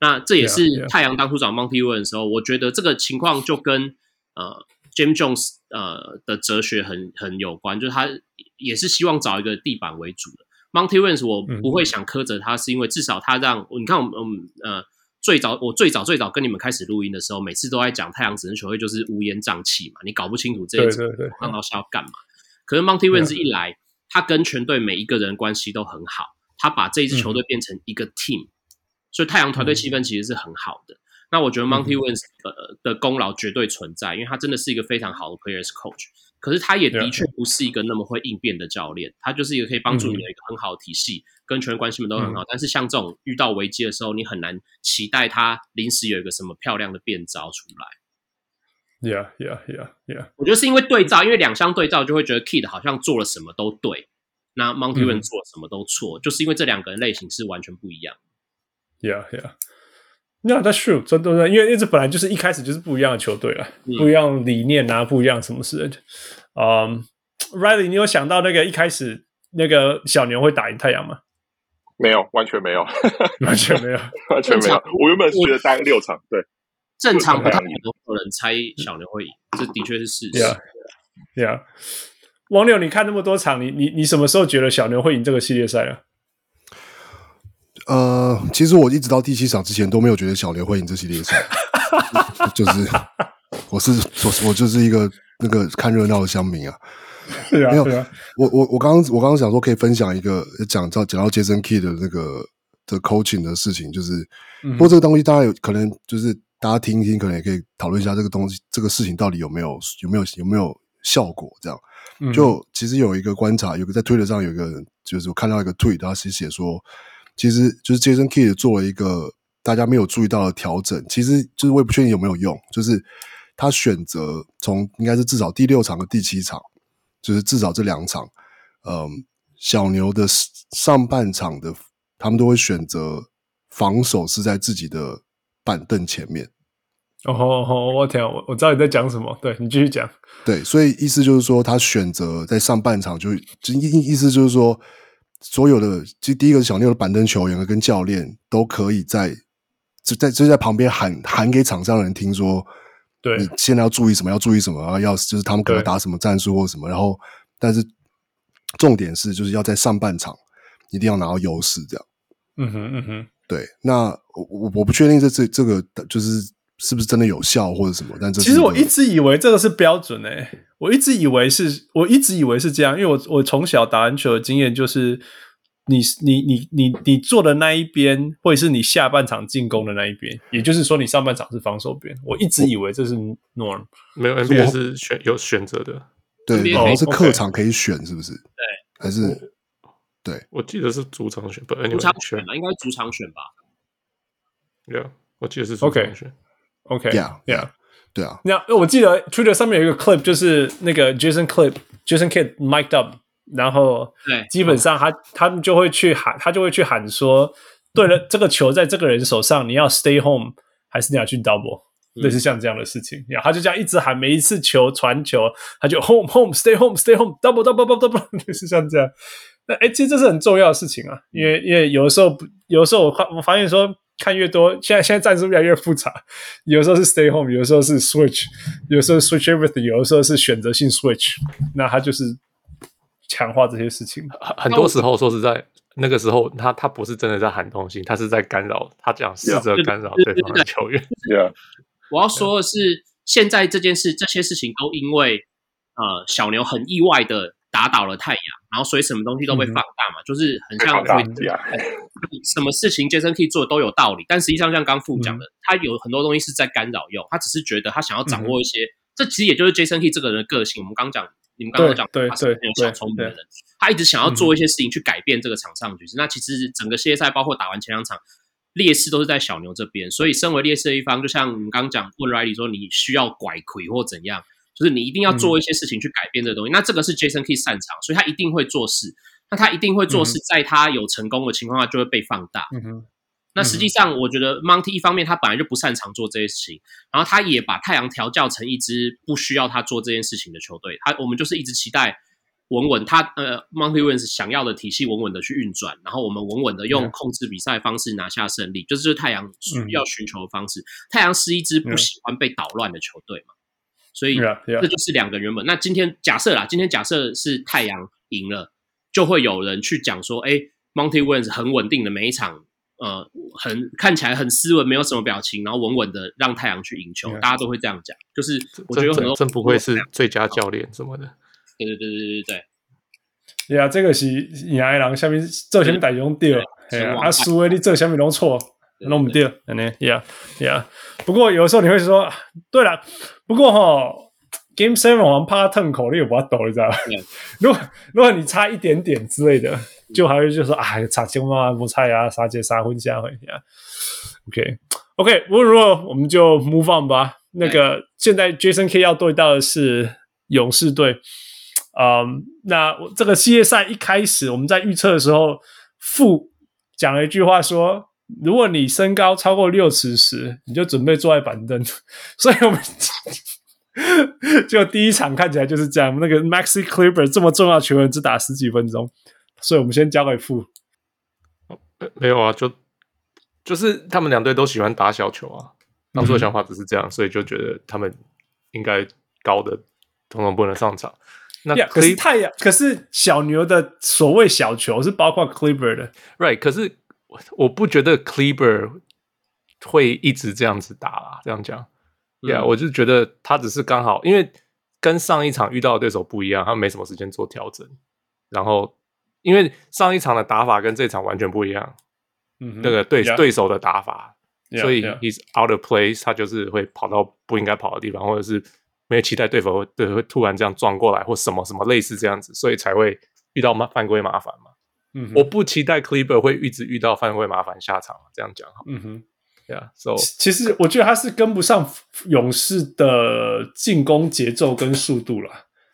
那这也是太阳当初找 Monty Williams 的时候，我觉得这个情况就跟呃。James Jones 呃的哲学很很有关，就是他也是希望找一个地板为主的。Monty Williams 我不会想苛责他，是因为至少他让你看我们呃最早我最早最早跟你们开始录音的时候，每次都在讲太阳指定球会就是乌烟瘴气嘛，你搞不清楚这一支看到是要干嘛。可是 Monty Williams 一来，他跟全队每一个人关系都很好，他把这一支球队变成一个 team，所以太阳团队气氛其实是很好的。那我觉得 Monty Williams 的的功劳绝对存在，因为他真的是一个非常好的 players coach。可是他也的确不是一个那么会应变的教练，他就是一个可以帮助你的一个很好的体系，跟球员关系们都很好。但是像这种遇到危机的时候，你很难期待他临时有一个什么漂亮的变招出来。Yeah, yeah, yeah, yeah。我觉得是因为对照，因为两相对照，就会觉得 Kidd 好像做了什么都对，那 Monty Williams 做了什么都错，就是因为这两个人类型是完全不一样。Yeah, yeah。那 That's true，真的，因为这本来就是一开始就是不一样的球队了，嗯、不一样理念啊，不一样什么事。嗯、um,，Riley，你有想到那个一开始那个小牛会打赢太阳吗？没有，完全没有，<laughs> <laughs> 完全没有，完全没有。我原本是觉得大概六场，对，正常不太有人猜小牛会赢，这的确是事实。Yeah，Yeah，王柳，你看那么多场，你你你什么时候觉得小牛会赢这个系列赛啊？呃，其实我一直到第七场之前都没有觉得小牛会赢这系列赛，<laughs> 就是我是我我就是一个那个看热闹的乡民啊。对啊，没有，我我我刚刚我刚刚想说可以分享一个讲到讲到 Jason Kidd 的那个的 coaching 的事情，就是、嗯、不过这个东西大家有可能就是大家听一听，可能也可以讨论一下这个东西这个事情到底有没有有没有有没有效果这样。嗯、就其实有一个观察，有个在推特上有一个人，就是我看到一个 tweet，他是写说。其实就是 Jason Kidd 做了一个大家没有注意到的调整，其实就是我也不确定有没有用，就是他选择从应该是至少第六场和第七场，就是至少这两场，嗯，小牛的上半场的他们都会选择防守是在自己的板凳前面。哦吼哦，我天，我我知道你在讲什么，对，你继续讲。对，所以意思就是说，他选择在上半场就就意意思就是说。所有的，就第一个是小牛的板凳球员跟教练都可以在就在就在旁边喊喊给场上的人听说，对，你现在要注意什么？要注意什么？然后要就是他们可能打什么战术或什么？然后，但是重点是就是要在上半场一定要拿到优势，这样。嗯哼嗯哼，对。那我我我不确定这这这个就是是不是真的有效或者什么？但这其实我一直以为这个是标准诶、欸。我一直以为是，我一直以为是这样，因为我我从小打篮球的经验就是你，你你你你你坐的那一边，会是你下半场进攻的那一边，也就是说你上半场是防守边。我一直以为这是 norm，没有 NBA 是选有选择的，对，好像是客场可以选，是不是？对，还是对？我记得是主场选，不，主场选吧，应该主场选吧？Yeah，我记得是主场选。OK，Yeah，Yeah。对啊，那我记得 Twitter 上面有一个 clip，就是那个 Jason Clip，Jason Kidd mic'd up，然后基本上他他们就会去喊，他就会去喊说，对了，这个球在这个人手上，你要 stay home 还是你要去 double，类似像这样的事情，然后他就这样一直喊，每一次球传球，他就 home home stay home stay home，double double double double，<laughs> 类似像这样。那哎，其实这是很重要的事情啊，因为因为有的时候，有的时候我发我发现说。看越多，现在现在战术越来越复杂，有时候是 stay home，有时候是 switch，有时候 switch everything，有的时候是选择性 switch，那他就是强化这些事情。很多时候说实在，那个时候他他不是真的在喊东西，他是在干扰，他这样试着干扰对方的球员。对啊，我要说的是，现在这件事，这些事情都因为呃小牛很意外的。打倒了太阳，然后所以什么东西都被放大嘛，嗯、就是很像会 <laughs> 什么事情，Jason Kidd 做的都有道理，但实际上像刚副讲的，嗯、他有很多东西是在干扰用，他只是觉得他想要掌握一些，嗯、这其实也就是 Jason Kidd 这个人的个性。我们刚讲，你们刚刚讲，他是很有小聪明的人，他一直想要做一些事情去改变这个场上局势。嗯、那其实整个系列赛，包括打完前两场，劣势都是在小牛这边，所以身为劣势的一方，就像你刚刚讲，问 Riley 说，你需要拐亏或怎样。就是你一定要做一些事情去改变这个东西，嗯、那这个是 Jason Kidd 擅长，所以他一定会做事。那他一定会做事，在他有成功的情况下就会被放大。嗯哼。那实际上，我觉得 Monty 一方面他本来就不擅长做这些事情，然后他也把太阳调教成一支不需要他做这件事情的球队。他我们就是一直期待稳稳他呃 Monty Williams 想要的体系稳稳的去运转，然后我们稳稳的用控制比赛方式拿下胜利，嗯、就是太阳要寻求的方式。嗯、太阳是一支不喜欢被捣乱的球队嘛。所以这就是两个原本。那今天假设啦，今天假设是太阳赢了，就会有人去讲说：“哎，Monty Williams 很稳定的每一场，呃，很看起来很斯文，没有什么表情，然后稳稳的让太阳去赢球。” Yeah. 大家都会这样讲。就是我觉得很多真不会是最佳教练什么的。对对对对对对。对啊，这个是赢的人下面做什么代用对，啊，输的你做什么拢错。弄不掉，嗯，yeah yeah。不过有时候你会说，对了，不过哈，Game Seven 我们怕他吞口，你也不要抖，你知道吧？<laughs> 如果如果你差一点点之类的，就还会就说，哎，差千万不差呀，杀劫杀婚下回呀。OK OK，无论如何我们就 move on 吧。那个现在 Jason Kidd 要对到的是勇士队，嗯，那这个系列赛一开始我们在预测的时候，负讲了一句话说。如果你身高超过六尺时，你就准备坐在板凳。<laughs> 所以我们 <laughs> 就第一场看起来就是这样。那个 Maxi Kleber 这么重要球员只打十几分钟，所以我们先交给傅。没有啊，就就是他们两队都喜欢打小球啊。当初的想法只是这样，嗯、所以就觉得他们应该高的统统不能上场。那 yeah, 可是太阳，可是小牛的所谓小球是包括 Clipper 的，right？可是。我我不觉得 Cleaver 会一直这样子打啦，这样讲，对啊，我就觉得他只是刚好，因为跟上一场遇到的对手不一样，他没什么时间做调整。然后，因为上一场的打法跟这场完全不一样，嗯，那个对.对手的打法，Yeah. 所以 he's out of place，他就是会跑到不应该跑的地方，或者是没有期待对手会对会突然这样撞过来，或什么什么类似这样子，所以才会遇到麻犯规麻烦嘛。嗯，我不期待 Cleaver 会一直遇到犯规麻烦下场，这样讲哈。嗯哼，对啊，so 其实我觉得他是跟不上勇士的进攻节奏跟速度了。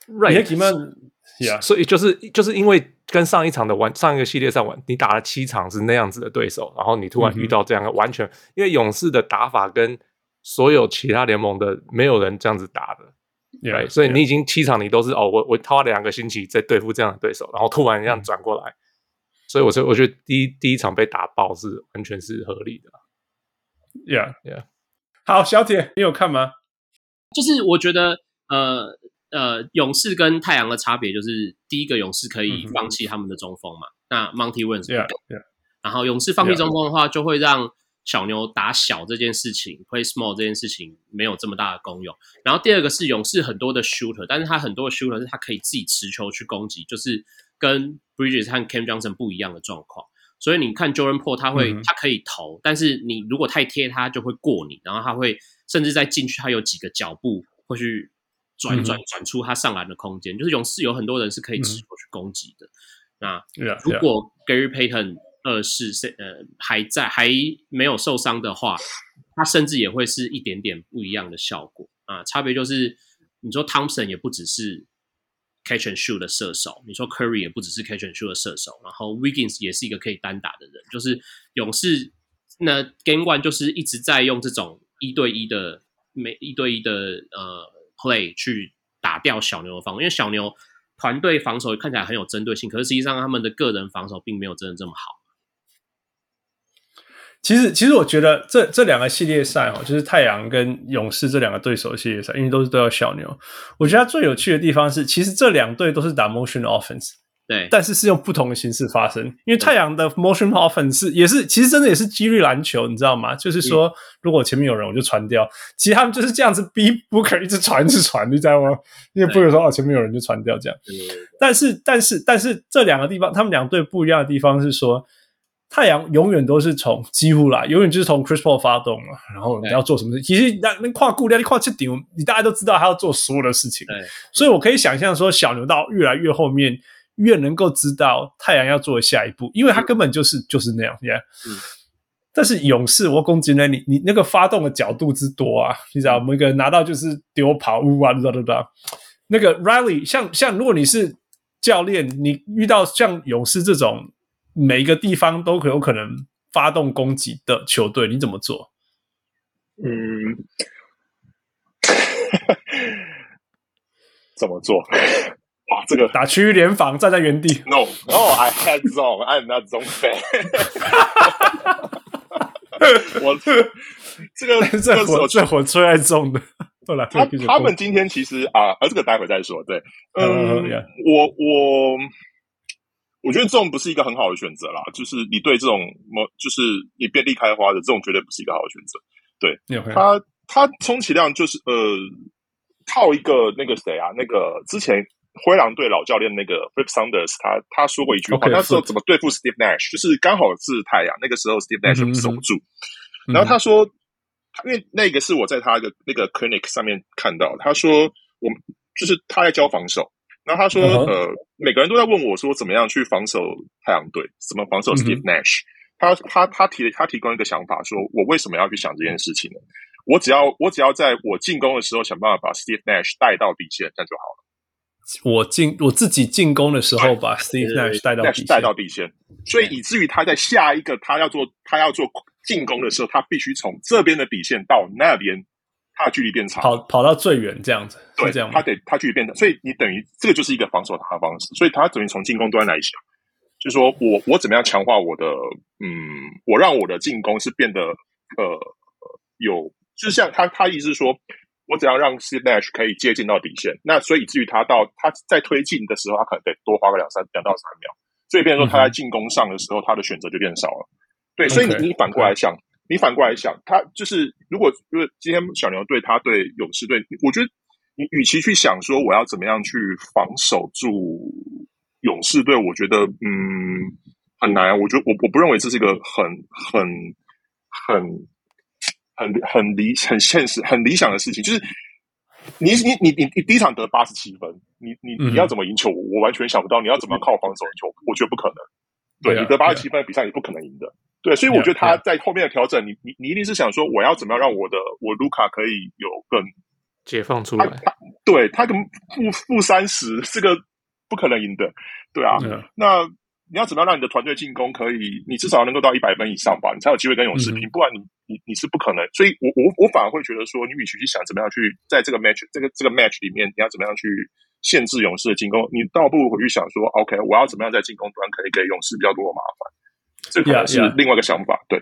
Right，Yeah，所以就是就是因为跟上一场的玩上一个系列赛玩，你打了七场是那样子的对手，然后你突然遇到这样的完全，因为勇士的打法跟所有其他联盟的没有人这样子打的，Yeah，所以你已经七场你都是哦，我我花了两个星期在对付这样的对手，然后突然这样转过来。所以我说，我觉得第一第一场被打爆是完全是合理的。Yeah, yeah。好，小铁，你有看吗？就是我觉得，呃呃，勇士跟太阳的差别就是，第一个勇士可以放弃他们的中锋嘛，那 Monty Williams Yeah, yeah。然后勇士放弃中锋的话，就会让小牛打小这件事情 Yeah.，play small 这件事情没有这么大的功用。然后第二个是勇士很多的 shooter，但是他很多的 shooter 是他可以自己持球去攻击，就是。跟 Bridges 和 Cam Johnson 不一样的状况，所以你看 Jordan Poole 他会，嗯、他可以投，但是你如果太贴他，就会过你，然后他会甚至在禁区，他有几个脚步会去转转转出他上篮的空间。嗯、就是勇士有很多人是可以持球去攻击的。嗯、那如果 Gary Payton 二世呃还在还没有受伤的话，他甚至也会是一点点不一样的效果啊。差别就是你说 Thompson 也不只是。Catch and shoot 的射手，你说 Curry 也不只是 Catch and shoot 的射手，然后 Wiggins 也是一个可以单打的人。就是勇士那 Game One 就是一直在用这种一对一的每一对一的呃 play 去打掉小牛的防，因为小牛团队防守看起来很有针对性，可是实际上他们的个人防守并没有真的这么好。其实，其实我觉得这这两个系列赛哦，就是太阳跟勇士这两个对手的系列赛，因为都是都要小牛。我觉得它最有趣的地方是，其实这两队都是打 motion offense，对，但是是用不同的形式发生。因为太阳的 motion offense 是也是，其实真的也是几率篮球，你知道吗？就是说，如果前面有人，我就传掉。其实他们就是这样子逼 Booker 一直传，一直传，你知道吗？因为 Booker 说哦，前面有人就传掉这样。但是，但是，但是这两个地方，他们两队不一样的地方是说。太阳永远都是从几乎啦，永远就是从 Chris Paul 发动了，然后你要做什么事？其实那那跨顾量，你跨去顶，你大家都知道他要做所有的事情。所以我可以想象说，小牛到越来越后面，越能够知道太阳要做的下一步，因为他根本就是就是那样，yeah。但是勇士，我攻击呢，你你那个发动的角度之多啊，你知道，每个人拿到就是丢跑乌啊，知道知道。那个 Riley，像像如果你是教练，你遇到像勇士这种。每一个地方都有可能发动攻击的球队，你怎么做？嗯，怎么做？哇，这个打区域联防，站在原地。No，No，I had zone，I'm not zone fan。<laughs> 我这个 <laughs> 这个这火这火最爱中的。后来他他们今天其实啊，呃，这个待会再说。对，嗯，我我。我觉得这种不是一个很好的选择啦，就是你对这种么，就是你遍地开花的这种，绝对不是一个好的选择。对.他，他充其量就是呃，套一个那个谁啊，那个之前灰狼队老教练那个 Flip Saunders，他他说过一句话，那时候怎么对付 Steve Nash，就是刚好是太阳，那个时候 Steve Nash 守不住，嗯、然后他说，嗯、因为那个是我在他的那个 clinic 上面看到，他说我们就是他在教防守。然后他说，uh huh. 呃，每个人都在问我说，怎么样去防守太阳队，怎么防守 Steve Nash？、他他他提他提供一个想法，说我为什么要去想这件事情呢？我只要我只要在我进攻的时候想办法把 Steve Nash 带到底线，这样就好了。我进我自己进攻的时候把 Steve Nash 带到底线，带到底线，所以以至于他在下一个他要做他要做进攻的时候，他必须从这边的底线到那边。他的距离变长，跑跑到最远这样子，对，这样他得他距离变长，所以你等于这个就是一个防守他的方式，所以他等于从进攻端来想，就是说我我怎么样强化我的，嗯，我让我的进攻是变得呃有，就是像他他意思是说，我只要让 Nash 可以接近到底线，那所以以至于他到他在推进的时候，他可能得多花个两三两到三秒，所以变成说他在进攻上的时候，他的选择就变少了，对，所以你你反过来想。你反过来想，他就是如果如果今天小牛队他对勇士队，我觉得你与其去想说我要怎么样去防守住勇士队，我觉得嗯很难。我觉得我我不认为这是一个很很很很很理很现实很理想的事情。就是你你你你你第一场得八十七分，你你你要怎么赢球？我完全想不到你要怎么靠防守赢球，我觉得不可能。对，你得八十七分的比赛，你不可能赢的。对，所以我觉得他在后面的调整，你你你一定是想说，我要怎么样让我的我卢卡可以有更解放出来？他对他跟负负三十，这个不可能赢的，对啊。嗯、那你要怎么样让你的团队进攻可以，你至少能够到一百分以上吧，你才有机会跟勇士拼，嗯、不然你你你是不可能。所以我我我反而会觉得说，你与其去想怎么样去在这个 match 这个这个 match 里面，你要怎么样去限制勇士的进攻，你倒不如回去想说，OK，我要怎么样在进攻端可以给勇士比较多的麻烦。这个是另外一个想法，对。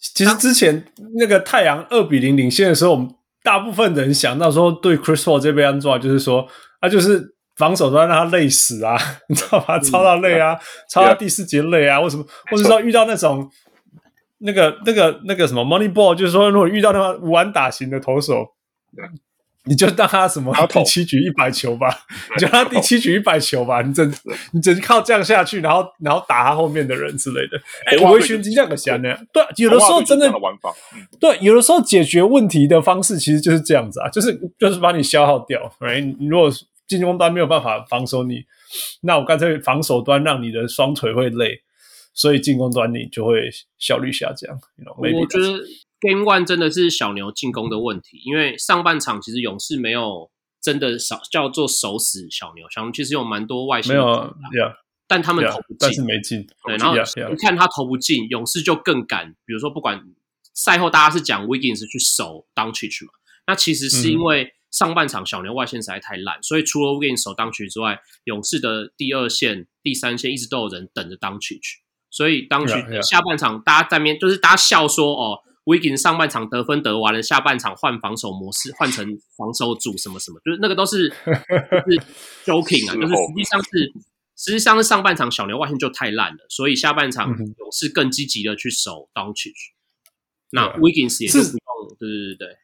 其实之前那个太阳二比零领先的时候，我们大部分人想到说，对 Chris Paul 这边安装，就是说，他就是防守端让他累死啊，你知道吗？超到累啊，超到第四节累啊，为什么？或者说遇到那种那个那个那个什么 Money Ball，就是说，如果遇到那种无安打型的投手。你就当他什么第七局一百球吧，你就当他第七局一百球吧，你整你只靠这样下去，然后然后打他后面的人之类的。哎，我会选择这样的想呢。对，有的时候真的对，有的时候解决问题的方式其实就是这样子啊，就是就是把你消耗掉。哎，你如果进攻端没有办法防守你，那我干脆防守端让你的双腿会累，所以进攻端你就会效率下降。我觉得。Game One 真的是小牛进攻的问题，因为上半场其实勇士没有真的少叫做守死小牛，小牛其实有蛮多外线，没有，yeah, 但他们投不进，但是没进。对，然后你看他投不进，勇士就更敢。比如说，不管赛后大家是讲 Wiggins 去守 Doncic 嘛，那其实是因为上半场小牛外线实在太烂，嗯、所以除了 Wiggins 守 Doncic 之外，勇士的第二线、第三线一直都有人等着 Doncic。所以当局下半场大家在面就是大家笑说哦，Wiggins 上半场得分得完了，下半场换防守模式，换成防守组什么什么，就是那个都是、就 <laughs> 是 joking 啊，就是实际上是实际上是上半场小牛外线就太烂了，所以下半场勇士更积极的去守 Doncic，那 Wiggins 也就不用，对对对对。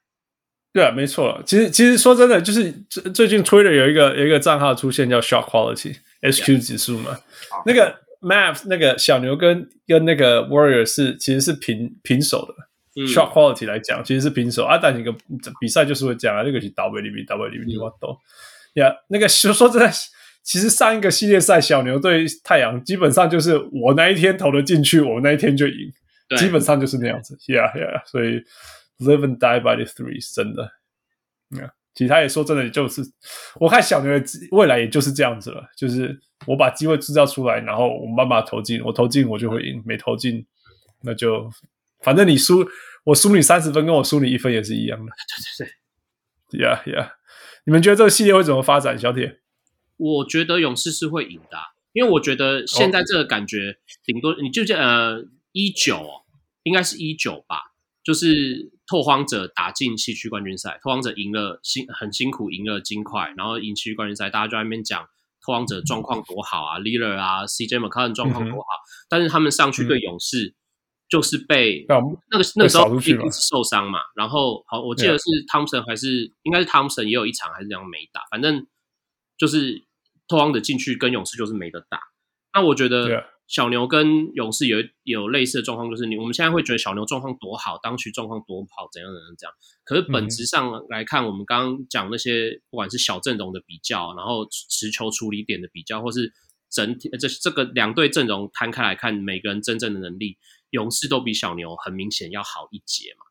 对啊，没错。其实，其实说真的，就是最最近 Twitter 有一个有一个账号出现叫 Shot Quality，SQ 指数嘛。那个 Maps 那个小牛跟跟那个 Warrior 是其实是平平手的。嗯、Shot Quality 来讲，其实是平手。啊，但一个比赛就是会讲啊，那个是 W 里面 W 里面我懂。呀，那个说说真的，其实上一个系列赛小牛对太阳基本上就是我那一天投的进去，我那一天就赢，基本上就是那样子。Yeah, yeah，所以。Live and die by the three，真的，嗯，其实他也说真的，就是我看小牛的未来也就是这样子了，就是我把机会制造出来，然后我慢慢投进，我投进我就会赢，没投进那就反正你输，我输你三十分，跟我输你一分也是一样的。<laughs> 对对对，Yeah Yeah，你们觉得这个系列会怎么发展？小铁，我觉得勇士是会赢的，因为我觉得现在这个感觉顶多你就这呃一九，应该是一九吧。就是拓荒者打进西区冠军赛，拓荒者赢了辛很辛苦赢了金块，然后赢西区冠军赛，大家就在那边讲拓荒者状况多好啊，Lillard 啊，CJ McCollum 状况多好，嗯、但是他们上去对勇士就是被、嗯、那个那个时候受伤嘛，然后好我记得是 Thompson 还是应该是 Thompson 也有一场还是这样没打，反正就是拓荒者进去跟勇士就是没得打，那我觉得。小牛跟勇士有有类似的状况，就是你我们现在会觉得小牛状况多好，当区状况多好，怎样怎样怎样。可是本质上来看，我们刚刚讲那些，不管是小阵容的比较，然后持球处理点的比较，或是整体这这个两队阵容摊开来看，每个人真正的能力，勇士都比小牛很明显要好一截嘛。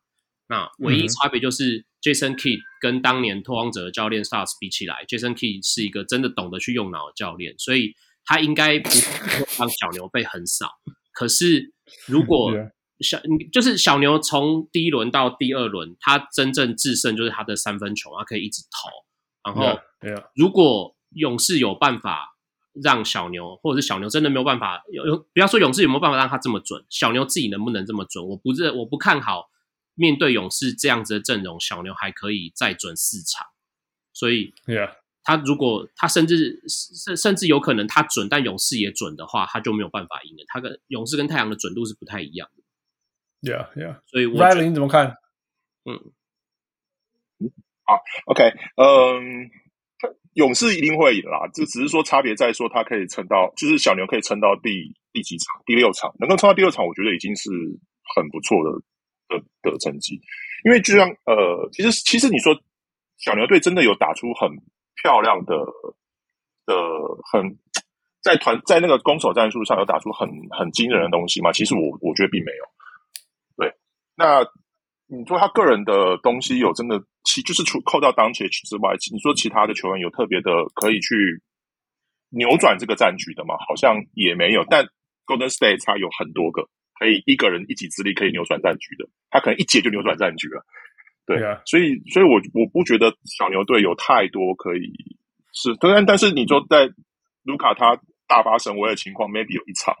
那唯一差别就是 Jason Kidd 跟当年拓荒者的教练 Stars 比起来，Jason Kidd 是一个真的懂得去用脑的教练，所以。他应该不会 <laughs> 让小牛被横扫，可是如果 <laughs> 小就是小牛从第一轮到第二轮，他真正制胜就是他的三分球，他可以一直投。然后，如果勇士有办法让小牛，或者是小牛真的没有办法，有不要说勇士有没有办法让他这么准，小牛自己能不能这么准？我不认，我不看好面对勇士这样子的阵容，小牛还可以再准四场。所以，Yeah. 他如果他甚至甚甚至有可能他准，但勇士也准的话，他就没有办法赢了。他跟勇士跟太阳的准度是不太一样的。Yeah, yeah。所以我，Riley 你怎么看？嗯，好，OK，嗯，勇士一定会赢啦。这只是说差别在说他可以撑到，就是小牛可以撑到第第几场？第六场，能够撑到第六场，我觉得已经是很不错的的的成绩。因为就像呃，其实其实你说小牛队真的有打出很。漂亮的的很在团在那个攻守战术上有打出很很惊人的东西吗？其实我我觉得并没有。对，那你说他个人的东西有真的其就是除扣掉 Doncic 之外，你说其他的球员有特别的可以去扭转这个战局的吗？好像也没有。但 Golden State 他有很多个可以一个人一己之力可以扭转战局的，他可能一节就扭转战局了。对啊，所以，所以我我不觉得小牛队有太多可以是，但但是你说在卢卡他大发神威的情况，maybe 有一场，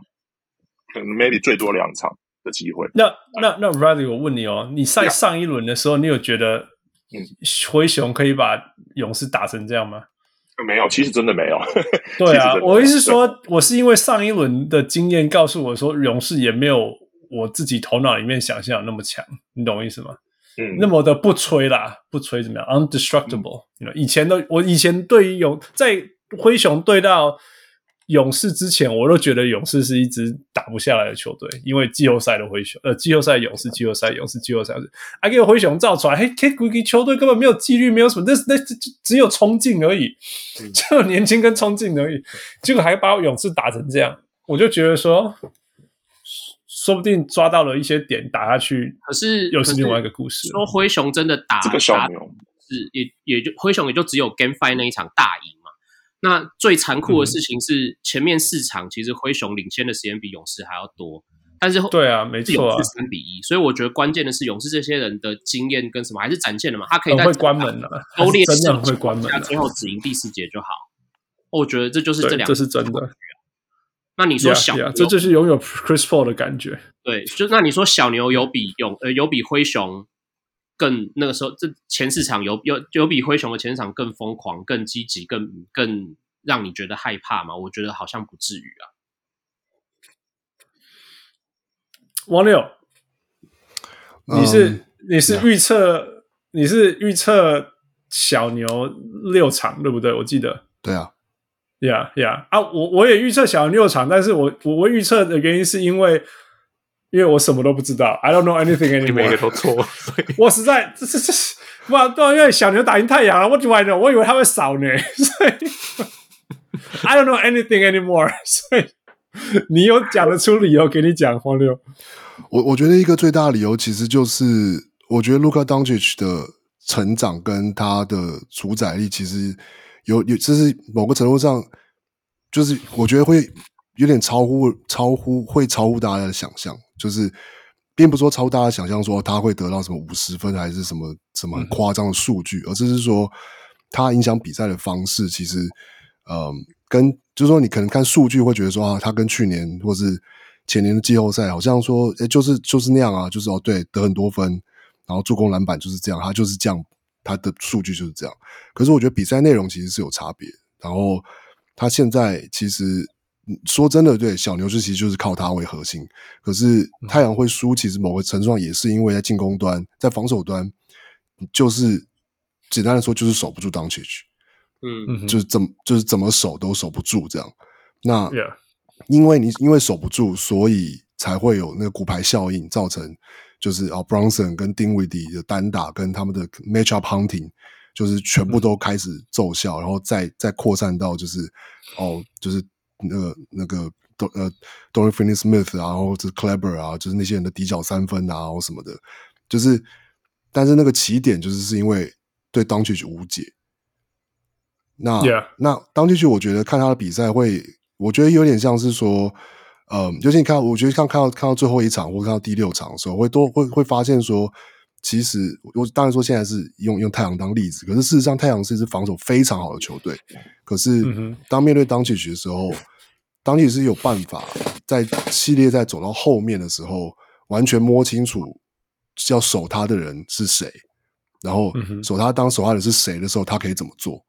可能 maybe 最多两场的机会。那那那 Riley，我问你哦，你在上一轮的时候，你有觉得嗯灰熊可以把勇士打成这样吗？没有，其实真的没有。对啊，<laughs> 我意思是说，我是因为上一轮的经验告诉我说，勇士也没有我自己头脑里面想象那么强，你懂我意思吗？嗯，那么的不吹啦，不吹怎么样？Undestructible，嗯、以前的我以前对于勇在灰熊对到勇士之前，我都觉得勇士是一支打不下来的球队，因为季后赛的灰熊，呃，季后赛勇士，季后赛勇士，季后赛勇士，还给灰熊造出来，嘿，嘿，这个球队根本没有纪律，没有什么，那那只有冲劲而已，<laughs> 只有年轻跟冲劲而已，结果还把勇士打成这样，我就觉得说。说不定抓到了一些点打下去，可是又是另外一个故事。说灰熊真的打这个小牛是也也就灰熊也就只有 Game Five 那一场大赢嘛。那最残酷的事情是前面四场其实灰熊领先的时间比勇士还要多，但是对啊，没错啊，三比一。所以我觉得关键的是勇士这些人的经验跟什么还是展现了嘛。他可以在会关门的，<laughs> 都列 <laughs> 真的会关门，最后只赢第四节就好。我觉得这就是这两，这是真的。那你说小 yeah, yeah, 这就是拥有 Chris Paul 的感觉。对，就那你说小牛有比勇呃有比灰熊更那个时候这前四场有有有比灰熊的前四场更疯狂、更积极、更更让你觉得害怕吗？我觉得好像不至于啊。王六，你是、um, 你是预测 yeah. 你是预测小牛六场对不对？我记得。对啊。Yeah, yeah 啊，我我也预测小牛六场，但是我我我预测的原因是因为，因为我什么都不知道，I don't know anything anymore。你每个都错，我实在这这这，哇，对，因为小牛打赢太阳了，What do I know？我以为他会少呢，<laughs> 所以 I don't know anything anymore。<laughs> 所以你有讲得出理由给你讲，黄牛。我我觉得一个最大的理由其实就是，我觉得 Luka Doncic 的成长跟他的主宰力其实。有有，这是某个程度上，就是我觉得会有点超乎超乎会超乎大家的想象，就是并不是说超大家想象说他会得到什么五十分还是什么什么很夸张的数据，而是说他影响比赛的方式，其实嗯，跟就是说你可能看数据会觉得说啊，他跟去年或是前年的季后赛好像说，诶，就是就是那样啊，就是哦对，得很多分，然后助攻篮板就是这样，他就是这样。他的数据就是这样，可是我觉得比赛内容其实是有差别。然后他现在其实说真的，对小牛其实就是靠他为核心。可是太阳会输，其实某个程度上也是因为在进攻端，在防守端，就是简单的说就是守不住 Doncic，嗯，就是怎么就是怎么守都守不住这样。那因为你因为守不住，所以才会有那个骨牌效应造成。就是啊，Bronson 跟 Dinwiddie 的单打跟他们的 matchup hunting，就是全部都开始奏效，嗯、然后再再扩散到就是哦，就是那个那个呃 Dorian Finney-Smith 啊，然后就是 Kleber 啊，就是那些人的底角三分啊，或什么的，就是但是那个起点就是是因为对 Doncic 无解。那.那 Doncic 我觉得看他的比赛会，我觉得有点像是说。嗯，尤其你看，我觉得看看到看到最后一场，或看到第六场的时候，会多会会发现说，其实我当然说现在是用用太阳当例子，可是事实上太阳是一支防守非常好的球队。可是当面对当契奇的时候，当契奇是有办法在系列赛走到后面的时候，完全摸清楚要守他的人是谁，然后守他当守他的人是谁的时候，他可以怎么做。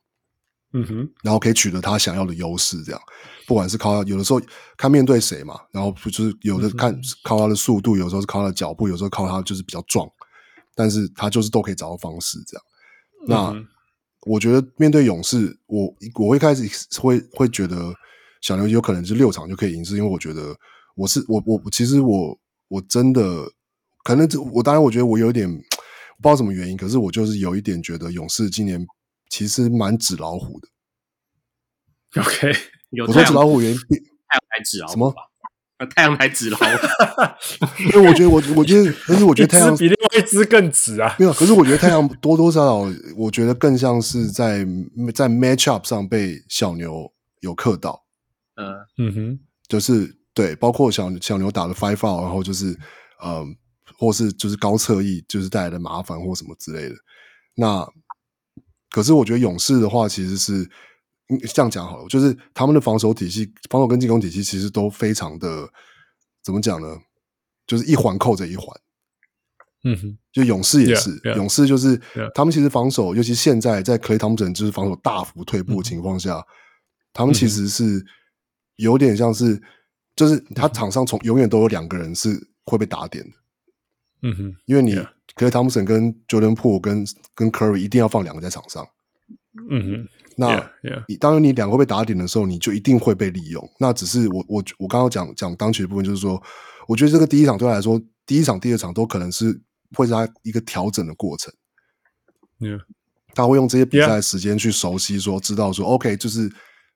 嗯哼，然后可以取得他想要的优势，这样，不管是靠他，有的时候看面对谁嘛，然后就是有的看靠他的速度，有时候是靠他的脚步，有时候靠他就是比较壮，但是他就是都可以找到方式，这样。那我觉得面对勇士，我我会开始会会觉得小牛有可能是六场就可以赢，是因为我觉得我是我我其实我我真的可能我当然我觉得我有点不知道什么原因，可是我就是有一点觉得勇士今年。其实蛮纸老虎的。OK，我说纸老虎原因，太阳台纸老虎什么？太阳还纸老虎。<laughs> 因为我觉得我我觉得，可是我觉得太阳比另外一只更纸啊。没有，可是我觉得太阳多多少少，我觉得更像是在在 match up 上被小牛有克到。嗯嗯哼，就是对，包括小小牛打的 five foul，然后就是嗯，或是就是高侧翼，就是带来的麻烦或什么之类的。那可是我觉得勇士的话，其实是这样讲好了，就是他们的防守体系、防守跟进攻体系其实都非常的怎么讲呢？就是一环扣着一环。嗯哼，就勇士也是，yeah, yeah, 勇士就是.他们其实防守，尤其现在在 Klay Thompson 就是防守大幅退步的情况下，嗯、他们其实是有点像是，就是他场上从永远都有两个人是会被打点的。嗯哼，因为你。克莱汤普森跟 Jordan Poole 跟跟 Curry 一定要放两个在场上。嗯哼，那.你当然你两个被打点的时候，你就一定会被利用。那只是我我我刚刚讲讲当局的部分，就是说，我觉得这个第一场对他来说，第一场、第二场都可能是会是他一个调整的过程。Yeah. 他会用这些比赛时间去熟悉说.知道说，OK，就是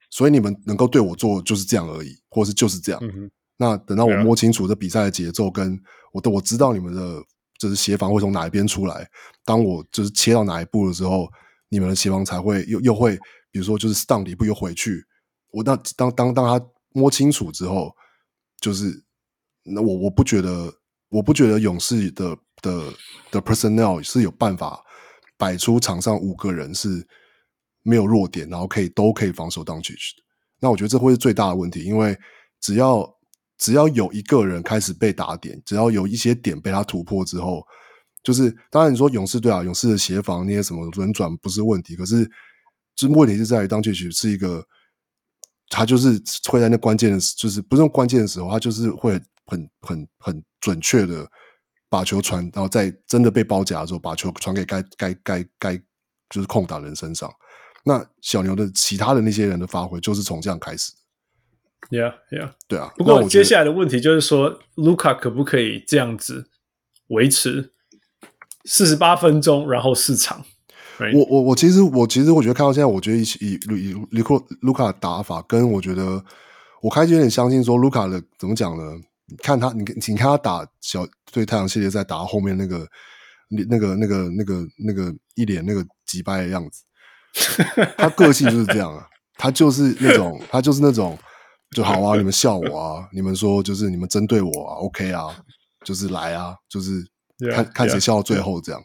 所以你们能够对我做就是这样而已，或是就是这样。Mm hmm. 那等到我摸清楚这比赛的节奏，跟我的我知道你们的。就是协防会从哪一边出来？当我就是切到哪一步的时候，你们的协防才会又又会，比如说就是 stun 一步又回去。我当当当当他摸清楚之后，就是那我我不觉得，我不觉得勇士的的的 personnel 是有办法摆出场上五个人是没有弱点，然后可以都可以防守 Doncic 的。那我觉得这会是最大的问题，因为只要只要有一个人开始被打点，只要有一些点被他突破之后，就是当然你说勇士队啊，勇士的协防那些什么轮转不是问题，可是这问题是在于当队曲是一个，他就是会在那关键的，就是不是用关键的时候，他就是会很很很准确的把球传，然后在真的被包夹的时候，把球传给该该该该就是空打人身上。那小牛的其他的那些人的发挥，就是从这样开始。Yeah, yeah，对啊。不过接下来的问题就是说，卢卡可不可以这样子维持四十八分钟，然后四场我我我其实我其实我觉得看到现在，我觉得以以以卢克卢卡打法，跟我觉得我开始有点相信说卢卡的怎么讲呢？你看他，你你看他打小对太阳系列赛打到后面那个那那个那个那个那个一脸那个击败的样子。他个性就是这样啊，他就是那种，他就是那种，就好啊，你们笑我啊，你们说就是你们针对我啊，OK 啊，就是来啊，就是 yeah, 看谁笑到最后这样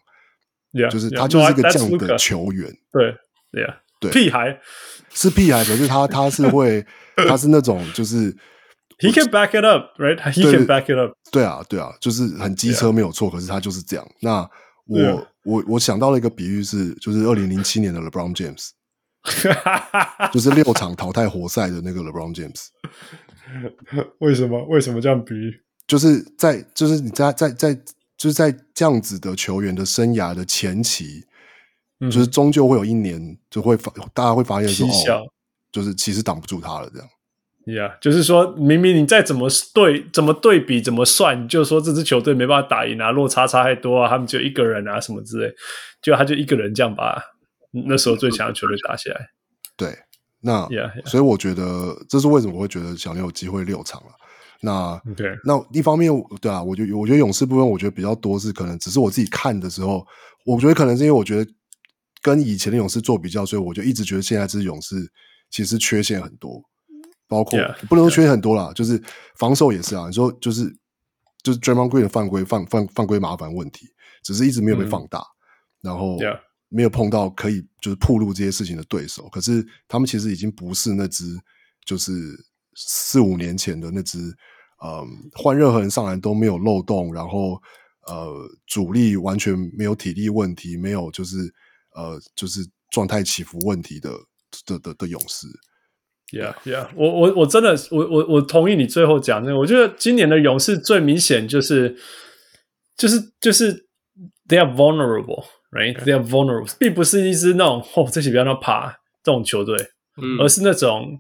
，yeah, 就是他就是一个这样的球员，对，yeah, 对，屁孩是屁孩，可是他他是会，他是那种就是，<laughs> He can back it up，right？He can back it up，对啊，对啊，就是很机车没有错，可是他就是这样，那我。我我想到了一个比喻是，就是二零零七年的 LeBron James，<laughs> 就是六场淘汰活塞的那个 LeBron James。为什么？为什么这样比喻？就是在就是你在在在就是在这样子的球员的生涯的前期，嗯、就是终究会有一年就会发，大家会发现说，哦，就是其实挡不住他了，这样。Yeah，就是说明明你再怎么对、怎么对比、怎么算，就是说这支球队没办法打赢啊，落差差太多啊，他们只有一个人啊，什么之类，就他就一个人这样把那时候最强的球队打起来。对，那 yeah, yeah. 所以我觉得这是为什么我会觉得小牛有机会六场了。那对那一方面对啊，我觉得我觉得勇士部分我觉得比较多是可能只是我自己看的时候，我觉得可能是因为我觉得跟以前的勇士做比较，所以我就一直觉得现在这支勇士其实缺陷很多。包括 yeah, 不能说缺陷很多啦，yeah. 就是防守也是啊。你说就是就是 Draymond Green 的犯规犯犯犯规麻烦问题，只是一直没有被放大，嗯、然后没有碰到可以就是暴露这些事情的对手。可是他们其实已经不是那支就是四五年前的那支，嗯，换任何人上来都没有漏洞，然后呃主力完全没有体力问题，没有就是呃就是状态起伏问题的的的的，勇士。Yeah, yeah，我我我真的我我我同意你最后讲那个，我觉得今年的勇士最明显就是就是就是 they are vulnerable, right? They are vulnerable，并不是一支那种哦这些比较那爬这种球队，嗯，而是那种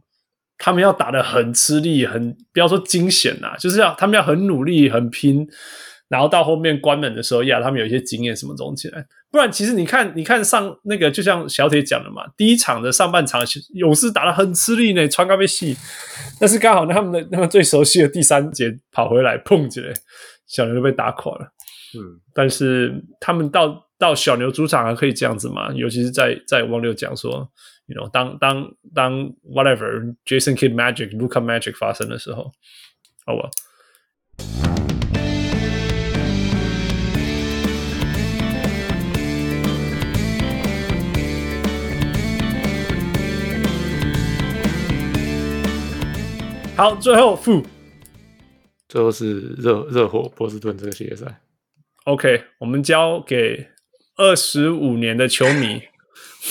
他们要打得很吃力，很不要说惊险呐，就是要他们要很努力很拼。然后到后面关门的时候，呀，他们有一些经验什么东西来，不然其实你看，你看上那个，就像小铁讲的嘛，第一场的上半场，勇士打得很吃力呢，穿高被细，但是刚好他们的那个最熟悉的第三节跑回来碰起来，小牛就被打垮了。嗯，但是他们到到小牛主场还可以这样子嘛？尤其是在在王六讲说，you know，当当当 whatever Jason Kidd Magic Luka Magic 发生的时候，好吧。好，最后负，最后是热热火波士顿这个系列赛。OK，我们交给二十五年的球迷，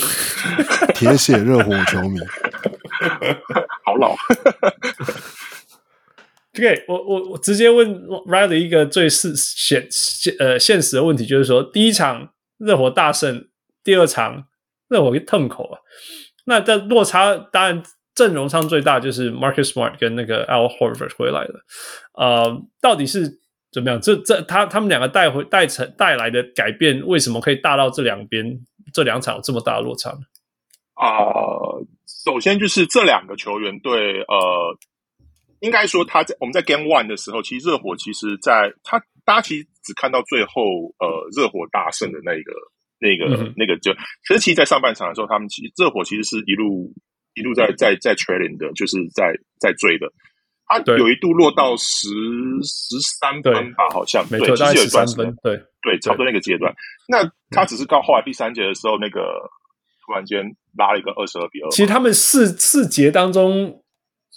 <laughs> 铁血热火球迷，<laughs> 好老。OK，我我我直接问 Riley 一个最是现现呃现实的问题，就是说，第一场热火大胜，第二场热火一痛口啊，那这落差当然。阵容上最大就是 Marcus Smart 跟那个 Al Horford 回来了，呃，到底是怎么样？这这他他们两个带回带成带来的改变，为什么可以大到这两边这两场有这么大的落差呢？啊、呃，首先就是这两个球员对呃，应该说他在我们在 Game One 的时候，其实热火其实在他大家其实只看到最后呃热火大胜的那个那个、嗯、那个就，其实其实在上半场的时候，他们其实热火其实是一路。一路在在在 trailing 的，就是在在追的。他有一度落到十十三分吧，好像对，其实有一段时间，对对，差不多那个阶段。那他只是到后来第三节的时候，那个突然间拉了一个二十二比二。其实他们四四节当中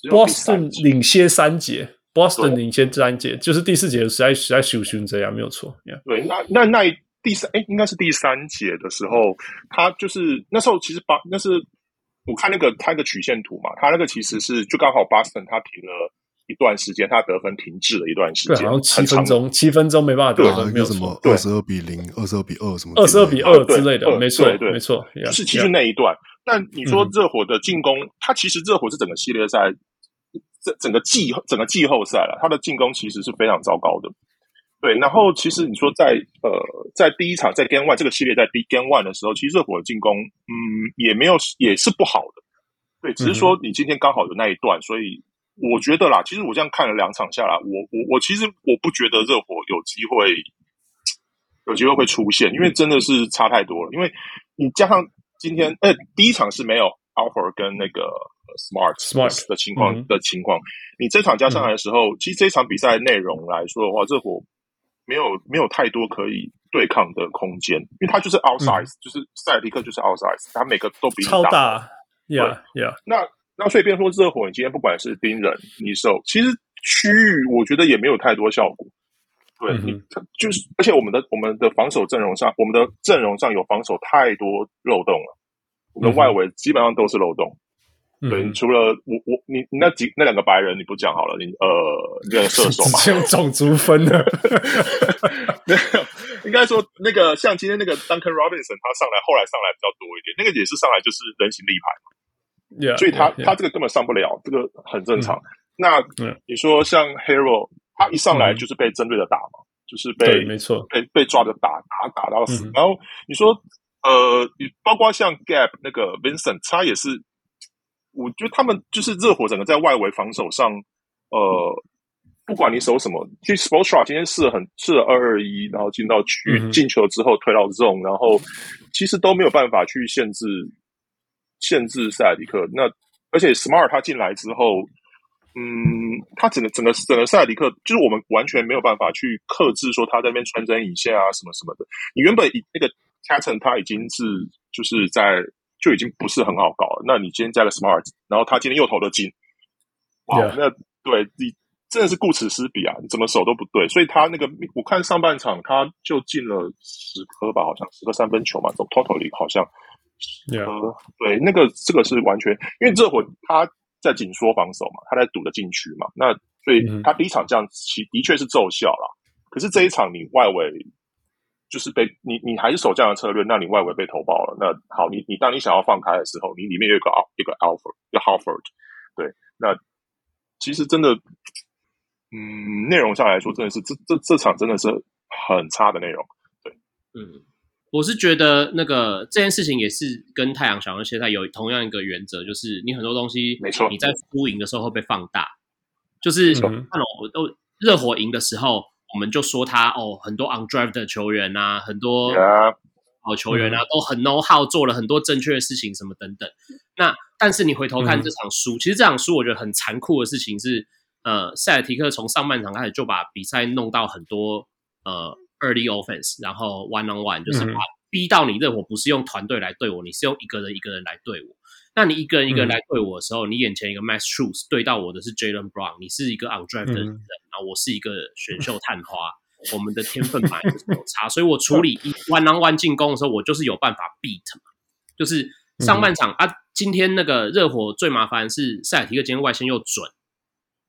Boston 领先三节，Boston 领先三节，就是第四节实在实在咻咻这样没有错。Yeah. 对，那那那第三哎，应该是第三节的时候，他就是那时候其实把那是我看那个他那个曲线图嘛，他那个其实是就刚好 Boston 他停了。一段时间，他得分停滞了一段时间，然后七分钟，七分钟没办法得分，没有什么二十二比零、二十二比二什么二十二比二之类的，没错，对没错，就是其实那一段。但你说热火的进攻，他其实热火是整个系列赛，这整个季整个季后赛了，他的进攻其实是非常糟糕的。对，然后其实你说在呃，在第一场在 Game One 这个系列在 Game One 的时候，其实热火的进攻，嗯，也没有也是不好的。对，只是说你今天刚好有那一段，所以。我觉得啦，其实我这样看了两场下来，我我我其实我不觉得热火有机会有机会会出现，因为真的是差太多了。因为你加上今天，呃，第一场是没有 Alford 跟那个 Smart Smart 的情况的情况，你这场加上来的时候，其实这场比赛内容来说的话，热火没有没有太多可以对抗的空间，因为他就是 outsize，就是塞尔提克就是 outsize，他每个都比你超大，Yeah Yeah，那。那所以，变说热火，你今天不管是盯人、你守，其实区域我觉得也没有太多效果。对，嗯、你就是，而且我们的我们的防守阵容上，我们的阵容上有防守太多漏洞了。我们的外围基本上都是漏洞。嗯、对，除了我我你你那几那两个白人你不讲好了，你呃那个射手嘛，<laughs> 用种族分的，没有，应该说那个像今天那个 Duncan Robinson 他上来后来上来比较多一点，那个也是上来就是人形立牌嘛。Yeah, 所以他.他这个根本上不了，这个很正常。嗯、那、嗯、你说像 Hero，他一上来就是被针对的打嘛，嗯、就是被没错被被抓着打打打到死。嗯、然后你说呃，包括像 Gap 那个 Vincent，他也是，我觉得他们就是热火整个在外围防守上，呃，不管你守什么，其实 Spoelstra 今天试了很试了二二一，然后进到区、嗯、进球之后推到 zone，然后其实都没有办法去限制。限制塞尔迪克，那而且 Smart 他进来之后，嗯，他整个整个整个塞尔迪克，就是我们完全没有办法去克制说他在那边穿针引线啊什么什么的。你原本那个 Tatum 他已经是就是在就已经不是很好搞了，那你今天加了 Smart，然后他今天又投了进，哇.那对你真的是顾此失彼啊！你怎么守都不对，所以他那个我看上半场他就进了十颗吧，好像十颗三分球嘛，总 Totally 好像。呃，对，那个这个是完全，因为热火他在紧缩防守嘛，他在堵着禁区嘛，那所以他第一场这样其的确是奏效了。可是这一场你外围就是被你你还是守这样的策略，那你外围被投爆了。那好，你你当你想要放开的时候，你里面有一个一个 Alford 一个 Halford，对，那其实真的，嗯，内容上来说，真的是这这这场真的是很差的内容，对，嗯。我是觉得那个这件事情也是跟太阳小牛现在有同样一个原则，就是你很多东西，没错，你在输赢的时候会被放大。就是看我都热火赢的时候，我们就说他哦，很多 undrafted 的球员啊，很多好球员啊，都很 know how 做了很多正确的事情，什么等等。那但是你回头看这场输，其实这场输我觉得很残酷的事情是，呃，塞尔提克从上半场开始就把比赛弄到很多呃。Early offense，然后 one on one 就是把逼到你热火不是用团队来对我，你是用一个人一个人来对我。那你一个人一个人来对我的时候，嗯、你眼前一个 Max Strus 对到我的是 Jaylen Brown，你是一个 undrafted 的人，嗯、然后我是一个选秀探花，我们的天分本来就是有差，所以我处理一 <laughs> one on one 进攻的时候，我就是有办法 beat 嘛。就是上半场、嗯、啊，今天那个热火最麻烦是塞尔提克今天外线又准，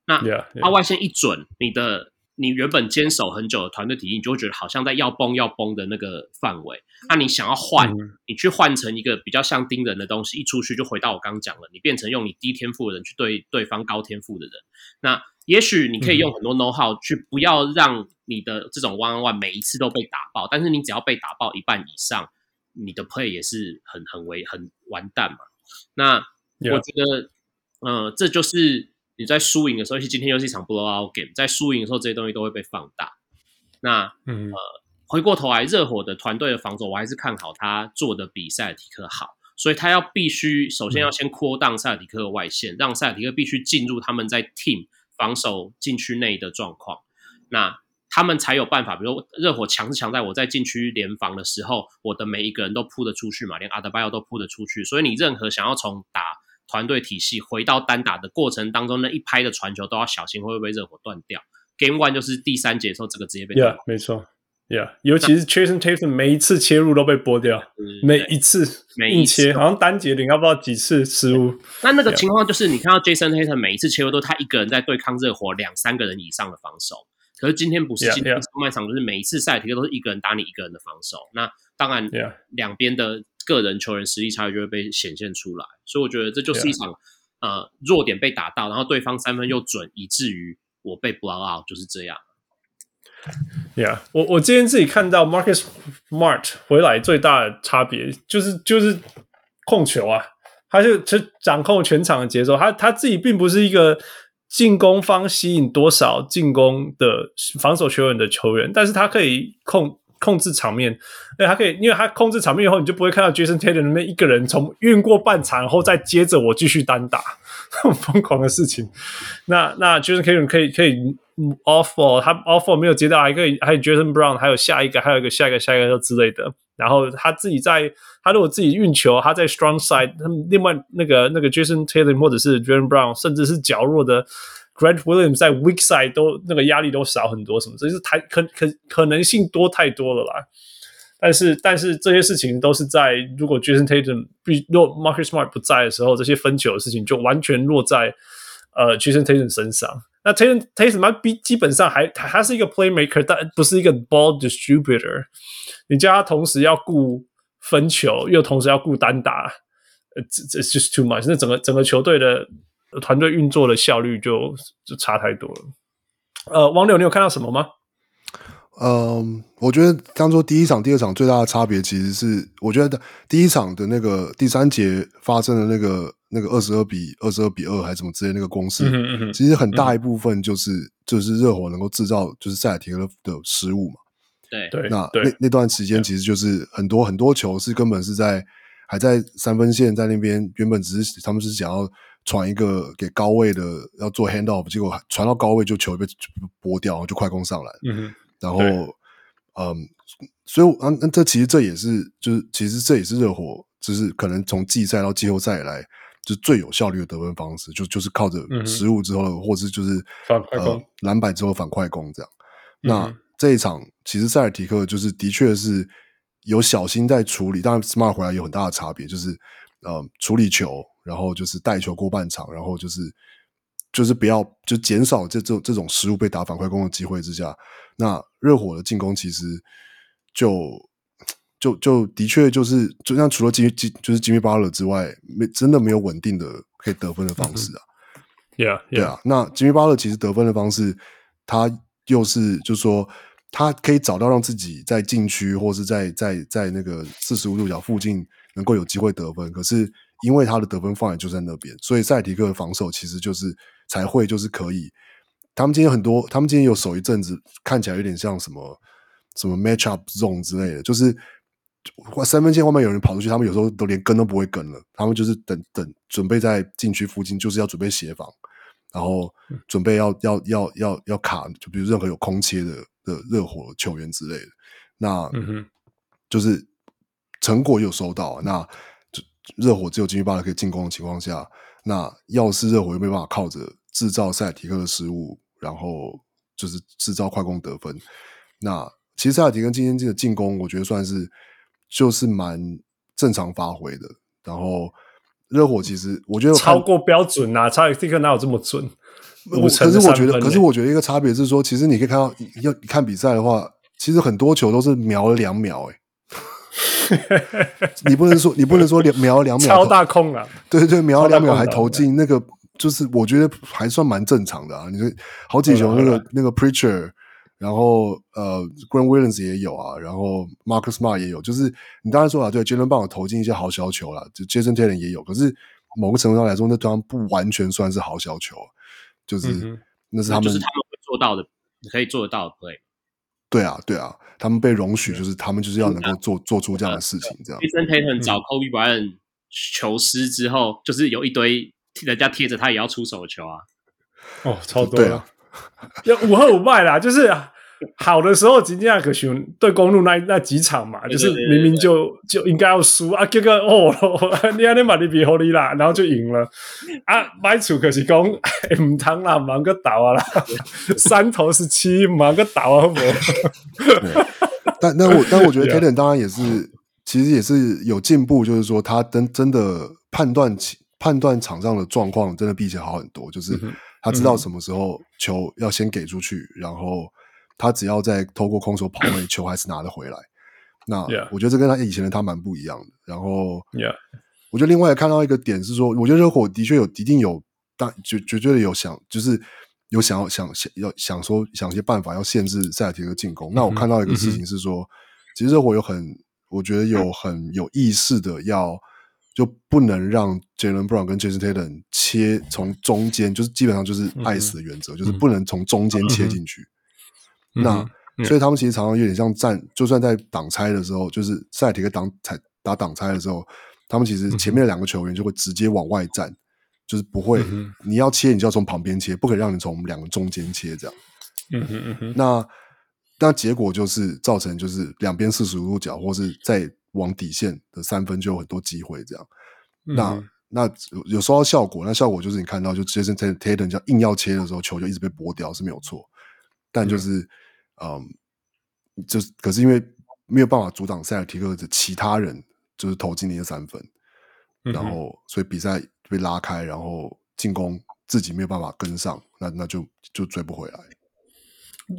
那他 Yeah, yeah. 外线一准，你的。你原本坚守很久的团队体系，你就会觉得好像在要崩要崩的那个范围。那你想要换，嗯、你去换成一个比较像盯人的东西，一出去就回到我刚刚讲了，你变成用你低天赋的人去对对方高天赋的人。那也许你可以用很多 know how 去不要让你的这种 one on one 每一次都被打爆，但是你只要被打爆一半以上，你的 play 也是很很为很完蛋嘛。那我觉得，嗯这就是。你在输赢的时候，尤其今天又是一场 blowout game，在输赢的时候，这些东西都会被放大。那，嗯，呃，回过头来，热火的团队的防守，我还是看好他做的比塞尔提克好，所以他要必须首先要先 cool down 塞尔提克的外线，让塞尔提克必须进入他们在 team 防守禁区内的状况，那他们才有办法。比如热火强是强在我在禁区联防的时候，我的每一个人都扑得出去嘛，连阿德巴约都扑得出去，所以你任何想要从打团队体系回到单打的过程当中，那一拍的传球都要小心会不会被热火断掉。Game One 就是第三节的时候，这个直接被断掉。Yeah, 没错。Yeah，尤其是 Jason Tatum 每一次切入都被拨掉，嗯、每一次硬切，好像单节领要不知道几次失误。那那个情况就是，你看到 Jason Tatum 每一次切入都他一个人在对抗热火两三个人以上的防守，可是今天不是，今天上半场就是每一次赛提克都是一个人打你一个人的防守。那当然，两边的个人球员实力差距就会被显现出来。所以我觉得这就是一场呃弱点被打到，然后对方三分又准，以至于我被 blow out，就是这样。Yeah，我我今天自己看到 Marcus Smart 回来最大的差别就是就是控球啊，他就就掌控全场的节奏。他他自己并不是一个进攻方吸引多少进攻的防守球员的球员，但是他可以控控制场面。哎，他可以，因为他控制场面以后，你就不会看到 Jason Tatum 那边一个人从运过半场，后再接着我继续单打，<laughs> 疯狂的事情。那那 Jason Tatum 可以可以。offer，他 offer 没有接到，还可以，还有 Jason Brown，还有下一个，还有一个下一个下一个之类的。然后他自己在，他如果自己运球，他在 strong side，他另外那个那个 Jason Tatum 或者是 Jason Brown，甚至是较弱的 Grant Williams 在 weak side 都那个压力都少很多，什么，这就是太可可可能性多太多了啦。但是但是这些事情都是在如果 Jason Tatum 必若 Marcus Smart 不在的时候，这些分球的事情就完全落在呃 Jason Tatum 身上。那 Tatum Tatum 基基本上还他他是一个 playmaker，但不是一个 ball distributor。你叫他同时要顾分球，又同时要顾单打，呃，这这 just too much。那整个整个球队的团队运作的效率就就差太多了。呃，王柳，你有看到什么吗？嗯，我觉得当做第一场、第二场最大的差别，其实是我觉得第一场的那个第三节发生的那个。那个二十二比二十二比二还是什么之类的那个公式，嗯嗯、其实很大一部分就是、嗯、就是热火能够制造就是塞尔提克的失误嘛。对对，那那那段时间其实就是很多很多球是根本是在还在三分线在那边，原本只是他们是想要传一个给高位的要做 hand off，结果传到高位就球被拨掉，就快攻上来。嗯，然后嗯，所以啊，那这其实这也是就是其实这也是热火就是可能从季赛到季后赛来。就最有效率的得分方式，就就是靠着失误之后，嗯、或者就是反快攻、呃、篮板之后反快攻这样。嗯、那这一场其实塞尔提克就是的确是有小心在处理，当然 Smart 回来有很大的差别，就是呃处理球，然后就是带球过半场，然后就是就是不要就减少这这这种失误被打反快攻的机会之下，那热火的进攻其实就。就就的确就是，就像除了吉吉就是吉米巴勒之外，没真的没有稳定的可以得分的方式啊。Yeah，, yeah. 对啊。那吉米巴勒其实得分的方式，他又是就是说，他可以找到让自己在禁区或是在在在那个四十五度角附近能够有机会得分。可是因为他的得分范围就在那边，所以塞尔提克的防守其实就是才会就是可以。他们今天很多，他们今天有守一阵子，看起来有点像什么什么 match up zone 之类的，就是。三分线外面有人跑出去，他们有时候都连跟都不会跟了，他们就是等等准备在禁区附近，就是要准备协防，然后准备要要要要要卡，就比如任何有空切的的热火球员之类的，那就是成果有收到，那就热火只有进去巴勒可以进攻的情况下，那要是热火又没办法靠着制造塞尔提克的失误，然后就是制造快攻得分，那其实塞尔提克今天这个进攻，我觉得算是。就是蛮正常发挥的，然后热火其实我觉得超过标准啊，塞尔提克哪有这么准？我可是我觉得，可是我觉得一个差别是说，其实你可以看到，要看比赛的话，其实很多球都是瞄了两秒，欸，哎，<laughs> 你不能说你不能说两秒两秒超大空啊，对对，瞄了两秒还投进，那个就是我觉得还算蛮正常的啊。你说好几球那个那个 Preacher。然后呃，Grant Williams 也有啊，然后 Marcus Smart 也有，就是你当然说啊，对，Jaylen Brown 投进一些好小球了，就 Jason Tatum 也有，可是某个程度上来说，那当然不完全算是好小球，就是、嗯、那是他们就是他们会做到的，你可以做得到的 play。对啊，对啊，他们被容许，就是他们就是要能够做、嗯、做出这样的事情，这样。Jason Tatum 找 Kobe Bryant 球师之后，就是有一堆人家贴着他也要出手的球啊。哦，超多啊，要五和五败啦，就是好的时候，金价可熊对公路那那几场嘛，就是明明就就应该要输啊，结果哦，<laughs> 你阿你马里比好利啦，然后就赢了。啊，买出可是讲 <laughs> 唔通啦，忙个倒啊啦，<laughs> 三投十七，忙个倒啊，但但我但我觉得 Tatum 当然也是，其实也是有进步，就是说他真真的判断起判断场上的状况，真的比以前好很多，就是他知道什么时候球要先给出去，然后。他只要在透过空手跑位，球还是拿得回来。<laughs> 那我觉得这跟他以前的他蛮不一样的。然后，我觉得另外看到一个点是说，我觉得热火的确有一定有，但绝绝对的有想，就是有想要想想要想说想一些办法要限制塞尔提克进攻。那我看到一个事情是说，其实热火有很，我觉得有 <coughs> 很有意识的要就不能让 Jaylen Brown 跟 Jayson Tatum 切从中间，就是基本上就是爱死的原则，就是不能从中间切进去。那所以他们其实常常有点像站，就算在挡拆的时候，就是塞尔提克挡拆打挡拆的时候，他们其实前面的两个球员就会直接往外站，就是不会你要切，你就要从旁边切，不可以让你从我们两个中间切这样。嗯哼嗯哼。那那结果就是造成就是两边四十五度角，或是再往底线的三分就有很多机会这样。那那有有收到效果，那效果就是你看到就直接是 Tatum 这样硬要切的时候，球就一直被拨掉是没有错。但就是，嗯，就是可是因为没有办法阻挡塞尔提克的其他人，就是投进那些三分，然后所以比赛被拉开，然后进攻自己没有办法跟上，那那就就追不回来。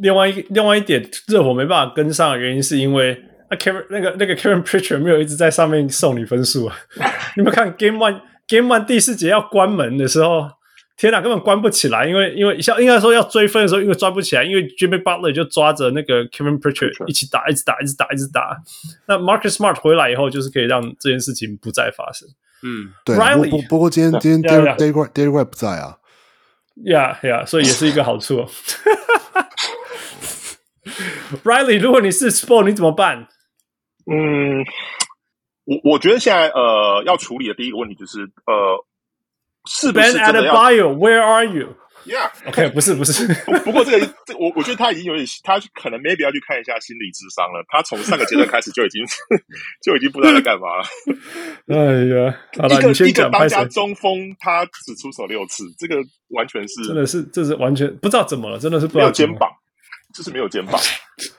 另外一另外一点，热火没办法跟上的原因是因为啊，Kevin 那个那个 Kevin Pritchard 没有一直在上面送你分数啊。<laughs> 你们看 Game One Game One 第四节要关门的时候。天哪，根本关不起来，因为因为像应该说要追分的时候，因为抓不起来，因为 Jimmy Butler 就抓着那个 Kevin Pritchard 一起打，一直打，一直打，一直打。那 Marcus Smart 回来以后，就是可以让这件事情不再发生。嗯，对。Riley, 不不过今天今天 Derrick Derrick Derrick White 不在啊。Yeah Yeah，所以也是一个好处。<laughs> Riley，如果你是 Sport，你怎么办？嗯，我我觉得现在呃要处理的第一个问题就是呃。是不是真的要 Bam Adebayo，Where are you? Yeah，OK，、okay, 不是不是。不，过这个这我我觉得他已经有点，他可能 maybe 要去看一下心理智商了。他从上个阶段开始就已经 <laughs> 就已经不知道在干嘛了。<laughs> 哎呀，一个一个当家中锋，他只出手六次，这个完全是真的是，这是完全不知道怎么了，真的是不知道没有肩膀，就是没有肩膀，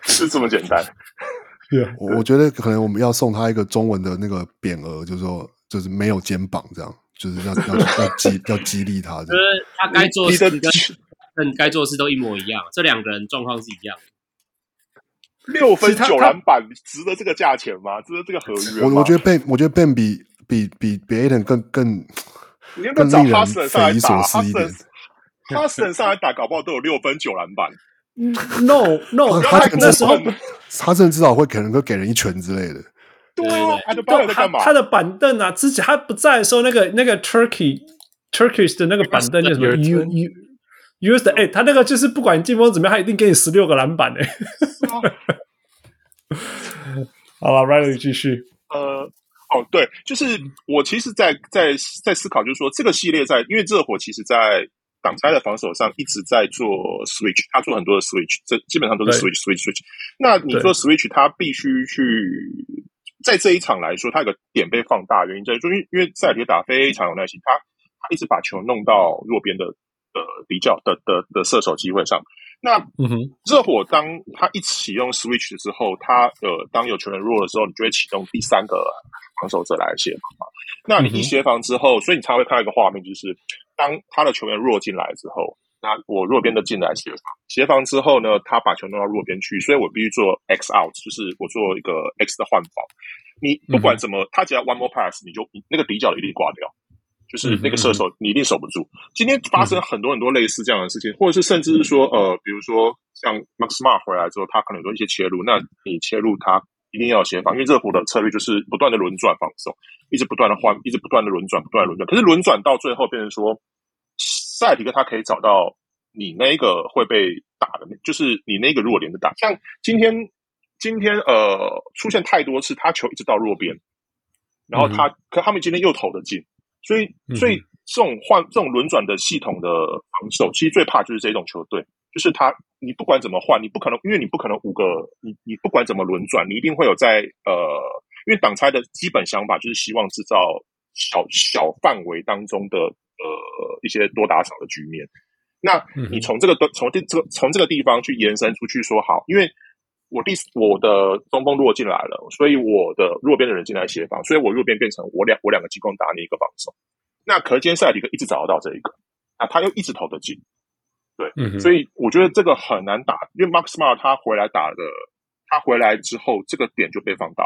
是这么简单。<laughs> 对啊，我觉得可能我们要送他一个中文的那个匾额，就是说，就是没有肩膀这样。就是要要要激要激励他，就是他该做的事跟跟该做的事都一模一样，这两个人状况是一样的。六分九篮板，值得这个价钱吗？值得这个合约吗？我我觉得 Ben，我觉得 Ben 比比比比 Ayton 更更更令人匪夷所思一点。<laughs> 哈斯人上来打，搞不好都有六分九篮板。<laughs> No No，他那时候他甚至至少会可能会给人一拳之类的。对啊，他他的板凳啊，之前他不在的时候，那个那个 Turkey Turkish 的那个板凳叫什么？U U U S 的哎，他那个就是不管进攻怎么样，他一定给你十六个篮板哎。<laughs> 好了，Riley 继续。呃，哦，对，就是我其实在，在在在思考，就是说这个系列在，因为热火其实，在挡拆的防守上一直在做 switch，他做很多的 switch，这基本上都是 switch switch switch。那你说 switch，他必须去。在这一场来说，他有个点被放大，原因在于说，因为因为塞尔提克打非常有耐心，他他一直把球弄到弱边的呃比较的的的射手机会上。那嗯哼，热火当他一启用 switch 之后，他呃当有球员弱的时候，你就会启动第三个防守者来协防嘛。那你一协防之后，所以你才会看到一个画面，就是当他的球员弱进来之后。那我弱边的进来协防，协防之后呢，他把球弄到弱边去，所以我必须做 X out，就是我做一个 X 的换防。你不管怎么，他只要 one more pass，你就那个底角一定挂掉，就是那个射手你一定守不住。今天发生很多很多类似这样的事情，或者是甚至是说，呃，比如说像 Max Smart 回来之后，他可能有一些切入，那你切入他一定要协防，因为热火的策略就是不断的轮转防守，一直不断的换，一直不断的轮转，不断轮转。可是轮转到最后变成说。塞尔提克他可以找到你那个会被打的，就是你那个弱点的打。像今天，今天呃出现太多次，他球一直到弱边，然后他、嗯、可他们今天又投得进，所以所以这种换这种轮转的系统的防守，其实最怕就是这种球队，就是他，你不管怎么换，你不可能，因为你不可能五个，你你不管怎么轮转，你一定会有在呃，因为挡拆的基本想法就是希望制造小小范围当中的呃一些多打少的局面。那你从这个从这这个从这个地方去延伸出去说好，因为我第我的中锋如果进来了，所以我的弱边的人进来协防，所以我弱边变成我两我两个进攻打你一个防守。那可是今天塞尔提克一直找得到这一个，啊，他又一直投得进。对，嗯，所以我觉得这个很难打，因为 Mark Smart 他回来打的，他回来之后这个点就被放大。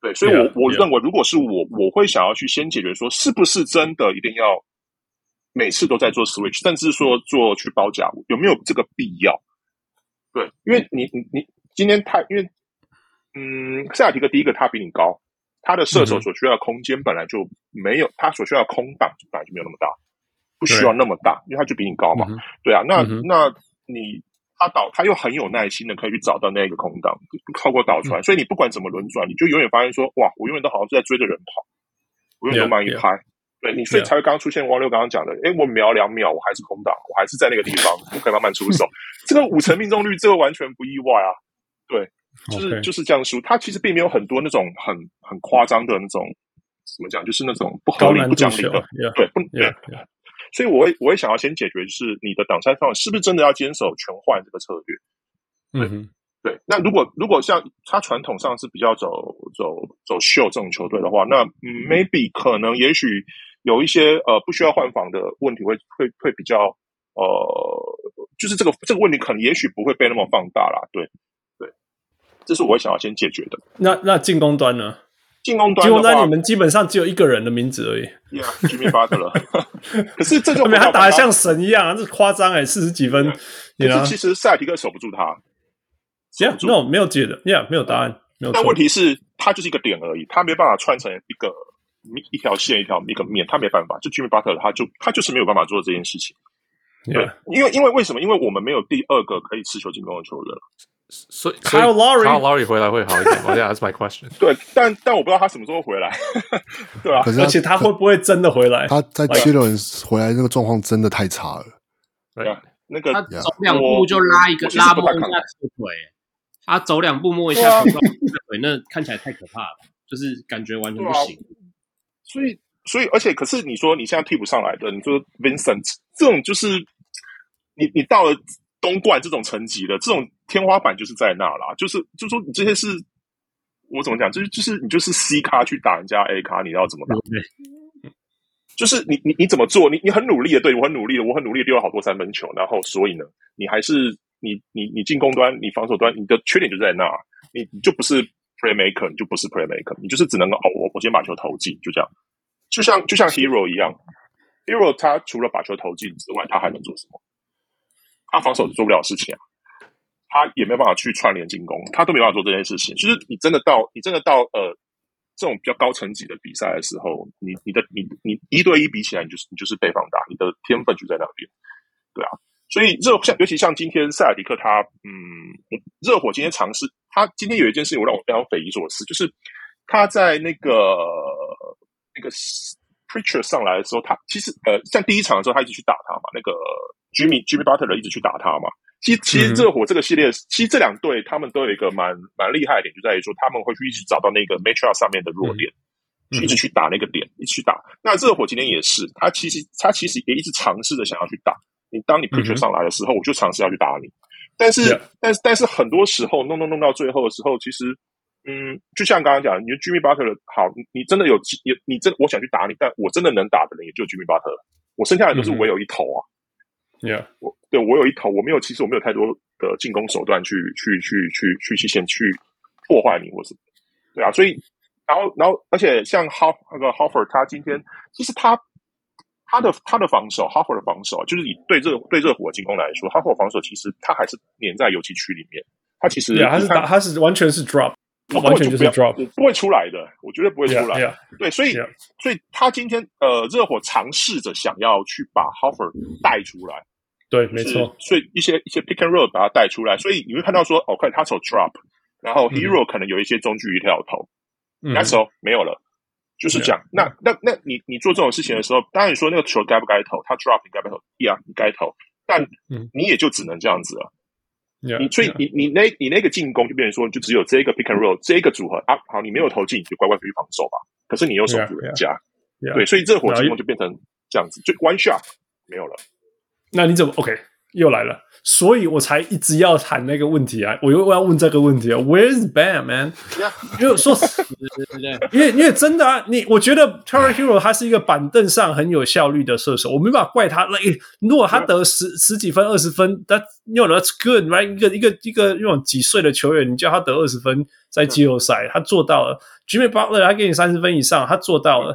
对，所以我，我认为，如果是我我会想要去先解决说，是不是真的一定要每次都在做 switch，甚至说做去包夹，有没有这个必要？对，因为你你你今天太因为嗯，塞尔提克第一个他比你高，他的射手所需要的空间本来就没有，他所需要的空档本来就没有那么大。不需要那么大，因为他就比你高嘛。嗯、对啊，那、嗯、那你他导他又很有耐心的可以去找到那个空档，透过导传，嗯、所以你不管怎么轮转，你就永远发现说，哇，我永远都好像是在追着人跑，我永远都慢一拍。Yeah, yeah. 对你，所以才会刚刚出现汪六刚刚讲的，哎 Yeah.，我瞄两秒，我还是空档，我还是在那个地方，<laughs> 我可以慢慢出手。这个五成命中率，这个完全不意外啊。对，就是.就是这样输。他其实并没有很多那种很很夸张的那种怎么讲，就是那种不合理不讲理的，yeah. 对，不对。Yeah. Yeah. 所以我会，我会想要先解决，就是你的挡拆方是不是真的要坚守全换这个策略？嗯哼，对。那如果如果像他传统上是比较走走走秀这种球队的话，那 maybe 可能也许有一些呃不需要换防的问题会会会比较呃，就是这个这个问题可能也许不会被那么放大啦。对对，这是我会想要先解决的。那那进攻端呢？进攻端，进攻端你们基本上只有一个人的名字而已。Yeah，Jimmy Butler 了。<laughs> 可是这种他打的像神一样，这夸张哎，四十几分。可是其实塞尔提克守不住他。Yeah，no，没有解的。Yeah，没有答案。没有。但问题是，他就是一个点而已，他没办法串成一个一条线、一条一个面，他没办法。就 Jimmy Butler，他就他就是没有办法做这件事情。对，因为因为为什么？因为我们没有第二个可以持球进攻的球员。所以，Kyle Lowry，Kyle Lowry 回来会好一点。<laughs> Yeah, that's my question。对，但但我不知道他什么时候回来，对啊，可是而且他会不会真的回来？他在七六人回来那个状况真的太差了。对啊，那个他走两步就拉一个拉摸一下腿，他走两步摸一下腿，那看起来太可怕了，就是感觉完全不行。所以，所以，而且，可是你说你现在替补上来的，你说 Vincent 这种，就是你你到了。东冠这种层级的这种天花板就是在那啦，就是就是说你这些是，我怎么讲？就是就是你就是 C 咖去打人家 A 咖，你要怎么打？对就是你你你怎么做？你你很努力的，对我很努力的，我很努力的丢了好多三分球，然后所以呢，你还是你你你进攻端，你防守端，你的缺点就在那，你你就不是 playmaker，你就不是 playmaker，你就是只能够哦，我我先把球投进，就这样，就像就像 Hero 一样，Hero 他除了把球投进之外，他还能做什么？他防守做不了事情啊，他也没有办法去串联进攻，他都没办法做这件事情。其实你真的到你真的到呃这种比较高层级的比赛的时候，你你的你你一对一比起来，你就是你就是被放大，你的天分就在那边，对啊。所以热像尤其像今天塞尔迪克他嗯，热火今天尝试他今天有一件事情我让我非常匪夷所思，就是他在那个那个 Preacher 上来的时候，他其实呃像第一场的时候他一直去打他嘛，那个。Jimmy Jimmy Butler 一直去打他嘛？其实其实热火这个系列，嗯、其实这两队他们都有一个蛮蛮厉害的点，就在于说他们会去一直找到那个 matchup 上面的弱点，嗯、一直去打那个点，一直去打。那热火今天也是，他其实他其实也一直尝试着想要去打你。当你 pressure 上来的时候，嗯、我就尝试要去打你。但是.但是但是很多时候弄弄弄到最后的时候，其实嗯，就像刚刚讲，你说 Jimmy Butler 好，你真的有你你真的我想去打你，但我真的能打的人也就 Jimmy Butler，我剩下的都是唯有一头啊。嗯 Yeah，我对我有一头，我没有，其实我没有太多的进攻手段去去去去去去先去破坏你，或是对啊，所以然后然后而且像 Hoff 那个 Hoffer 他今天其实他他的他的防守 Horford 的防守就是以对热对热火进攻来说 Horford 防守其实他还是黏在油漆区里面，他其实 yeah, 他是打他是完全是 drop，完全就是 drop，不会出来的，我绝对不会出来。Yeah, yeah, 对，所以 yeah. 所以他今天呃热火尝试着想要去把 Horford 带出来。对，没错。所以一些一些 pick and roll 把它带出来，所以你会看到说，哦，快他走 drop，然后 hero 可能有一些中距离跳投，那时候没有了，就是这样。那那那你你做这种事情的时候，当然你说那个球该不该投，他 drop 你该不该投？Yeah，你该投。但你也就只能这样子了。你所以你你那你那个进攻就变成说，就只有这个 pick and roll 这个组合啊，好，你没有投进，你就乖乖回去防守吧。可是你又守住人家，对，所以这火进攻就变成这样子，就 one shot 没有了。那你怎么 OK？又来了，所以我才一直要谈那个问题啊！我又我要问这个问题啊，Where's Bam man？因为说，<laughs> 因为因为真的啊，你我觉得 Terror Herro 他是一个板凳上很有效率的射手，我没办法怪他。那如果他得十十几分、二十分，That you know that's good，right？一个一个一个那种几岁的球员，你叫他得二十分，在季后赛他做到了。Jimmy Butler 他给你三十分以上，他做到了。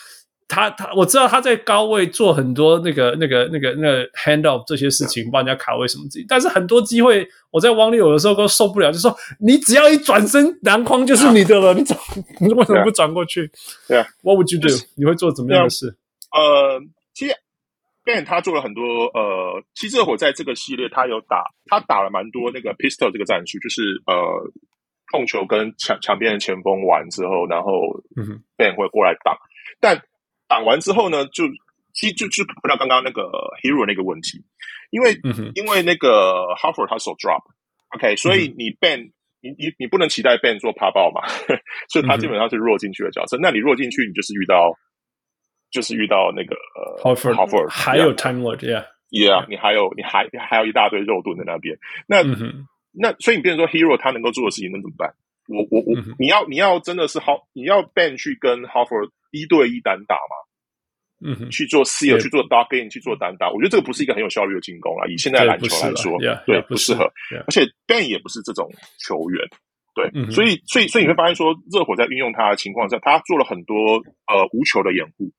他他我知道他在高位做很多那个那个那个那个 hand off 这些事情，帮人家卡位什么自己。但是很多机会，我在汪力有的时候都受不了，就说你只要一转身，篮筐就是你的了。你怎 <laughs> 你为什么不转过去？对啊，What would you do？你会做怎么样的事？呃，其实 Ben 他做了很多呃，其实热火在这个系列他有打，他打了蛮多那个 pistol 这个战术，就是呃控球跟墙墙边的前锋完之后，然后 Ben 会过来挡，但。挡完之后呢，就其实就就回到刚刚那个 Herro 那个问题，因为、嗯、因为那个 Horford 他手 drop，OK，、okay, 所以你 Ben、嗯、你你你不能期待 Ben 做 pop out 嘛，<laughs> 所以他基本上是弱进去的角色。嗯、那你弱进去，你就是遇到就是遇到那个 Horford 还有 Time Lord，Yeah，Yeah，你还有你还还有一大堆肉盾在那边。那、嗯、那所以你变成说 Herro 他能够做的事情，能怎么办？我我我，嗯、你要你要真的是好，你要 Ben 去跟 Horford 一对一单打嘛？嗯哼，去做 seal，去做 dog game，去做单打。我觉得这个不是一个很有效率的进攻啊。以现在篮球来说，对，不适合。而且 Ben 也不是这种球员，对，所以，所以，所以你会发现说，热火在运用他的情况下，他做了很多呃无球的掩护，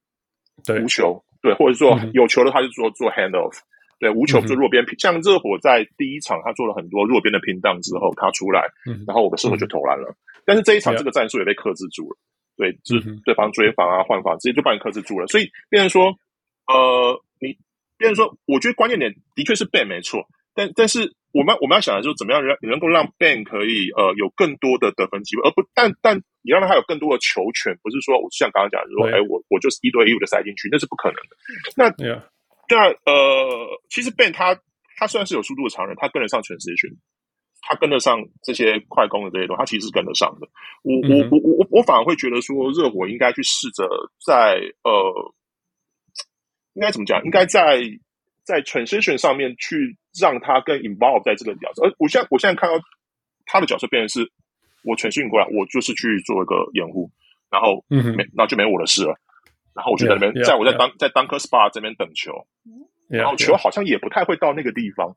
对，无球，对，或者说有球的他就做做 hand off，对，无球做弱边。像热火在第一场他做了很多弱边的拼档之后，他出来，然后我的射手就投篮了。但是这一场这个战术也被克制住了。对，就是对方追防啊、换防，直接就把你克制住了。所以变成说，呃，你变成说，我觉得关键点的确是 Ben 没错，但但是我们我们要想的就是怎么样让你能够让 Ben 可以呃有更多的得分机会，而不但但你让他有更多的球权，不是说我像刚刚讲说，哎，我我就是一对一的塞进去，那是不可能的。那那呃，其实 Ben 他他虽然是有速度的常人，他跟得上 transition。他跟得上这些快攻的这些东西，他其实是跟得上的。我我我我我我反而会觉得说，热火应该去试着在呃，应该怎么讲？应该在在 transition 上面去让他更 involve 在这个角色。而我现在我现在看到他的角色变成是，我 transition 过来，我就是去做一个掩护，然后没，那就没我的事了。然后我就在那边，在我在当在 dunker spot 这边等球，然后球好像也不太会到那个地方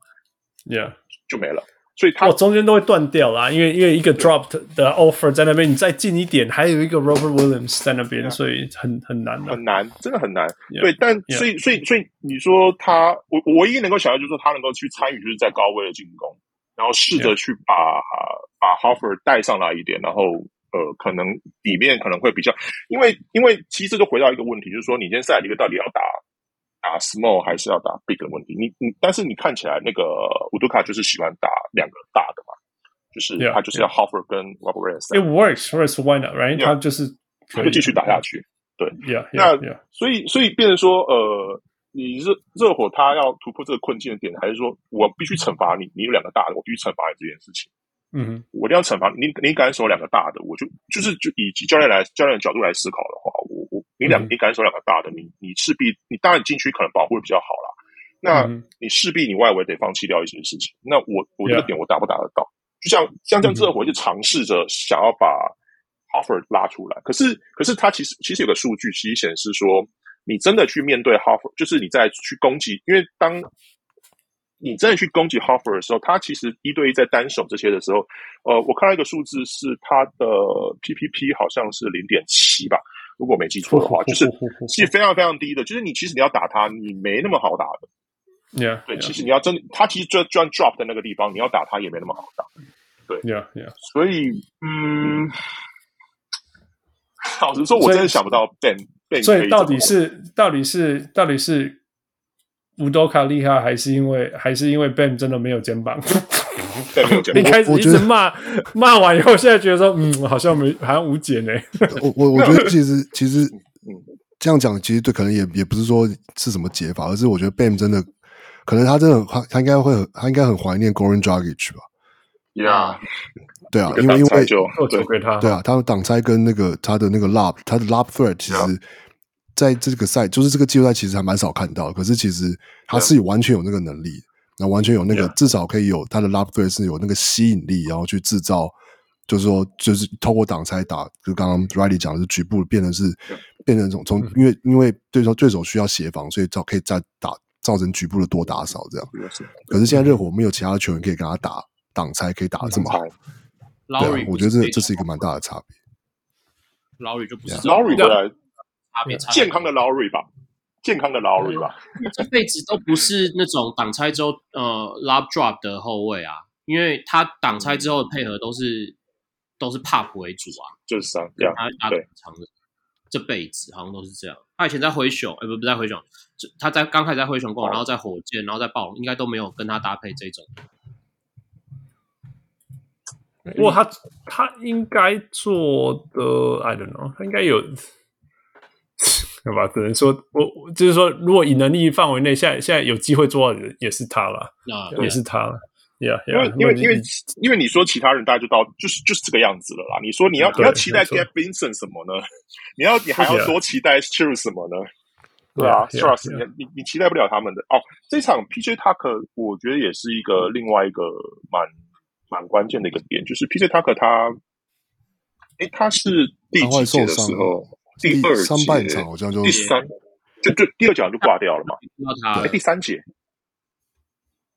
，yeah，就没了。所以他，我中间都会断掉啦，因为因为一个 dropped 的 offer 在那边，你再近一点，还有一个 Robert Williams 在那边，所以很很难的，很难，真的很难。对，但所以所以所以你说他，我我唯一能够想到就是说他能够去参与，就是在高位的进攻，然后试着去把把 Horford 带上来一点，然后呃，可能里面可能会比较，因为因为其实就回到一个问题，就是说你今天赛里克到底要打。打 small 还是要打 big 的问题，你你，但是你看起来那个乌杜卡就是喜欢打两个大的嘛，就是他就是要 Horford 跟 Robert Williams。It works，works why not，right？他就是他就继续打下去，对，yeah，那所以所以变成说，呃，你热热火他要突破这个困境的点，还是说我必须惩罚你，你有两个大的，我必须惩罚你这件事情。嗯哼，我一定要惩罚你，你敢守两个大的，我就就是就以教练来教练的角度来思考的话，我我你两你敢守两个大的，你你势必你当然禁区可能保护的比较好啦，那你势必你外围得放弃掉一些事情。那我我这个点我打不打得到？就像像这样热火就尝试着想要把 Horford 拉出来，可是可是他其实其实有个数据其实显示说，你真的去面对 Horford，就是你在去攻击，因为当。你真的去攻击 Horford 的时候，他其实一对一在单手这些的时候，呃，我看到一个数字是他的 PPP 好像是零点七吧，如果我没记错的话，就是是非常非常低的。就是你其实你要打他，你没那么好打的。Yeah，对，其实你要真他其实就就 drop 的那个地方，你要打他也没那么好打。对，Yeah，Yeah。所以，嗯，老实说，我真的想不到 Ben Ben。所以到底是到底是到底是。乌多卡厉害，还是因为还是因为 Ben 真的没有肩膀？<laughs> 一开始一直骂骂完以后，现在觉得说，嗯，好像没，好像无解呢。<laughs> 我我我觉得其实其实，这样讲其实对，可能也也不是说是什么解法，而是我觉得 Ben 真的，可能他真的他他应该会很他应该很怀念 Goran Dragic 吧。呀，对啊，因为因为对对啊，他的挡拆跟那个他的那个 lob，他的 lob threat 其实。在这个赛，就是这个季后赛，其实还蛮少看到。可是其实他是完全有那个能力，那完全有那个，至少可以有他的 lob threat 是有那个吸引力，然后去制造，就是说，就是透过挡拆打，就刚刚 Riley 讲的是局部变成是变成从从，因为因为对手对手需要协防，所以造可以再打造成局部的多打少这样。可是现在热火没有其他球员可以跟他打挡拆，可以打的这么好。对啊，我觉得这这是一个蛮大的差别。劳瑞就不是劳瑞健康的 Lowry 吧，健康的 Lowry 吧。<laughs> 这辈子都不是那种挡拆之后呃 lob drop 的后卫啊，因为他挡拆之后的配合都是都是 pop 为主啊，就是这样。他他，长的这辈子好像都是这样。他以前在灰熊，呃，不不在灰熊，他在刚开始在灰熊过，然后在火箭，然后在暴龙，应该都没有跟他搭配这种。不过他他应该做的，I don't know，他应该有。对吧？只能说我就是说，如果以能力范围内，现在现在有机会做到的也是他了，啊，也是他了。Yeah, yeah, 因为因为因为因为你说其他人，大家就到就是就是这个样子了啦。你说你要你要期待 Vincent 什么呢？你要你还要多期待 Strus 什么呢？对啊，Strus 你你你期待不了他们的哦。这场 PJ Tucker 我觉得也是一个另外一个蛮蛮关键的一个点，就是 PJ Tucker 他，哎，他是第几节的时候？第二节上半场好像就第三，就就第二节就挂掉了嘛。<laughs> 哎，第三节，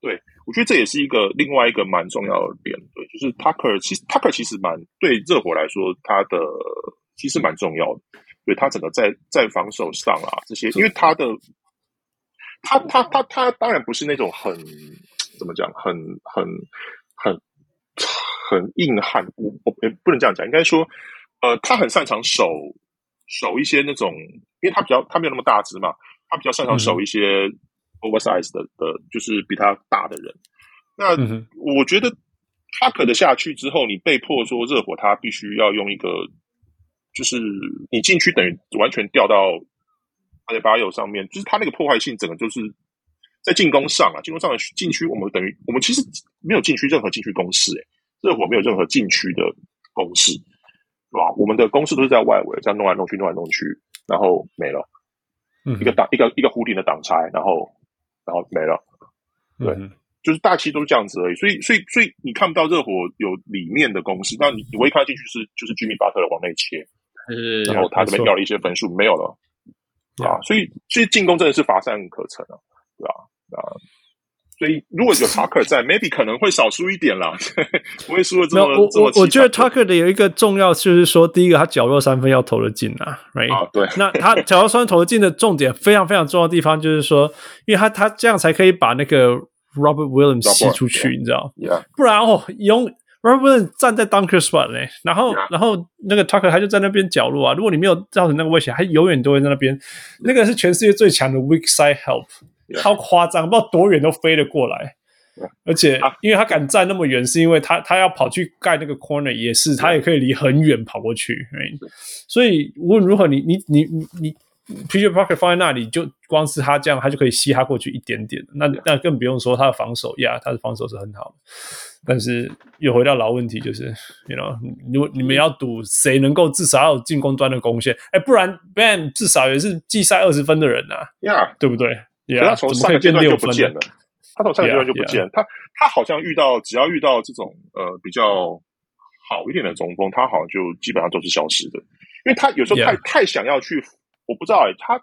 对，我觉得这也是一个另外一个蛮重要的点，对，就是 Tucker 其实 Tucker 其实蛮对热火来说，他的其实蛮重要的，对他整个在在防守上啊这些，因为他的他他他他当然不是那种很怎么讲，很很很很硬汉，我我不能这样讲，应该说，呃，他很擅长守。守一些那种，因为他比较他没有那么大只嘛，他比较擅长守一些 oversize 的的，就是比他大的人。那我觉得他可能下去之后，你被迫说热火他必须要用一个，就是你禁区等于完全掉到阿德巴约上面，就是他那个破坏性整个就是在进攻上啊，进攻上的禁区，我们等于我们其实没有禁区任何禁区攻势，诶，热火没有任何禁区的攻势。是吧？我们的公式都是在外围，这样弄来弄去，弄来弄去，然后没了。嗯，一个挡一个一个弧顶的挡拆，然后然后没了。对，嗯、就是大期都是这样子而已。所以所以所以你看不到热火有里面的攻势，那你你唯一看进去是就是吉米巴特的往内切，嗯、然后他这边掉了一些分数，没有了。啊，所以所以进攻真的是乏善可陈啊，对吧？啊。所以如果有 Tucker 在，maybe 可能会少输一点啦，<laughs> 不会输的这么我这么。我觉得 Tucker 的有一个重要就是说，第一个他角落三分要投得进啊，right？啊，对。那他角落三分投得进的重点非常非常重要的地方就是说，因为他他这样才可以把那个 Robert Williams 吸出去，你知道？Yeah. 不然哦，用 Robert Williams 站在 Dunker spot 呢，然后 Yeah. 然后那个 Tucker 他就在那边角落啊，如果你没有造成那个威胁，他永远都会在那边。那个是全世界最强的 weak side help，超夸张，不知道多远都飞得过来。而且，因为他敢站那么远，是因为他他要跑去盖那个 corner，也是他也可以离很远跑过去。所以无论如何，你你你你你 PJ Parker 放在那里，就光是他这样，他就可以吸他过去一点点。那那更不用说他的防守呀，他的防守是很好的。但是又回到老问题，就是，you know，如果你们要赌谁能够至少要有进攻端的贡献，哎，不然 Ben 至少也是季赛二十分的人呐，呀，对不对？呀，怎么可以变六分？他从上个阶段就不见.他，他好像遇到只要遇到这种呃比较好一点的中锋，他好像就基本上都是消失的，因为他有时候太.太想要去，我不知道哎、欸，他、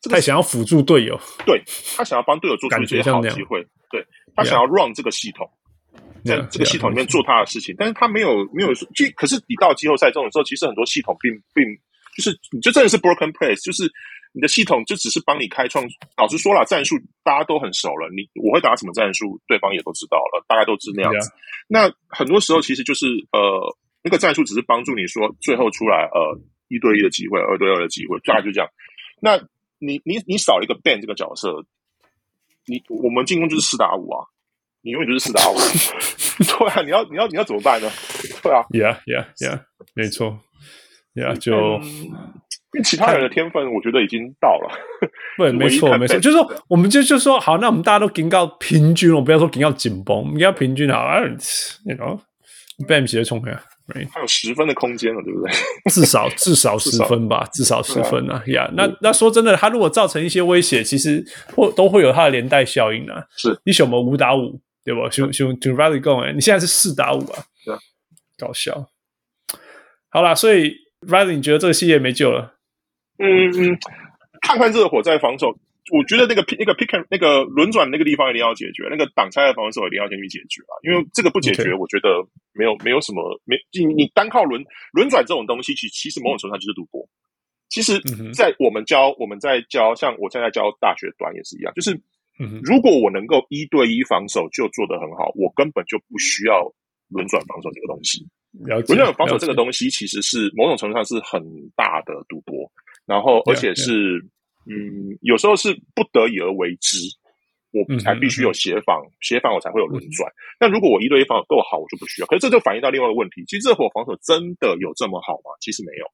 这个、太想要辅助队友，对他想要帮队友做出一些好机会，对他想要 run 这个系统.在这个系统里面做他的事情，Yeah. 但是他没有没有说，其可是你到季后赛这种时候，其实很多系统并并就是你就真的是 broken place，就是。你的系统就只是帮你开创。老实说了，战术大家都很熟了。你我会打什么战术，对方也都知道了，大概都是那样子。那很多时候其实就是呃，那个战术只是帮助你说最后出来呃一对一的机会，二对二的机会，大概就这样。那你你你少了一个 Ben 这个角色，你我们进攻就是四打五啊，你永远就是四打五。<laughs> 对啊，你要你要你要怎么办呢？对啊，Yeah Yeah Yeah，没错，Yeah 就。嗯因为其他人的天分，我觉得已经到了。对，<laughs> 没错，没错，就是说，我们就就说好，那我们大家都给到平均，我不要说给到紧绷，我们要平均好。你 know，Bam 直接冲开，还有十分的空间了，对不对？至少 <laughs> 至少十分吧，至少十分啊呀！那那说真的，他如果造成一些威胁，其实或都会有他的连带效应啊。是你选我们五打五，对不？选选选 Riley 讲哎，你现在是四打五啊？对啊，搞笑。好啦，所以 Riley，你觉得这个系列没救了？嗯嗯，看看热火在防守，我觉得那个那个 pick and 那个轮转那个地方一定要解决，那个挡拆的防守一定要先去解决啊，因为这个不解决我觉得没有没有什么没你你单靠轮轮转这种东西，其其实某种程度上就是赌博。其实，在我们教我们在教，像我现在教大学端也是一样，就是如果我能够一对一防守就做得很好，我根本就不需要轮转防守这个东西。轮转防守这个东西其实是某种程度上是很大的赌博。然后，而且是.嗯，有时候是不得已而为之，我才必须有协防，嗯、协防我才会有轮转。那、嗯、如果我一对一防守够好，我就不需要。可是这就反映到另外一个问题，其实热火防守真的有这么好吗？其实没有，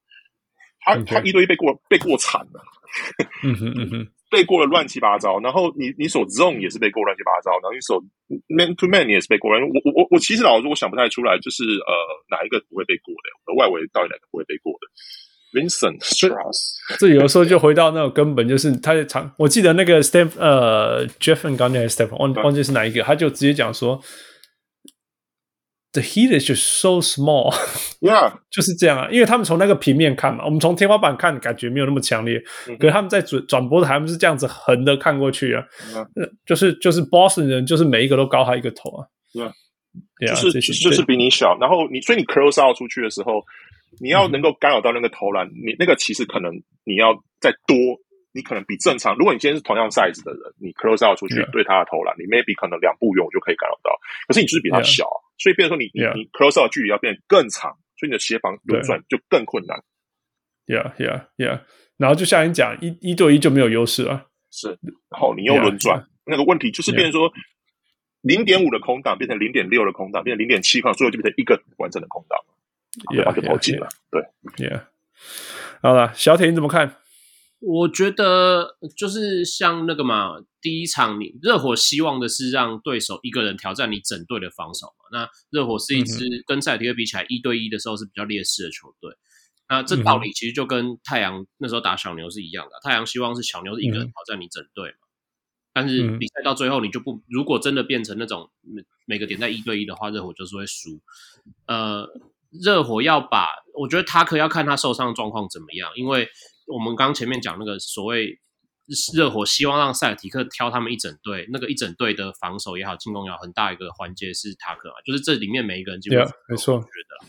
他.他一对一被过被过惨了，嗯哼嗯哼，<laughs> 被过了乱七八糟。然后你你守 zone 也是被过乱七八糟，然后你守 man to man 你也是被过乱。我我我我其实老实说，我想不太出来，就是呃哪一个不会被过的，我的外围到底哪个不会被过的？Vincent Strauss，<laughs> 这有的时候就回到那个根本，就是他的常，我记得那个 Steph 呃 Jeff Van Gundy 还是 Steph 忘忘记是哪一个，他就直接讲说，The Heat is just so small，Yeah，<laughs> 就是这样啊，因为他们从那个平面看嘛，我们从天花板看感觉没有那么强烈，可是他们在转转播台，他们是这样子横的看过去啊，嗯、就是就是 Boston 人就是每一个都高他一个头啊，Yeah，就是就是比你小，然后你所以你 close out 出去的时候。你要能够干扰到那个投篮，嗯、你那个其实可能你要再多，你可能比正常。如果你今天是同样 size 的人，你 close out 出去对他的投篮.你 maybe 可能两步远我就可以干扰到。可是你就是比他小.所以变成说你.你你 close out 距离要变得更长，所以你的协防轮转就更困难。Yeah, yeah, yeah。然后就像你讲，一一对一就没有优势了。是，然后你又轮转.那个问题就是变成说零点五的空档变成零点六的空档，变成零点七空档，最后就变成一个完整的空档。也就投进了，对，Yeah，好了，小铁你怎么看？我觉得就是像那个嘛，第一场你热火希望的是让对手一个人挑战你整队的防守嘛。那热火是一支跟塞尔提克比起来一对一的时候是比较劣势的球队。那这道理其实就跟太阳那时候打小牛是一样的。太阳希望是小牛是一个人挑战你整队嘛。但是比赛到最后你就不，如果真的变成那种每每个点在一对一的话，热火就是会输。呃。热火要把，我觉得塔克要看他受伤的状况怎么样，因为我们刚前面讲那个所谓热火希望让塞尔提克挑他们一整队，那个一整队的防守也好，进攻也好，很大一个环节是塔克嘛，就是这里面每一个人基本上没错，我觉得。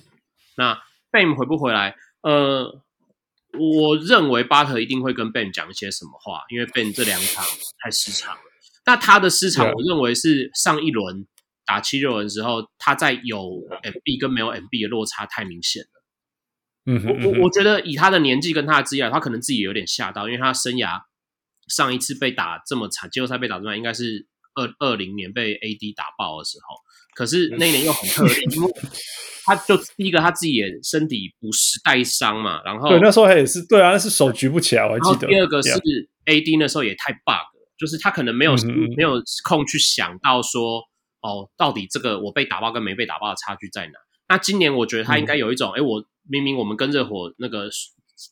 那 Bam 回不回来？呃，我认为巴特一定会跟 Bam 讲一些什么话，因为 Bam 这两场太失常了。那他的失常，我认为是上一轮。打七六人的时候，他在有 MB 跟没有 MB 的落差太明显了。嗯哼，嗯哼，我我我觉得以他的年纪跟他的资历，他可能自己有点吓到，因为他生涯上一次被打这么惨，季后赛被打这么惨，应该是二二零年被 AD 打爆的时候。可是那一年又很特例，因为他就第一个他自己也身体不适带伤嘛，然后对那时候他也是对啊，那是手举不起来，我还记得。第二个是 AD 那时候也太 bug 了，就是他可能没有、没有空去想到说。哦，到底这个我被打爆跟没被打爆的差距在哪？那今年我觉得他应该有一种，哎、嗯，我明明我们跟热火那个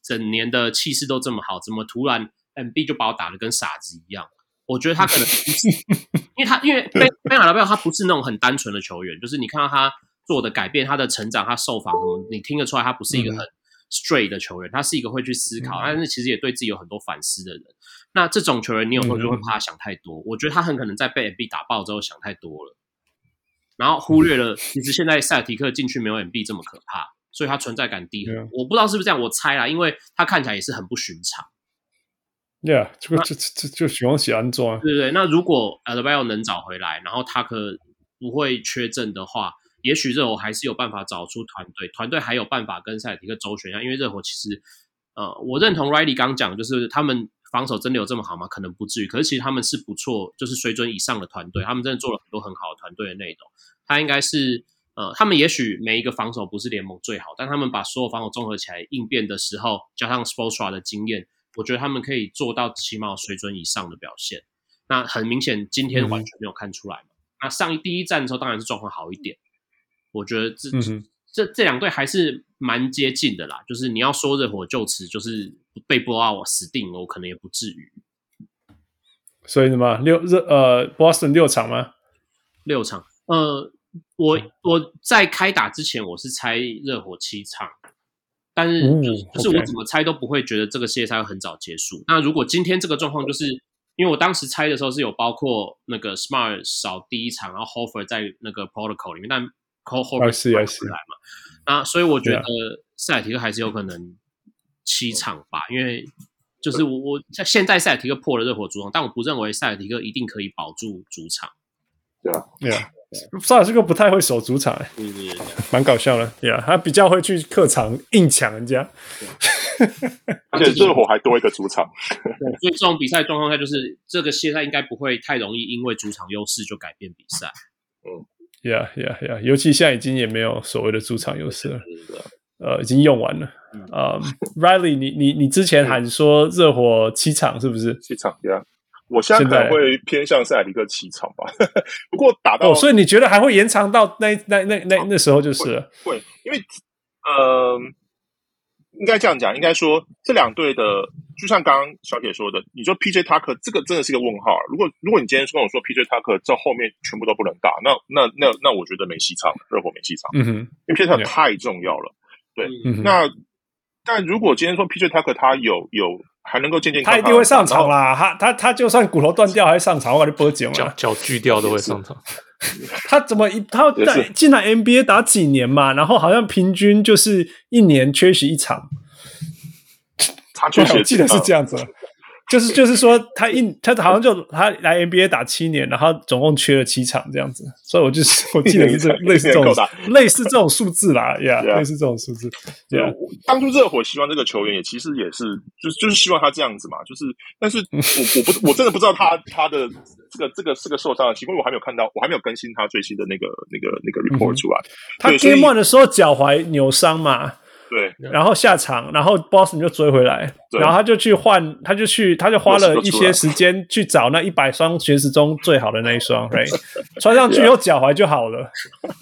整年的气势都这么好，怎么突然 MB 就把我打得跟傻子一样？我觉得他可能，<laughs> 因为他因为贝贝尔拉贝尔他不是那种很单纯的球员，就是你看到他做的改变、他的成长、他受访什么，你听得出来他不是一个很 straight 的球员，他是一个会去思考，嗯、但是其实也对自己有很多反思的人。那这种球员，你有时候就会怕他想太多。嗯、我觉得他很可能在被 MB 打爆之后想太多了。然后忽略了，其实现在塞尔提克进去没有 MB 这么可怕，所以他存在感低。Yeah. 我不知道是不是这样，我猜啦，因为他看起来也是很不寻常。Yeah，这个这这就喜欢写安装。对对，那如果 Adebayo 能找回来，然后他可不会缺阵的话，也许热火还是有办法找出团队，团队还有办法跟塞尔提克周旋一下。因为热火其实，呃，我认同 Riley 刚讲，就是他们防守真的有这么好吗？可能不至于。可是其实他们是不错，就是水准以上的团队，他们真的做了很多很好的团队的内容。他应该是呃，他们也许每一个防守不是联盟最好，但他们把所有防守综合起来应变的时候，加上 Sportsra 的经验，我觉得他们可以做到起码水准以上的表现。那很明显，今天完全没有看出来嘛。嗯、那上一第一站的时候，当然是状况好一点。我觉得这、嗯、这这两队还是蛮接近的啦。就是你要说热火就此就是被波奥我死定了，我可能也不至于。所以什么六热呃，Boston 六场吗？六场。呃，我我在开打之前我是猜热火七场，但是就是我怎么猜都不会觉得这个系列赛会很早结束。那如果今天这个状况就是因为我当时猜的时候是有包括那个 Smart 少第一场，然后 Horford 在那个 Protocol 里面，但 Horford 是来嘛，那所以我觉得塞尔提克还是有可能七场吧，因为就是我我现在塞尔提克破了热火主场，但我不认为塞尔提克一定可以保住主场，对啊，对。啊。塞尔这个不太会守主场，哎，<laughs> 蛮搞笑的，对啊，他比较会去客场硬抢人家，<laughs> 而且热火还多一个主场，所以这种比赛状况下，就是这个系列赛应该不会太容易因为主场优势就改变比赛。嗯，Yeah Yeah Yeah，尤其现在已经也没有所谓的主场优势了，呃，已经用完了。啊，Riley，你你你之前喊说热火七场是不是？七场，Yeah。我现在可能会偏向塞尔提克七场吧，<laughs> 不过打到、哦，所以你觉得还会延长到那那那那那时候就是了。会，会，因为呃，应该这样讲，应该说这两队的，就像刚刚小铁说的，你说 PJ Tucker 这个真的是个问号。如果如果你今天跟我说 PJ Tucker 这后面全部都不能打，那那那那我觉得没戏唱，热火没戏唱，嗯哼，因为 PJ Tucker 太重要了，对，嗯、那但如果今天说 PJ Tucker 他有有。还能够健健康康，他一定会上场啦。他他他就算骨头断掉还是上场，我感觉不会讲脚脚锯掉都会上场。<laughs> 他怎么一他带进来 NBA 打几年嘛？然后好像平均就是一年缺席一场。他确实我记得是这样子。就是就是说，他一他好像就他来 NBA 打七年，然后总共缺了七场这样子，所以我就是 <laughs> 我记得是这 <laughs> 类似这种类似这种数字啦，呀，类似这种数字。对啊，当初热火希望这个球员也其实也是，就是就是希望他这样子嘛，就是，但是我我不我真的不知道他他的这个这个是个受伤的情况，我还没有看到，我还没有更新他最新的那个那个那个 report 出来。他 Game One 的时候脚踝扭伤嘛。对，然后下场，然后 Boston 就追回来，然后他就去换，他就去，他就花了一些时间去找那一百双鞋子中最好的那一双，对，穿上去以后脚踝就好了，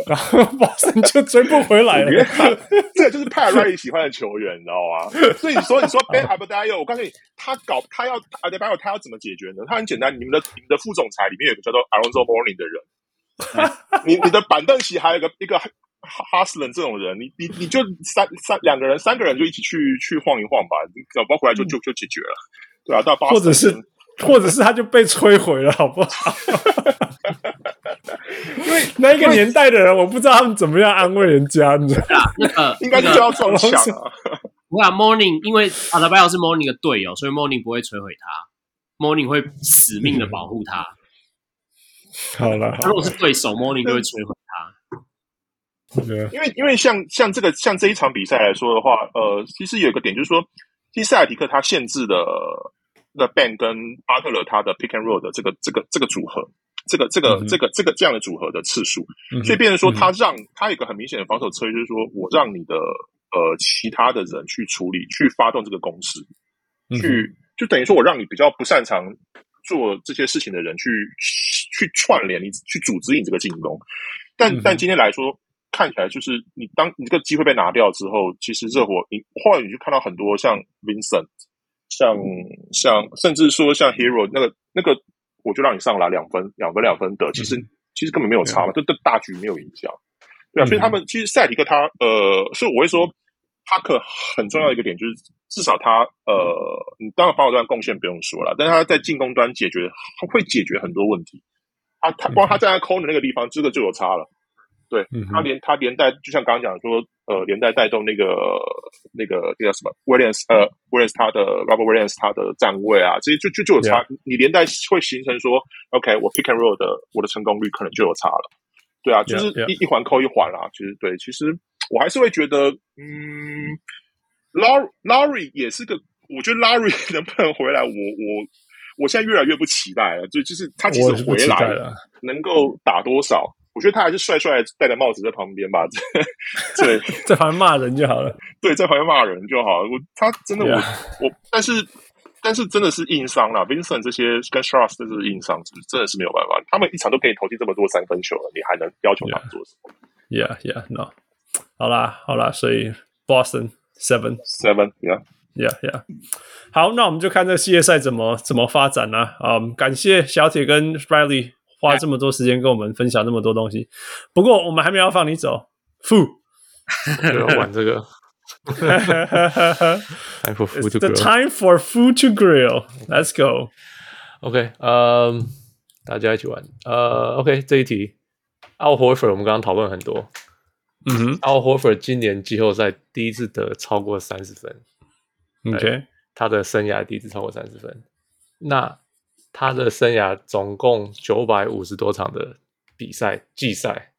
然后 Boston 就追不回来了。<laughs> 这个就是 Pat Riley 喜欢的球员，你知道吗？所以你说，你说 Bam Adebayo，我告诉你，他搞他要 Adebayo，他要怎么解决呢？他很简单，你们的你们的副总裁里面有个叫做 Alonzo Mourning 的人，你你的板凳席还有一个一个。哈斯人这种人，你你你就三三两个人，三个人就一起去去晃一晃吧，你搞不好回来就就就解决了，对啊，到八或者是或者是他就被摧毁了，好不好？<laughs> 因为那一个年代的人，我不知道他们怎么样安慰人家，你知道吗？那个应该就要撞墙啊！我想 Mourning，因为 Adebayo 是 Mourning 的队友，所以 Mourning 不会摧毁他，Mourning 会死命的保护他。好了，他如果是对手，Mourning 就会摧毁.因为因为像像这个像这一场比赛来说的话，呃，其实有一个点就是说，其实塞尔提克他限制的那 Ben 跟巴特勒他的 Pick and Roll 的这个这个这个组合，这个这个、mm hmm. 这个这个这样的组合的次数，mm hmm. 所以变成说他让他有一个很明显的防守策略，就是说我让你的呃其他的人去处理去发动这个攻势，mm hmm. 去就等于说我让你比较不擅长做这些事情的人去去串联你去组织你这个进攻，但、mm hmm. 但今天来说。看起来就是你当你这个机会被拿掉之后，其实热火你后来你就看到很多像 Vincent，像像甚至说像 Hero 那个那个，我就让你上来两分两分两分得，其实其实根本没有差嘛，这对大局没有影响，对啊，所以他们其实赛迪克他呃，所以我会说哈克很重要的一个点就是至少他呃，你当然防守端贡献不用说了，但是他在进攻端解决他会解决很多问题，他他光他站在空的那个地方，这个就有差了。对，他连他连带，就像刚刚讲说，呃，连带带动那个那个那叫什么 Williams，呃，Williams 他的 Robert Williams 他的站位啊，这些就就就有差。你连带会形成说，OK，我 Pick and Roll 的我的成功率可能就有差了。对啊，就是一.一环扣一环啦。其实对，其实我还是会觉得，嗯，Lowry Lowry 也是个我觉得 Larry <laughs> 能不能回来，我我我现在越来越不期待了。就就是他其实回来能够打多少，我觉得他还是帅帅戴着帽子在旁边吧。<laughs> <laughs> 对，在旁边骂人就好了。对，在旁边骂人就好了。我他真的我 Yeah. 我，但是但是真的是硬伤了。Vincent 这些跟 Strus 这是硬伤，真的是没有办法。他们一场都可以投进这么多三分球了，你还能要求他们做什么？Yeah, yeah, no。好啦，好啦，所以 Boston seven seven, yeah, yeah, yeah。好，那我们就看这个系列赛怎么怎么发展呢？啊、um,，感谢小铁跟 Riley 花这么多时间跟我们分享那么多东西。不过我们还没有要放你走，负要玩这个。<laughs> time for food to grill. The time for food to grill. Let's go. OK，嗯、um,，大家一起玩。呃、uh,，OK，这一题，Al Horford 我们刚刚讨论很多。嗯哼，Al Horford 今年季后赛第一次得超过三十分，OK，他的生涯第一次超过三十分。那他的生涯总共九百五十多场的比赛季赛，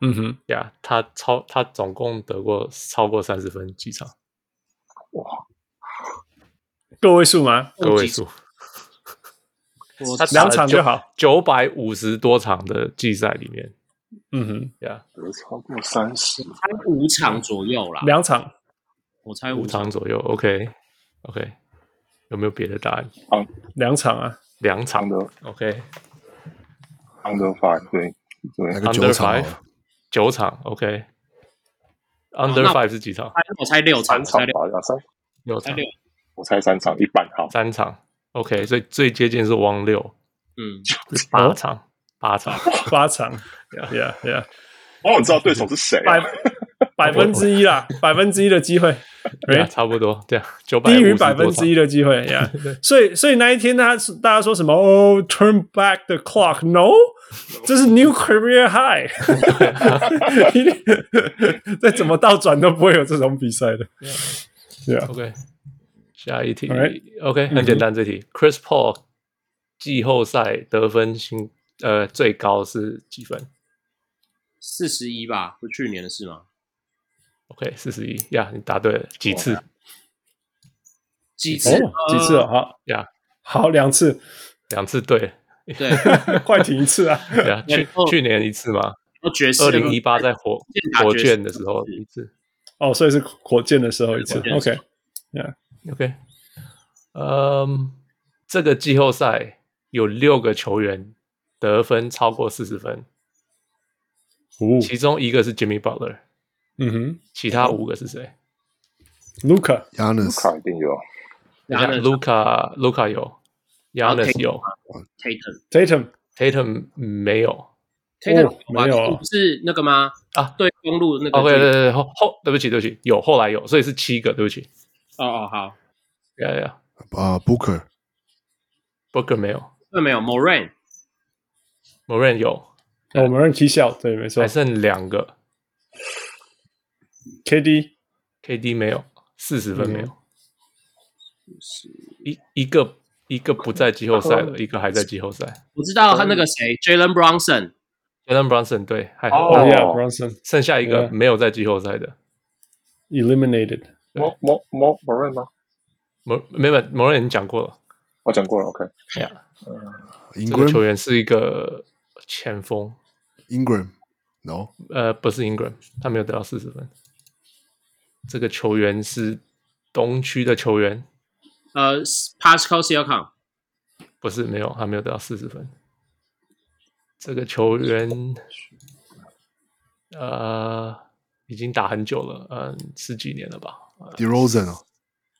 嗯哼，呀，他超他总共得过超过三十分几场？哇，个位数吗？个位数，他两场就好，九百五十多场的季赛里面。嗯哼，呀，得超过三十，猜五场左右啦。两场，我猜五场左右。OK，OK，有没有别的答案？嗯，两场啊，两场。的。OK，Under five，对对，Under five，九场。OK，Under five 是几场？我猜六场，三场吧，三。六场，我猜三场，一半好，三场。OK，所以最接近是汪六，嗯，八场。八场，<laughs> 八场，Yeah Yeah，我想知道对手是谁，百百分之一啦，<laughs> 百分之一的机会，<laughs> 对，啊差不多，对啊，低于百分之一的机会呀。<laughs> 所以，所以那一天，他大家说什么？哦，Turn back the clock？No，这是 New Career High，<laughs> 再怎么倒转都不会有这种比赛的。Yeah，OK，下一题，OK，很简单，这题，Chris Paul 季后赛得分新。呃，最高是几分？四十一吧，是去年的事吗？OK，四十一呀，你答对了，几次？几次？几次？好呀，好，两次，两次对，对，<laughs> 快停一次啊！呀，去去年一次吗？二零一八在火火箭的时候一次。哦，所以是火箭的时候一次。OK，Yeah，OK，嗯，这个季后赛有六个球员。得分超过四十分，其中一个是 Jimmy Butler，嗯哼，其他五个是谁？Luka、Giannis 一定有，Luka、Luka 有，Giannis 有，Tatum、Tatum 没有，Tatum 没有，不是那个吗？啊，对，公路那个，OK，对对对，后后，对不起对不起，有后来有，所以是七个，对不起。哦哦好，呀呀，啊，Booker，Booker 没有，对没有，Moran。某人有，哦，某人七小，对，没错，还剩两个，KD，KD 没有，四十分没有，一一个一个不在季后赛了，一个还在季后赛。我知道他那个谁，Jalen Brunson，Jalen Brunson 对，还哦，Yeah，Brunson，剩下一个没有在季后赛的，Eliminated，某某某某人吗？某没有某人已经讲过了，我讲过了，OK。Yeah，，这个球员是一个。前锋，Ingram，No，呃，不是 Ingram，他没有得到四十分。这个球员是东区的球员，呃，Pascal Siakam，不是，没有，还没有得到四十分。这个球员，呃，已经打很久了，嗯、呃，十几年了吧？DeRozan 哦。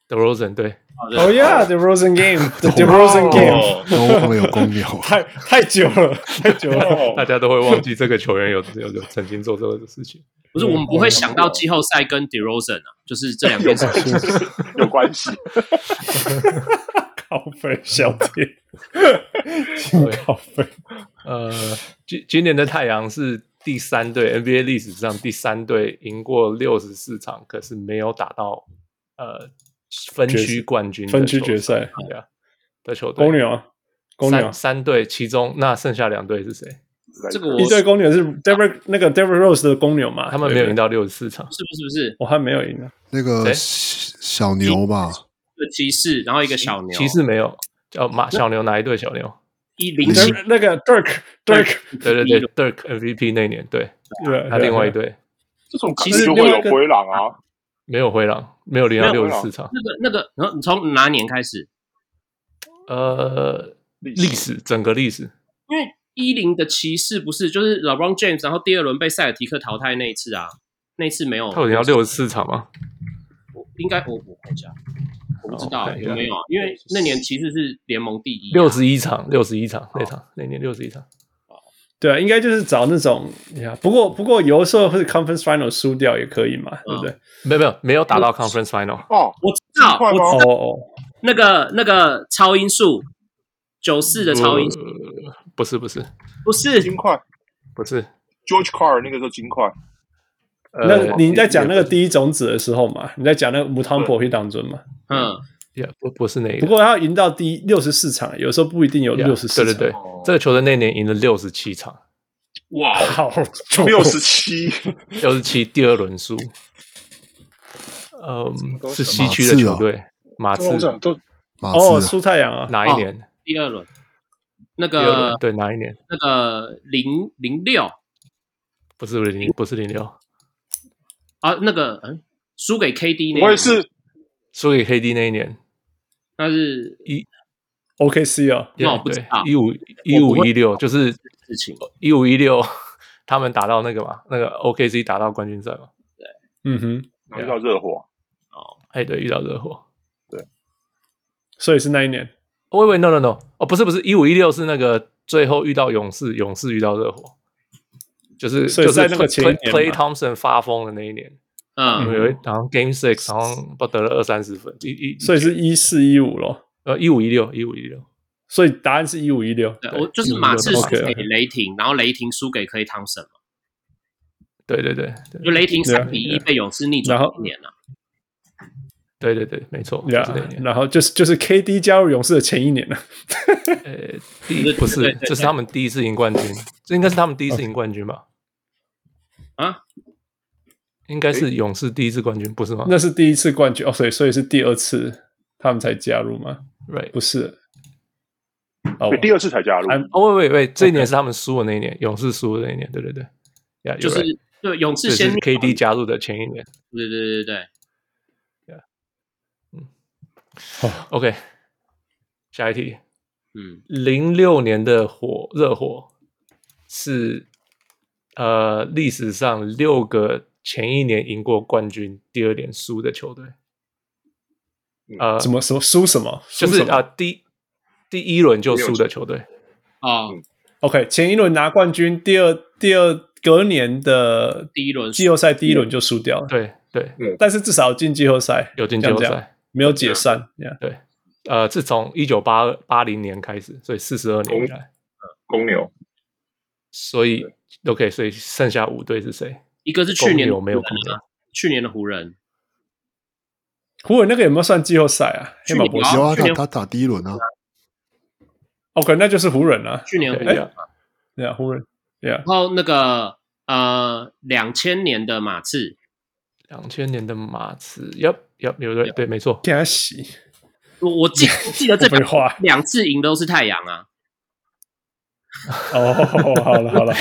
DeRozan 对，哦呀，DeRozan game，the Rosen game，<laughs> 都没有公牛，<laughs> 太太久了，太久了，<laughs> 大家都会忘记这个球员有有有曾经做这个事情。不是，我们不会想到季后赛跟 DeRozan 啊，就是这两件事情有关系。高分小铁，靠北。呃，今今年的太阳是第三队，NBA 历史上第三队赢过六十四场，可是没有打到呃。分区冠军，分区决赛，对啊，的球队，公牛啊，公牛三队，其中那剩下两队是谁？这个一队公牛是 Derrick 那个 Derrick Rose 的公牛嘛？他们没有赢到六十四场，是不是？不是，我还没有赢呢。那个小牛吧？个骑士，然后一个小牛。骑士没有，叫马小牛哪一队？小牛一零七那个 Dirk Dirk，对对对，Dirk MVP 那一年，对，他另外一队。这种骑士会有灰狼啊？没有灰狼，没有零到六十四场。那个那个，然后你从哪年开始？呃，历史整个历史，因为一零的骑士不是就是老 Brown James，然后第二轮被塞尔提克淘汰那一次啊，那次没有。他有零到六十四场吗？我应该我我看一下，我不知道有没有啊，因为那年骑士是联盟第一，六十一场，六十一场那场那年六十一场。对啊，应该就是找那种呀。不过不过有的时候会 Conference Final 输掉也可以嘛，对不对？没有没有没有打到 Conference Final 哦，我知道，我知道哦，那个那个超音速九四的超音速，不是不是不是金块，不是 George Carr 那个叫金块。那你在讲那个第一种子的时候嘛？你在讲那个 Mutombo 会当中嘛？嗯，也不不是那个。不过他要赢到第六十四场，有时候不一定有六十四场。对对对，这个球队那年赢了六十七场。哇，好，六十七，六十七，第二轮输。嗯，是西区的球队，马刺。哦，输太阳啊？哪一年？第二轮。那个对，哪一年？那个零零六，不是零零，不是零六。啊，那个嗯，输给 KD 那，我也是输给 KD 那一年，那是一 OKC 啊，那我不知道，一五一五一六就是事情，一五一六他们打到那个嘛，那个 OKC 打到冠军赛嘛，对，嗯哼，遇到热火，哦，哎对，遇到热火，对，<laughs> 所以是那一年，喂喂，no no no，哦不是不是，一五一六是那个最后遇到勇士，勇士遇到热火。就是就是在那个 Clay Thompson 发疯的那一年，嗯，有一好像 Game Six，好像不得了二三十分，一一所以是一四一五咯，呃一五一六一五一六，所以答案是一五一六。对我就是马刺输给雷霆，然后雷霆输给 Klay Thompson 嘛。对对对，就雷霆三比一被勇士逆转一年了。对对对，没错，然后就是就是 KD 加入勇士的前一年了。呃，第一不是，这是他们第一次赢冠军，这应该是他们第一次赢冠军吧？啊，应该是勇士第一次冠军，不是吗？那是第一次冠军哦，所以所以是第二次他们才加入吗？Right，不是，哦，第二次才加入。哦，喂喂喂，这一年是他们输的那一年，勇士输的那一年，对对对，呀，就是对勇士先 KD 加入的前一年，对对对对。好，OK，下一题。嗯，零六年的火热火是呃历史上六个前一年赢过冠军，第二年输的球队。呃，怎么说输什么？就是啊，第第一轮就输的球队。啊，OK，前一轮拿冠军，第二第二隔年的第一轮季后赛第一轮就输掉了。对对，但是至少进季后赛，有进季后赛。没有解散，对，呃，自从一九八八零年开始，所以四十二年以来，公牛，所以 OK，所以剩下五队是谁？一个是去年有没有公牛？去年的湖人，湖人那个有没有算季后赛啊？黑马博士有啊，他他打第一轮啊。OK，那就是湖人啊。去年湖人，对啊，湖人，对啊。然后那个呃，两千年的马刺，两千年的马刺，Yup。有有对对，没错。给他洗。我我记 <laughs> 记得这个两次赢都是太阳啊。哦，好了好了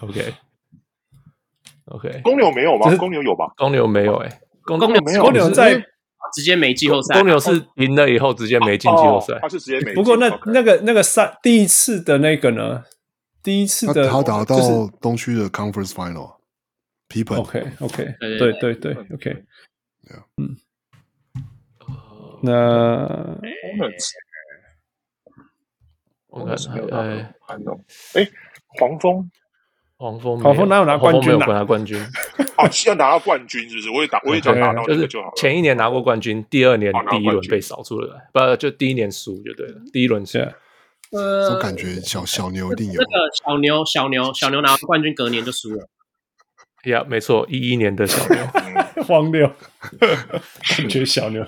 ，OK OK。公牛没有吗？公牛有吧？公牛没有哎，公牛没有。公牛在直接没季后赛。公牛是赢了以后直接没进季后赛。他是直接没。不过那那个那个赛第一次的那个呢？第一次的他打到东区的 Conference Final。Pippen。OK OK。对对对 OK。嗯，那我看哎，哎，黄蜂，黄蜂，黄蜂哪有拿冠军？没有拿冠军啊，是要拿到冠军，是不是？我也打，我也想拿到，就是前一年拿过冠军，第二年第一轮被扫出来，不，就第一年输就对了。第一轮是，呃，我感觉小小牛一定有。那个小牛，小牛，小牛拿冠军，隔年就输了。呀，没错，一一年的小牛，<laughs> 荒谬，感觉小牛，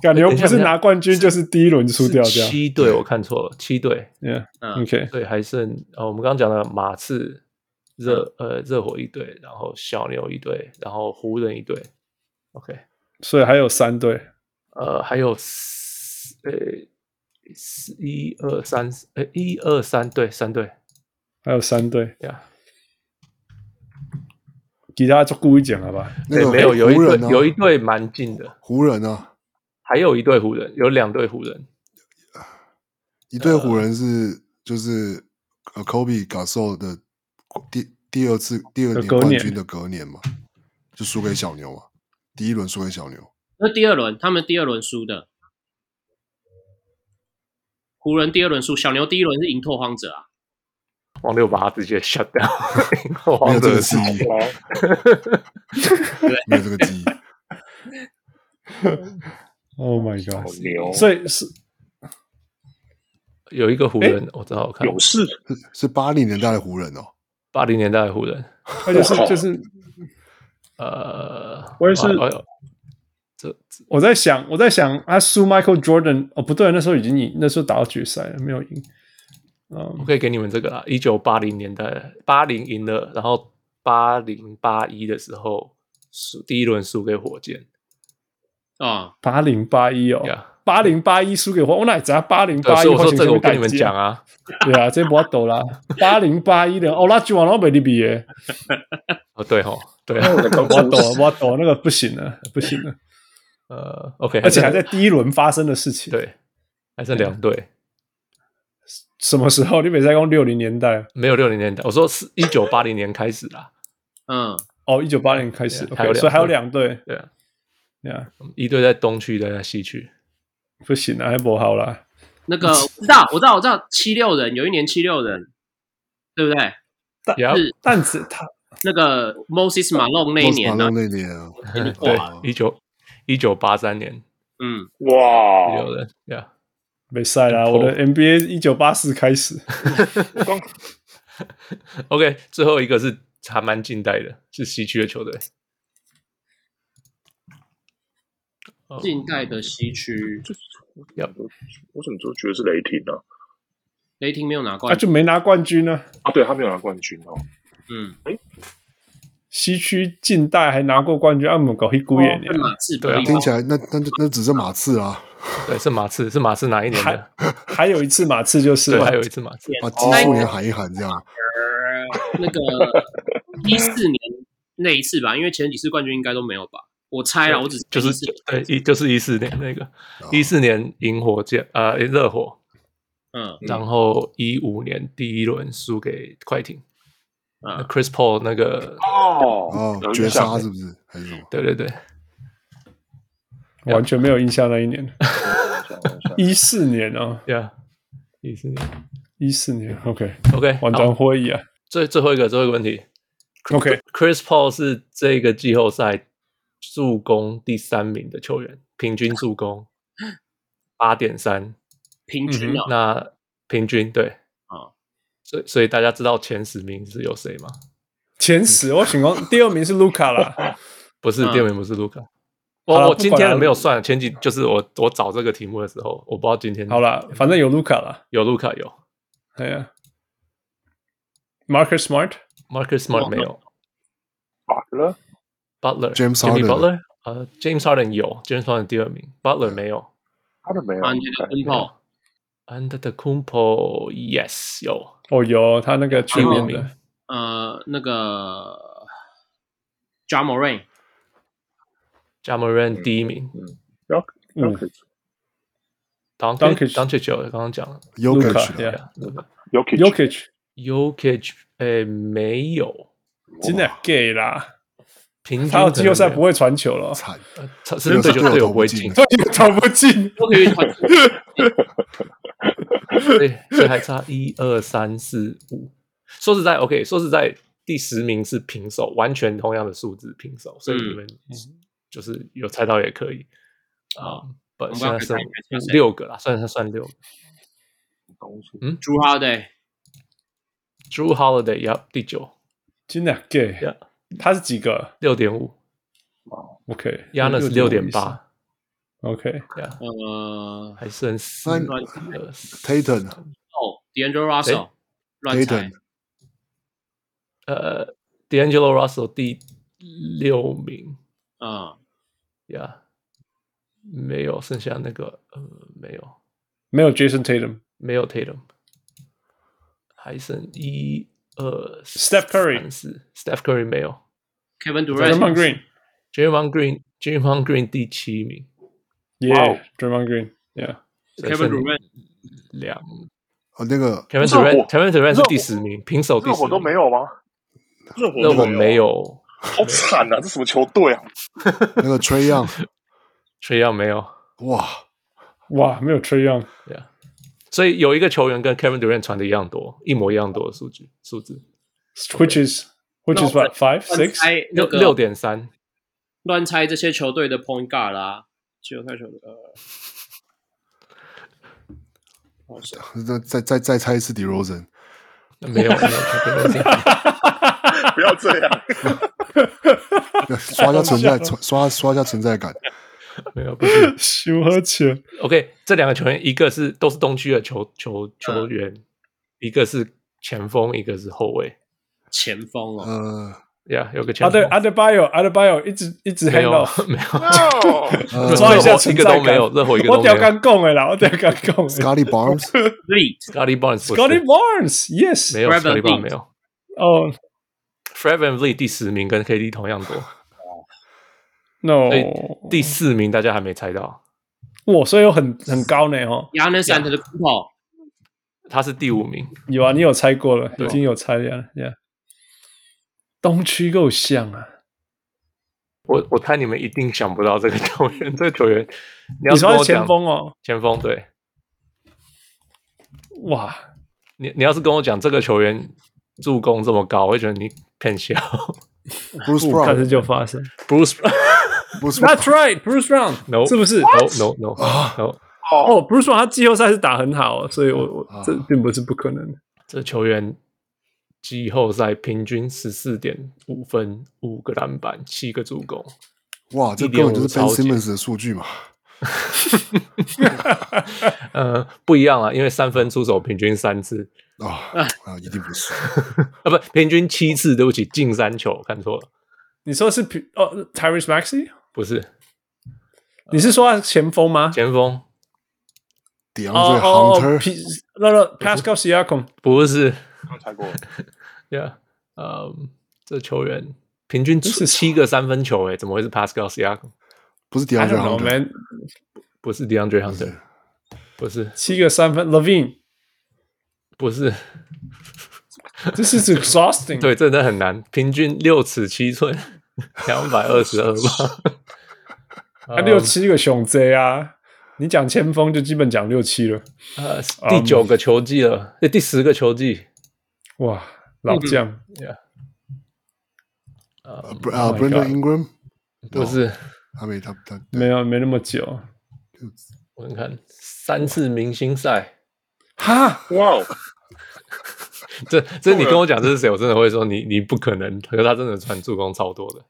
感觉不是拿冠军就是第一轮输掉掉。七队我看错了，七队，Yeah，OK，对，还剩哦，我们刚刚讲的马刺、热呃热火一队，然后小牛一队，然后湖人一队，OK，所以还有三队，呃，还有四呃，一二三，呃，一二三队，三队，还有三队。呀。其他就故意讲了吧？那个没有，有一队，啊、有一队蛮近的。湖人啊，还有一队湖人，有两队湖人。一队湖人是就是呃，Kobe Gasol 的第第二次第二年冠军的隔年嘛，就输给小牛嘛，第一轮输给小牛。那第二轮他们第二轮输的，湖人第二轮输，小牛第一轮是赢拓荒者啊。王六把他直接 shut down，<laughs> 没有这个记忆，没有这个记忆。<laughs> Oh my god！好牛。所以是有一个湖人，我知道，我看勇士。是八零年代的湖人哦，八零年代的湖人，而且是就是呃，我也是，这我在想，我在想，他输 Michael Jordan，哦不对，那时候已经赢，那时候打到决赛了，没有赢。嗯，我可以给你们这个啦，一九八零年代，八零赢了，然后八零八一的时候输第一轮输给火箭啊，八零八一哦，八零八一输给火，我哪知道八零八一？我说这个我跟你们讲啊，对啊，这不要抖啦，八零八一的，哦，那就往老没得比耶，哦对吼，对啊，<laughs> 我抖，我抖，那个不行了，不行了，呃，OK，而且还在第一轮发生的事情，对，还剩两队。什么时候？你别再讲六零年代，没有六零年代，我说是一九八零年开始啦。嗯，哦，一九八零开始，okay, 还有所以还有两队，对啊，对啊，一队在东区，一队在西区，不行啊，还不好啦。那个我知道，我知道，我知道，七六人有一年七六人，对不对？但是。但是他那个 Moses Malone 那一年呢？那年啊，对，一九一九八三年，嗯，哇，七六人，对啊。没赛啦，我的 NBA 一九八四开始。<laughs> <laughs> OK，最后一个是还蛮近代的，是西区的球队。近代的西区，要我怎么就觉得是雷霆呢？雷霆没有拿冠军，他就没拿冠军呢。啊，对他没有拿冠军哦。嗯，哎，西区近代还拿过冠军，阿姆搞一股眼的。马刺对啊，听起来那那那只是马刺啊。对，是马刺，是马刺哪一年的？还，还有一次马刺就是，对，还有一次马刺，把技术也喊一喊这样。呃、那个一四年那一次吧，因为前几次冠军应该都没有吧？我猜了，我只就是对一就是一四年那个一四年赢火箭呃热火，嗯，然后一五年第一轮输给快艇，嗯，Chris Paul 那个哦哦绝杀是不是？还是什么？对对对。完全没有印象那一年，一四年啊，对啊，一四年，一四年，OK。OK，完全会议啊。最最后一个最后一个问题，OK，Chris Paul 是这个季后赛助攻第三名的球员，平均助攻八点三，平均啊，那平均对。啊，所以所以大家知道前十名是有谁吗？前十，我选讲第二名是卢卡啦，不是第二名不是卢卡。我我今天没有算，前几就是我我找这个题目的时候，我不知道今天好了，反正有卢卡了，有卢卡有，对呀。Marcus Smart，Marcus Smart 没有，Butler，Butler，James Harden，呃，James Harden 有，James Harden 第二名，Butler 没有 Butler 没有，Antetokounmpo，Antetokounmpo，Yes 有，哦有，他那个去年的，呃，那个 Ja Morant。Ja Morant 第一名，嗯，Doncic，Doncic。刚刚讲了，Jokic，Jokic，Jokic，诶，没有，真的 gay 啦，平均他到季后赛不会传球了，惨，是队友队友不会进，队友投不进，对，所以还差一二三四五，说实在，OK，说实在，第十名是平手，完全同样的数字平手，所以你们。就是有猜到也可以。啊，不，现在是六个啦，算是算六个。嗯，Drew Holiday，Drew Holiday 要第九，真的 gay，他是几个？六点五。OK，Giannis 六点八。OK，呃，还剩四个。Tatum，哦，D'Angelo Russell，乱猜。呃，D'Angelo Russell 第六名。啊，呀，没有，剩下那个呃，没有，没有 Jason Tatum，没有 Tatum，还剩一二 Steph Curry，Steph Curry 没有，Kevin Durant，Draymond Green，Draymond Green，Draymond Green 第七名，Yeah，Draymond Green，Yeah，Kevin Durant 两，哦，那个 Kevin Durant，Kevin Durant 是第十名，平手第十，热火都没有吗？热火热火没有，好惨啊！这什么球队啊？那个 Trae Young，Trae Young 没有，哇哇，没有 Trae Young，对啊，所以有一个球员跟 Kevin Durant 传的一样多，一模一样多的数据数字，which is which is what five six 六六点三，乱猜这些球队的 point guard 啦，球队球队呃，<laughs> 再再再再猜一次 derozen 没有 <laughs> 没有，<laughs> 不要这样。刷一下存在，刷刷一下存在感。没有，不是修和钱。OK，这两个球员，一个是都是东区的球球球员，嗯、一个是前锋，一个是后卫。前锋哦，呃，呀，有个前锋。Adebayo，Adebayo 一直一直没有没有，抓一下一个都没有，任何一个都没有。我刚讲的啦，我刚讲。Scotty Barnes，Lee，Scotty Barnes，Scotty Barnes，Yes，没有，Scotty Barnes 没有。哦。Fred VanVleet 第十名跟 KD 同样多，No，第四名大家还没猜到，哇，所以有很很高呢哦。Giannis Antetokounmpo，他是第五名，有啊，你有猜过了，已经有猜了呀。东区够像啊，我我猜你们一定想不到这个球员，这个球员，你说是前锋哦，前锋对，哇，你你要是跟我讲这个球员助攻这么高，我会觉得你。骗笑，Bruce Brown 开始就发生，Bruce，That's right，Bruce Brown，no，是不是？No，No，No，No，哦，Bruce Brown 他季后赛是打很好，所以我我这并不是不可能。这球员季后赛平均十四点五分，五个篮板，七个助攻。哇，这根本就是 Ben Simmons 的数据嘛。呃，不一样啊，因为三分出手平均三次。啊啊！一定不是 <laughs> 啊，不，平均七次，对不起，进三球，看错了。你说是平哦，Tyrese Maxey 不是？你是说前锋吗？前锋？DeAndre Hunter？那个 Pascal Siakam 不是？刚猜过。<laughs> Yeah，嗯，这球员平均是七个三分球，哎，怎么会是 Pascal Siakam？不是 DeAndre Hunter？不是 DeAndre Hunter？不是七个三分，Levine。不是，这是 exhausting。<laughs> 对，真的很难。平均六尺七寸，<laughs> 两百二十二磅，啊，六七个胸贼啊！你讲前锋就基本讲六七了。呃，第九个球季了，哎，第十个球季，哇，老将。呃，Brandon Ingram 不是，还没他他没有没那么久。我看三次明星赛。哈，哇哦！<laughs> 这这你跟我讲这是谁？<laughs> 我真的会说你你不可能。可是他真的传助攻超多的。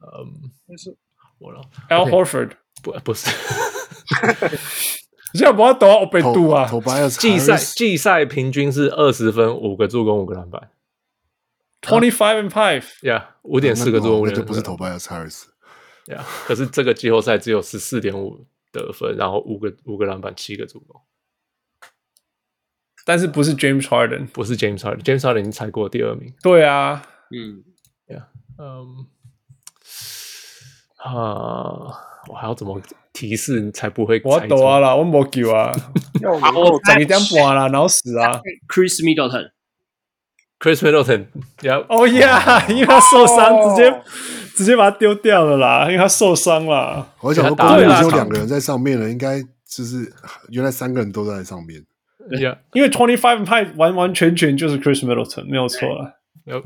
嗯，那是我了。Al Horford 不不是，<laughs> 你现在不要抖我被堵啊！季赛季赛平均是二十分，五个助攻，五个篮板。Twenty five and five，呀，五点四个助攻，就不是 Tobias Harris。呀，可是这个季后赛只有十四点五得分，然后五个五个篮板，七个助攻。但是不是 James Harden，不是 James Harden，James Harden 已经踩过第二名。对啊，嗯，呀，嗯，啊，我还要怎么提示你才不会？我懂啊啦，我没救啊，<laughs> 我十一点半啦，脑死啊！Chris Middleton，Chris Middleton，哦呀，因为他受伤，直接直接把他丢掉了啦，因为他受伤了。我想说，公路已经有两个人在上面了，应该就是原来三个人都在上面。Yeah, 因为 Twenty Five 派完完全全就是 Chris Middleton，没有错了。有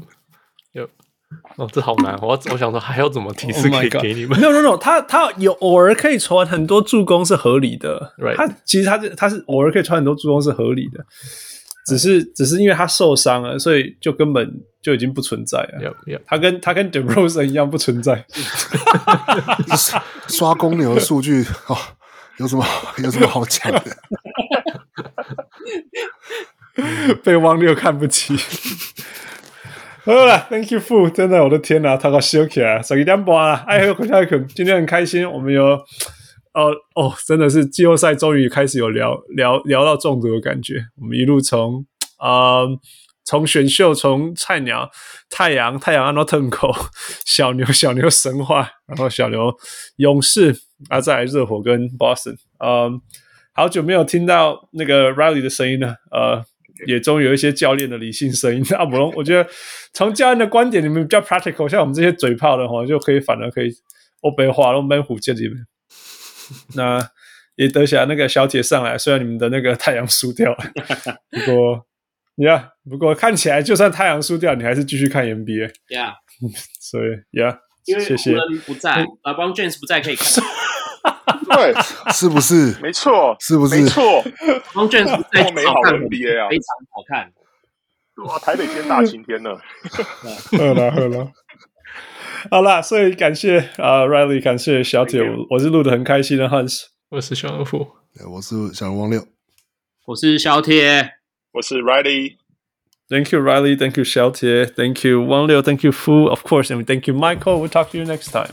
有 <laughs> 哦，这好难，我我想说还要怎么提示可以给你们？No No No，他他有偶尔可以传很多助攻是合理的。Right. 他其实他是他是偶尔可以传很多助攻是合理的，只是只是因为他受伤了，所以就根本就已经不存在了。Yep, yep. 他跟他跟 d e r o s e n 一样不存在。<laughs> 刷公牛的数据哦，有什么有什么好讲的？<laughs> 被汪六看不起。好了，Thank you, for。真的，我的天哪，他搞笑起来，十一点半了。哎呦，快下去，今天很开心，我们有哦哦，真的是季后赛终于开始有聊聊聊到中毒的感觉。我们一路从啊、呃，从选秀，从菜鸟太阳太阳 a n o t n 小牛 <laughs> 小牛神话，然后小牛勇士，啊，再来热火跟 Boston。嗯，好久没有听到那个 Riley 的声音了。呃，也终于有一些教练的理性声音。<laughs> 阿姆龙，我觉得从教练的观点，你们比较 practical，像我们这些嘴炮的话，就可以反而可以欧北话，都闷虎见里面。<laughs> 那也得下那个小姐上来，虽然你们的那个太阳输掉了，不过呀，yeah, 不过看起来就算太阳输掉，你还是继续看 NBA。Yeah，<laughs> 所以呀，因为谢谢。湖人不在，啊，LeBron James 不在，可以看。对，是不是？没错，是不是？没错 James 不在，美好 NBA 啊，非常好看。哇，台北天大晴天呢。喝了喝了。好啦，所以感谢啊、uh,，Riley，感谢小铁，我我是录的很开心的 Hans，我是小人物，我是小人王六，我是小铁，我是 Riley。Thank you, Riley. Thank you, 小铁。Thank you, 王六。Thank you, Fu. Of course, and thank you, Michael. We'll talk to you next time.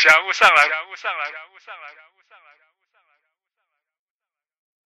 小人物上来，小人物上来，